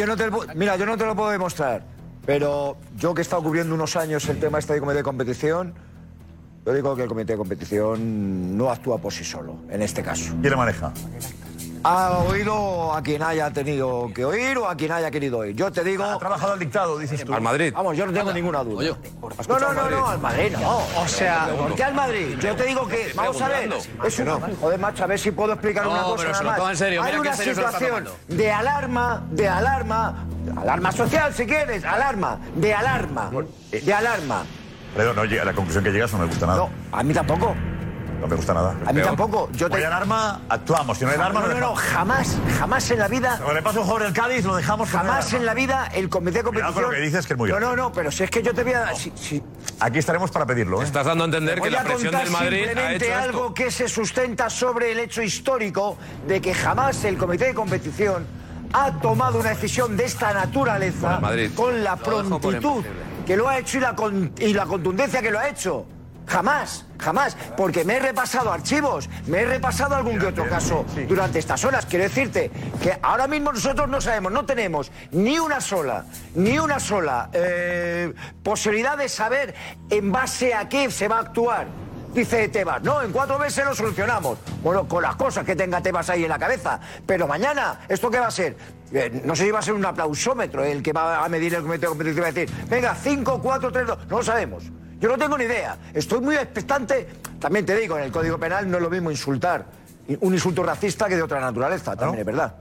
Mira, yo no te lo puedo demostrar. Pero yo que he estado cubriendo unos años el tema este de comité de competición, yo digo que el comité de competición no actúa por sí solo, en este caso. ¿Quién lo maneja? Ha oído a quien haya tenido que oír o a quien haya querido oír. Yo te digo. Ha trabajado al dictado, dices tú. Al Madrid. Vamos, yo no tengo ninguna duda. No, no, no, no, al Madrid no. O sea, ¿por qué al Madrid? Yo te digo que. Vamos a ver. Es una. Joder, macho, a ver si puedo explicar una cosa. Pero se lo toma en serio. Hay una situación de alarma, de alarma Alarma social, si quieres, alarma, de alarma, eh, de alarma. Pero no llega, la conclusión que llegas no me gusta nada. No, a mí tampoco. No me gusta nada. A mí tampoco. Yo te... hay alarma, actuamos. Si no hay alarma, no, no, no, no jamás, jamás en la vida. Cuando le pasa un jugador del Cádiz, lo dejamos. Jamás en la vida el comité de competición. Lo que dices que es muy No, no, no, pero si es que yo te voy a. Si. Aquí estaremos para pedirlo. ¿eh? Estás dando a entender que la presión del Madrid. Simplemente ha algo que se sustenta sobre el hecho histórico de que jamás el comité de competición ha tomado una decisión de esta naturaleza con la prontitud que lo ha hecho y la, y la contundencia que lo ha hecho. Jamás, jamás, porque me he repasado archivos, me he repasado algún que otro caso durante estas horas. Quiero decirte que ahora mismo nosotros no sabemos, no tenemos ni una sola, ni una sola eh, posibilidad de saber en base a qué se va a actuar dice Tebas, no, en cuatro meses lo solucionamos. Bueno, con las cosas que tenga Tebas ahí en la cabeza. Pero mañana, ¿esto qué va a ser? Eh, no sé si va a ser un aplausómetro el que va a medir el comité competitivo y va a decir, venga, 5, 4, 3, 2, no lo sabemos. Yo no tengo ni idea. Estoy muy expectante. También te digo, en el Código Penal no es lo mismo insultar. Un insulto racista que de otra naturaleza, también es verdad.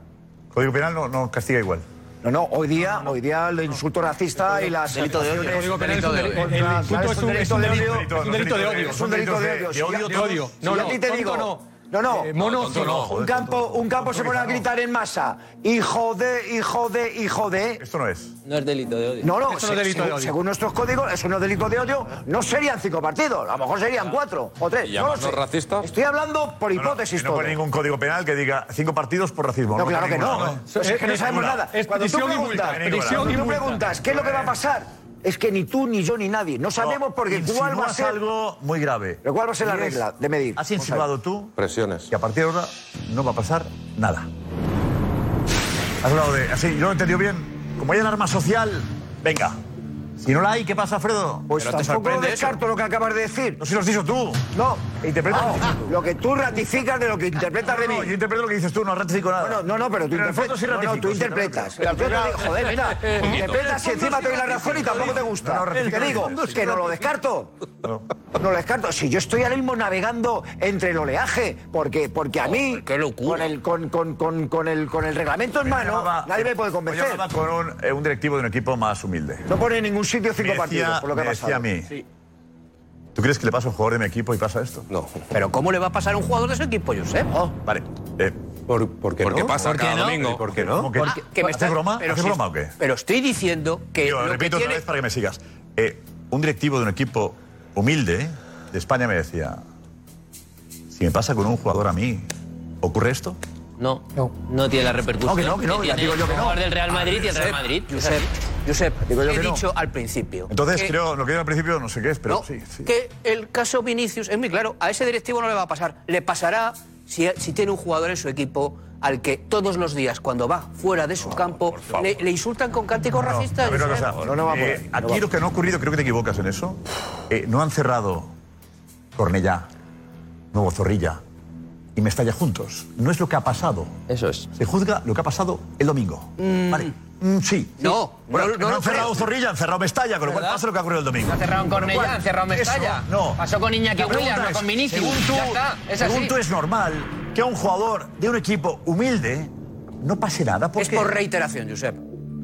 Código Penal no, no castiga igual. No, no, hoy día, hoy día el insulto racista y las delito de odio. El delito de odio. Es un delito de odio. Es un delito de odio. Es un delito de odio. De. No, no, te digo no. No, no. Eh, mono, No, no, un campo, un campo se pone a gritar en masa. Hijo de, hijo de, hijo de. Esto no es. No es delito de odio. No, no, se- según, según nuestros códigos, eso no es delito de odio, no serían cinco partidos, a lo mejor serían cuatro o tres. ¿Y No lo sé. racistas? Estoy hablando por No, no, hipótesis y no pone ningún código penal que diga cinco partidos por racismo. No, claro que no. es que no Eh, sabemos ninguna. nada. Cuando tú preguntas, cuando tú preguntas qué es lo que va a pasar, es que ni tú, ni yo, ni nadie. No sabemos porque cuál va a ser. algo muy grave. ¿Pero cuál va a ser la regla de medir? Has insinuado tú Presiones. que a partir de ahora no va a pasar nada. Has hablado de. Así, ¿yo lo he entendido bien? Como hay alarma social, venga. Si no la hay, ¿qué pasa, Alfredo? Pues tampoco lo descarto lo que acabas de decir. No, si lo has dicho tú. No. Interpreta No, lo que tú. lo que tú ratificas de lo que interpretas de mí. No, yo interpreto lo que dices tú, no ratifico nada. No, no, no, pero tú fondo interpretas. sí no, tú interpretas. Pero yo te joder, mira, interpretas y encima te doy la razón y tampoco te gusta. Te digo que no lo descarto. No lo descarto. Si yo estoy ahora mismo navegando entre el oleaje, porque, porque a mí, con el, con, con, con, con el, con el reglamento en mano, nadie me puede Yo convencer. hablaba con un, eh, un directivo de un equipo más humilde. No pone ningún sitio cinco decía- partidos, por lo que ha pasado. a mí. ¿Tú crees que le pasa a un jugador de mi equipo y pasa esto? No. Pero ¿cómo le va a pasar a un jugador de su equipo, Josep? Vale. Eh, ¿Por, por qué Porque no? pasa ¿Por qué cada no? domingo. ¿Por qué no? ¿Cómo que- Porque- que me ¿Haces está- broma? pero ¿Haces si- broma o qué? Pero estoy diciendo que Yo lo que repito tiene... otra vez para que me sigas. Eh, un directivo de un equipo humilde de España me decía, si me pasa con un jugador a mí, ¿ocurre esto? No, no, tiene la repercusión No, que no, que no, ya tiene digo yo que el no. jugador del Real Madrid y el Real Madrid. Josep, Josep, Digo yo he que no. dicho al principio. Entonces que- creo, lo que digo al principio no sé qué es, pero no, sí, sí. que el caso Vinicius es muy claro. A ese directivo no le va a pasar. Le pasará si, si tiene un jugador en su equipo al que todos los días, cuando va fuera de su campo, le, le insultan con cánticos No, racistas. Josep. cosa. No, no va por Eh, no aquí va lo que no ha ocurrido, creo que te equivocas en eso. eh, no han cerrado Cornellá, Nuevo Zorrilla y Mestalla juntos. No es lo que ha pasado. Eso es. Se juzga lo que ha pasado el domingo. Vale. Mm, sí. No, Bueno, no, no, no han cerrado creo. Zorrilla, han cerrado Mestalla, con lo cual ¿Verdad? pasa lo que ha ocurrido el domingo. Ha cerrado en Cornellá, han cerrado Mestalla. no. Pasó con Iñaki Williams, no es, con Vinicius. Según tú, Ya está, es según así. tú es normal que a un jugador de un equipo humilde no pase nada. Es Porque... por reiteración, Josep.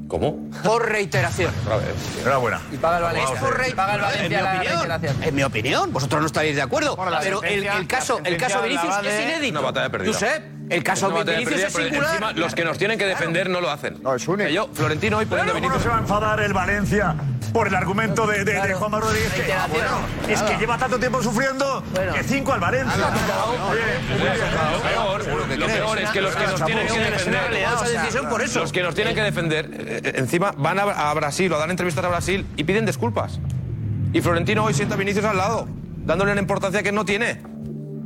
¿Cómo? Por reiteración. Enhorabuena. Y paga el Valencia. Es por Paga el en mi Valencia la opinión. reiteración. En mi opinión, vosotros no estaréis de acuerdo. Pero el, caso, el caso Vinicius es inédito. una batalla perdida. Josep, el caso una batalla Vinicius es singular. Encima, los que nos tienen que defender no lo hacen. No, es único. Que Yo, Florentino, hoy poniendo a ¿Cómo no Vinicius. se va a enfadar el Valencia por el argumento de, de, de Juanma Rodríguez? Que, ah, bueno, es que lleva tanto tiempo sufriendo que cinco al Valencia. Lo peor es que los que nos tienen que defender. Esa decisión por eso. Los que nos tienen que defender, eh, encima van a, a Brasil o dan entrevistas a Brasil y piden disculpas. Y Florentino hoy sienta a Vinicius al lado, dándole una importancia que no tiene.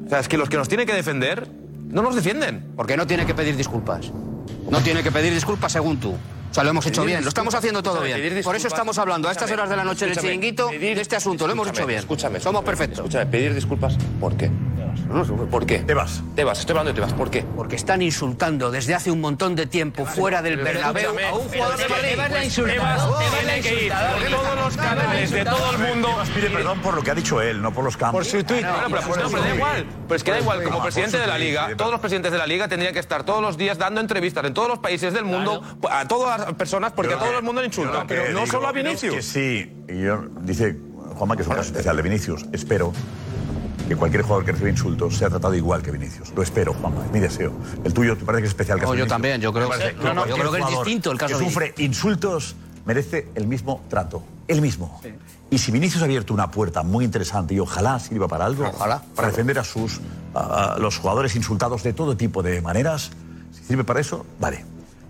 O sea, es que los que nos tienen que defender no nos defienden. ¿Por qué no tiene que pedir disculpas? No tiene que pedir disculpas según tú. O sea, lo hemos hecho bien, lo estamos haciendo todo bien. Por eso estamos hablando a estas horas de la noche en el chiringuito de este asunto. Lo hemos hecho bien. Escúchame. Somos perfectos. Escúchame, pedir disculpas, ¿por qué? ¿Por qué? Tebas. Tebas, estoy hablando de Tebas, ¿por qué? Porque están insultando desde hace un montón de tiempo fuera del Bernabéu a un jugador de Madrid. Tebas le insultado. Tebas tiene que ir por todos los canales de todo el mundo. Pide perdón por lo que ha dicho él, no por los campos. Por su tuit. No, pero, pues no, pero da igual. Pues que da igual. Como presidente de la Liga, todos los presidentes de la Liga tendrían que estar todos los días dando entrevistas en todos los países del mundo a todas las personas, porque a todo el mundo le insultan. Que Pero no solo a es Que Vinicius. sí, dice Juanma que es un caso especial de Vinicius. Espero que cualquier jugador que reciba insultos sea tratado igual que Vinicius. Lo espero, Juanma, es mi deseo. El tuyo te parece que es especial. No, caso yo Vinicius? también, yo creo parece no, no, yo creo que es distinto el caso que sufre insultos merece el mismo trato, el mismo. Y si Vinicius ha abierto una puerta muy interesante y ojalá sirva para algo, ojalá, para defender a sus a- a los jugadores insultados de todo tipo de maneras, si sirve para eso, vale.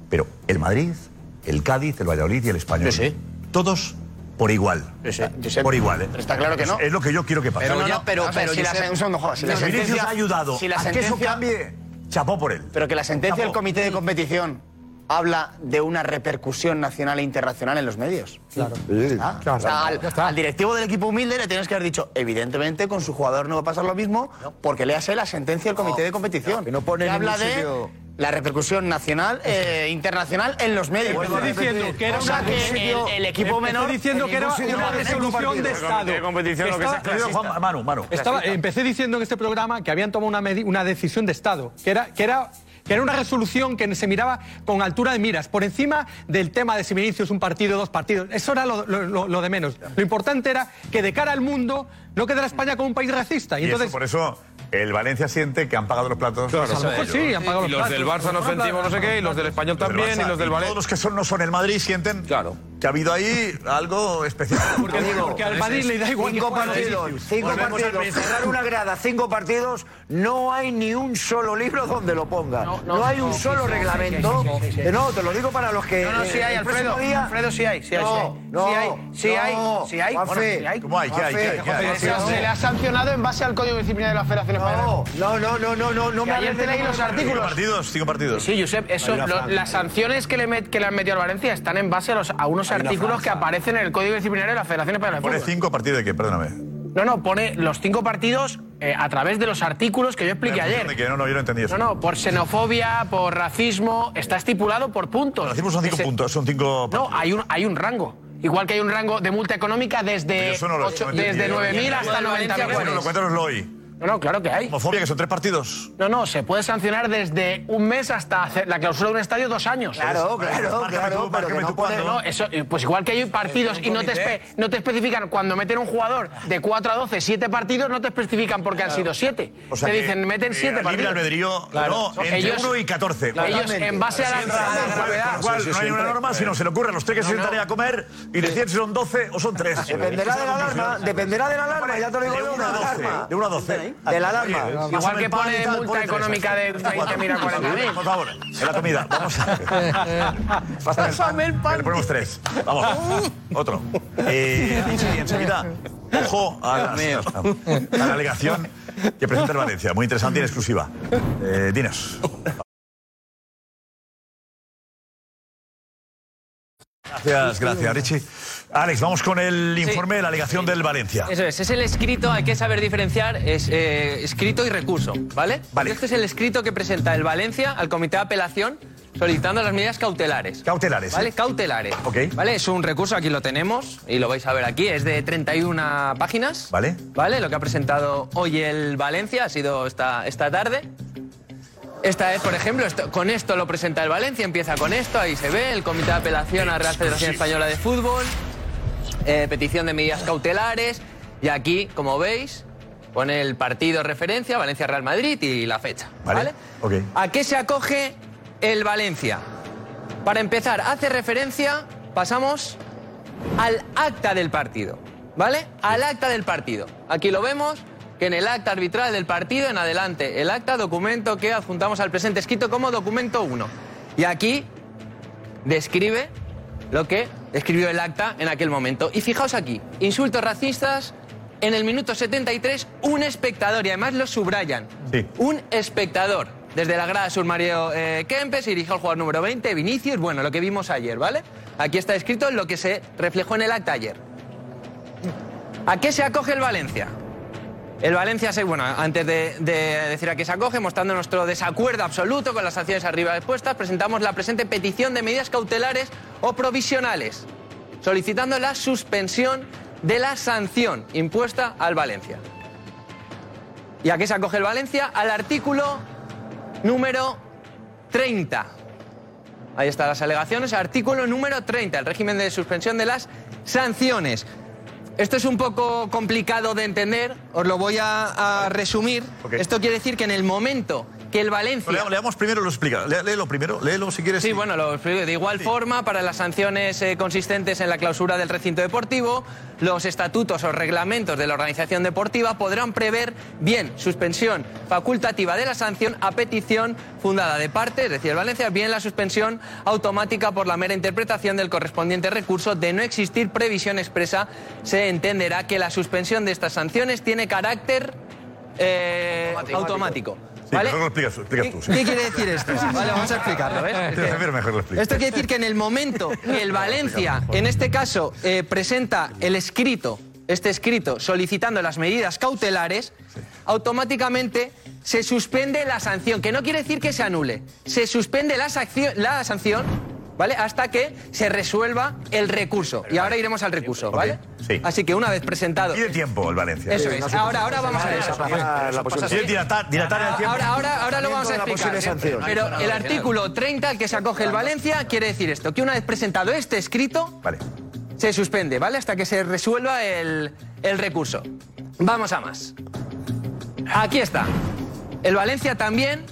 Pero el Madrid, el Cádiz, el Valladolid y el Español, todos por igual. Por igual, ¿eh? Pero está claro que no. Es, lo que yo quiero que pase. Pero No, no, pero- pero, si la Josep, un segundo, Juan, si la sentencia- ha ayudado si la a que eso sentencia- cambie, chapó por él. Pero que la sentencia del comité de competición habla de una repercusión nacional e internacional en los medios. Claro. Claro, o sea, al, al directivo del equipo humilde le tienes que haber dicho, evidentemente con su jugador no va a pasar lo mismo, porque léase la sentencia del comité de competición. que no pone en habla de la repercusión nacional e internacional en los medios. Estoy diciendo que era o sea, el, el equipo Estoy menor... diciendo en que era una resolución de Estado. de competición, lo que Estaba- sea clasista. Juan- Manu, Manu. Estaba- empecé diciendo en este programa que habían tomado una, una decisión de Estado, que era, que, era, que era una resolución que se miraba con altura de miras, por encima del tema de si Vinicius es un partido, dos partidos. Eso era lo, lo- lo- lo de menos. Lo importante era que de cara al mundo no quedara España como un país racista. Y Y eso, entonces, por eso El Valencia siente que han pagado los platos. Claro, a lo mejor sí, han pagado Y los los del. Barça nos sentimos no sé qué, y los del Español Los del también, y los del Valencia. Todos los que son, no son el Madrid sienten que ha habido ahí algo especial. Porque- porque al Madrid le da igual Cinco partidos, cinco partidos, cerrar una grada, cinco partidos, no hay ni un solo libro donde lo ponga. No, no, hay un no, solo reglamento. sí, sí, sí, sí. No, te lo digo para los que. No, no, sí hay, Alfredo. día- Alfredo, sí hay, sí hay, sí hay. No, no, Sí hay, sí hay, no, sí hay. ¿Cómo hay? ¿Qué hay? Se, le ha sancionado en base al Código Disciplinario de la Federación Española. No, no, no, no, no, no me ayer te leí los artículos. partidos, cinco partidos. Sí, Josep, eso, las sanciones que le, met- que le han metido al Valencia están en base a, los, a unos Artículos que aparecen en el Código Disciplinario de la Federación Española de Pone Fútbol. cinco partidos de qué, perdóname. No, no, pone los cinco partidos eh, a través de los artículos que yo expliqué ¿En función ayer. No, no, yo no entendí eso. No, no, por xenofobia, por racismo, está estipulado por puntos. Los racismos son cinco Ese- puntos, son cinco. No, hay un, hay un rango. Igual que hay un rango de multa económica desde, no lo- ocho- no entendí, desde ¿eh? 9.000 hasta Eso 90.000. no lo cuéntanos hoy. No, no, claro que hay. Homofobia, que son tres partidos. No, no, se puede sancionar desde un mes hasta hacer la clausura de un estadio dos años. Claro, claro, claro, pero que no puede. No, eso, eh, pues igual que hay partidos y no te, espe- no te especifican, cuando meten un jugador de 4 a 12, 7 partidos, no te especifican porque han sido 7. O sea te que, dicen, meten eh, 7 libre partidos. albedrío, Claro. no, entre Ellos- 1 y 14. Ellos, en base a la, a la gravedad. Con lo cual, no hay una norma, sino se le ocurre a los tres que se sientan ahí a comer y deciden si son 12 o son 3. Dependerá de la alarma, dependerá de la alarma, ya te lo digo De yo, 1 a de la 12. De 1 a 12. De la alarma. Oye, Igual pásame que pone tal, multa económica de 20.000 a 40.000. Por favor, en la comida. Vamos a. Pásame el pan. Le ponemos tres. Vamos. Otro. Eh, y enseguida, ojo a, las- a la alegación que presenta el Valencia. Muy interesante y en exclusiva. Eh, dinos. Gracias, gracias, Richie. Alex, vamos con el informe de la alegación del Valencia. Eso es, es el escrito, hay que saber diferenciar, es eh, escrito y recurso, ¿vale? Vale. Este es el escrito que presenta el Valencia al Comité de Apelación solicitando las medidas cautelares. Cautelares. ¿Vale? ¿eh? Cautelares. Ok. ¿Vale? Es un recurso, aquí lo tenemos y lo vais a ver aquí, es de 31 páginas. Vale. ¿Vale? Lo que ha presentado hoy el Valencia ha sido esta, esta tarde. Esta es, por ejemplo, esto- con esto lo presenta el Valencia, empieza con esto, ahí se ve, el Comité de Apelación a Real Federación Española de Fútbol, eh, petición de medidas cautelares, y aquí, como veis, pone el partido referencia, Valencia-Real Madrid y la fecha. ¿Vale? Ok. ¿A qué se acoge el Valencia? Para empezar, hace referencia, pasamos al acta del partido, ¿vale? Al acta del partido. Aquí lo vemos, que en el acta arbitral del partido en adelante, el acta documento que adjuntamos al presente escrito como documento 1. Y aquí describe lo que escribió el acta en aquel momento. Y fijaos aquí, insultos racistas en el minuto 73, un espectador, y además lo subrayan, un espectador. Desde la grada sur Mario eh, Kempes se dirigió al jugador número 20, Vinicius, bueno, lo que vimos ayer, ¿vale? Aquí está escrito lo que se reflejó en el acta ayer. ¿A qué se acoge el Valencia? El Valencia, bueno, antes de, de decir a qué se acoge, mostrando nuestro desacuerdo absoluto con las sanciones arriba expuestas, presentamos la presente petición de medidas cautelares o provisionales, solicitando la suspensión de la sanción impuesta al Valencia. ¿Y a qué se acoge el Valencia? Al artículo número 30. Ahí están las alegaciones. Artículo número 30, el régimen de suspensión de las sanciones. Esto es un poco complicado de entender, os lo voy a, a resumir. Esto quiere decir que en el momento que el Valencia... Lea- Leamos primero, lo explica. Lea- Léelo primero, léelo si quieres. Sí, bueno, lo explico. De igual forma, para las sanciones eh, consistentes en la clausura del recinto deportivo, los estatutos o reglamentos de la organización deportiva podrán prever bien suspensión facultativa de la sanción a petición fundada de parte, es decir, el Valencia, bien la suspensión automática por la mera interpretación del correspondiente recurso. De no existir previsión expresa, se entenderá que la suspensión de estas sanciones tiene carácter eh, automático. ¿Vale? mejor lo explicas, tú, explicas tú. sí. ¿Qué quiere decir esto? Vale, vamos a explicarlo, ¿ves? Es Sí, que- Javier, mejor lo explicas. esto quiere decir que en el momento que el Valencia, en este caso, eh, presenta el escrito, este escrito, solicitando las medidas cautelares, automáticamente se suspende la sanción, que no quiere decir que se anule, se suspende la sanción, ¿vale? Hasta que se resuelva el recurso. Y ahora iremos al recurso, ¿vale? Sí. Así que una vez presentado... Pide tiempo el Valencia. Eso es. Ahora, ahora vamos a eso. Quiere dilatar, dilatar el tiempo. Ahora, ahora, ahora lo vamos a explicar. sanción. Pero el artículo 30 al que se acoge el Valencia quiere decir esto, que una vez presentado este escrito, se suspende, ¿vale? Hasta que se resuelva el, el recurso. Vamos a más. Aquí está. El Valencia también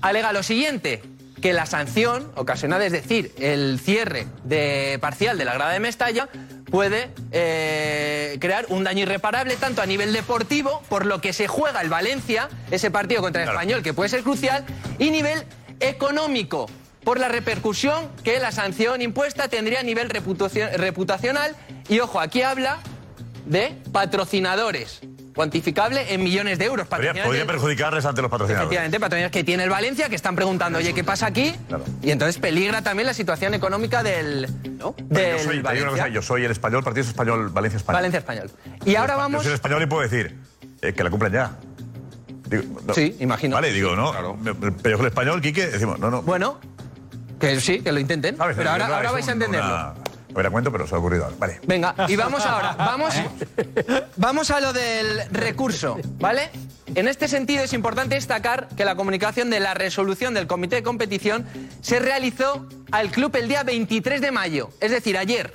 alega lo siguiente, que la sanción ocasionada, es decir, el cierre de parcial de la grada de Mestalla, puede eh, crear un daño irreparable tanto a nivel deportivo, por lo que se juega el Valencia, ese partido contra el Español, que puede ser crucial, y nivel económico, por la repercusión que la sanción impuesta tendría a nivel reputacio- reputacional. Y ojo, aquí habla de patrocinadores, cuantificable en millones de euros. Podría, podría perjudicarles ante los patrocinadores. Efectivamente, patrocinadores que tiene el Valencia, que están preguntando, oye, ¿qué pasa aquí? Y entonces peligra también la situación económica del, Yo del soy, Valencia. cosa, yo soy el español, partido español, Valencia Español. Valencia Español. Y ahora Yo vamos... soy el español y puedo decir eh, que la cumplan ya. Digo, no. Sí, imagino. Vale, digo, ¿no? Pero yo con el español, Quique, decimos, no, no. Bueno, que sí, que lo intenten. ¿Sabes? Pero ahora, ahora un- vais a entenderlo. una- No la cuento, pero se ha ocurrido ahora. Vale. Venga, y vamos ahora, vamos, vamos a lo del recurso, ¿vale? En este sentido es importante destacar que la comunicación de la resolución del comité de competición se realizó al club el día 23 de mayo, es decir, ayer,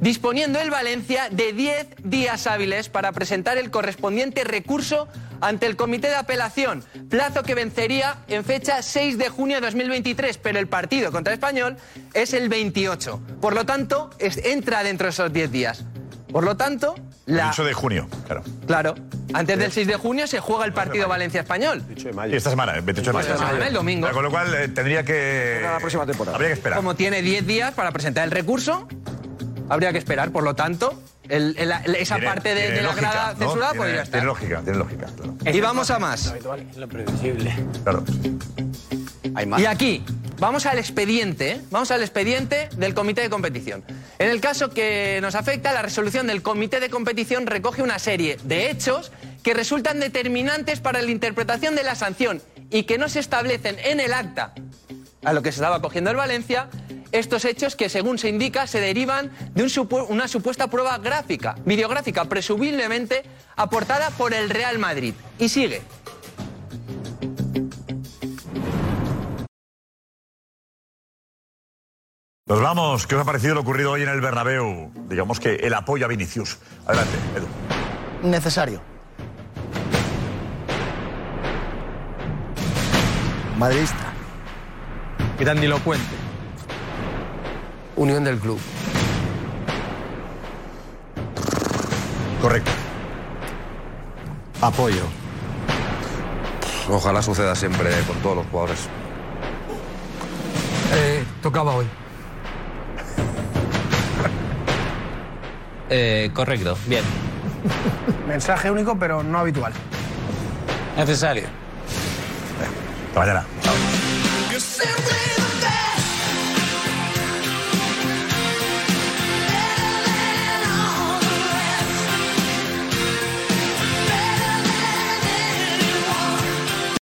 disponiendo el Valencia de 10 días hábiles para presentar el correspondiente recurso ante el comité de apelación, plazo que vencería en fecha 6 de junio de 2023, pero el partido contra el Español es el 28. Por lo tanto, es- entra dentro de esos 10 días. Por lo tanto, la, 8 de junio, claro. claro, antes del 6 de junio se juega el partido Valencia-Español. Y esta semana, el 28 de mayo. Esta semana, el domingo. Con lo cual eh, tendría que. la próxima temporada. Habría que esperar. Como tiene 10 días para presentar el recurso, habría que esperar. Por lo tanto, el- el- el- esa Tiene- parte de, tiene de la lógica, grada ¿no? censurada Tiene- podría estar. Tiene lógica, tiene lógica. Claro. Y vamos a más. Lo previsible. Claro. Y aquí, vamos al expediente, ¿eh? vamos al expediente del comité de competición. En el caso que nos afecta, la resolución del comité de competición recoge una serie de hechos que resultan determinantes para la interpretación de la sanción y que no se establecen en el acta a lo que se estaba cogiendo el Valencia, estos hechos que según se indica se derivan de un supu- una supuesta prueba gráfica, videográfica, presumiblemente aportada por el Real Madrid. Y sigue. Nos vamos. ¿Qué os ha parecido lo ocurrido hoy en el Bernabéu? Digamos que el apoyo a Vinicius. Adelante, Edu. Necesario. Madridista. Grandilocuente. Unión del club. Correcto. Apoyo. Ojalá suceda siempre con todos los jugadores. Eh, tocaba hoy. Eh, correcto, bien. Mensaje único, pero no habitual. Necesario. Hasta mañana. Said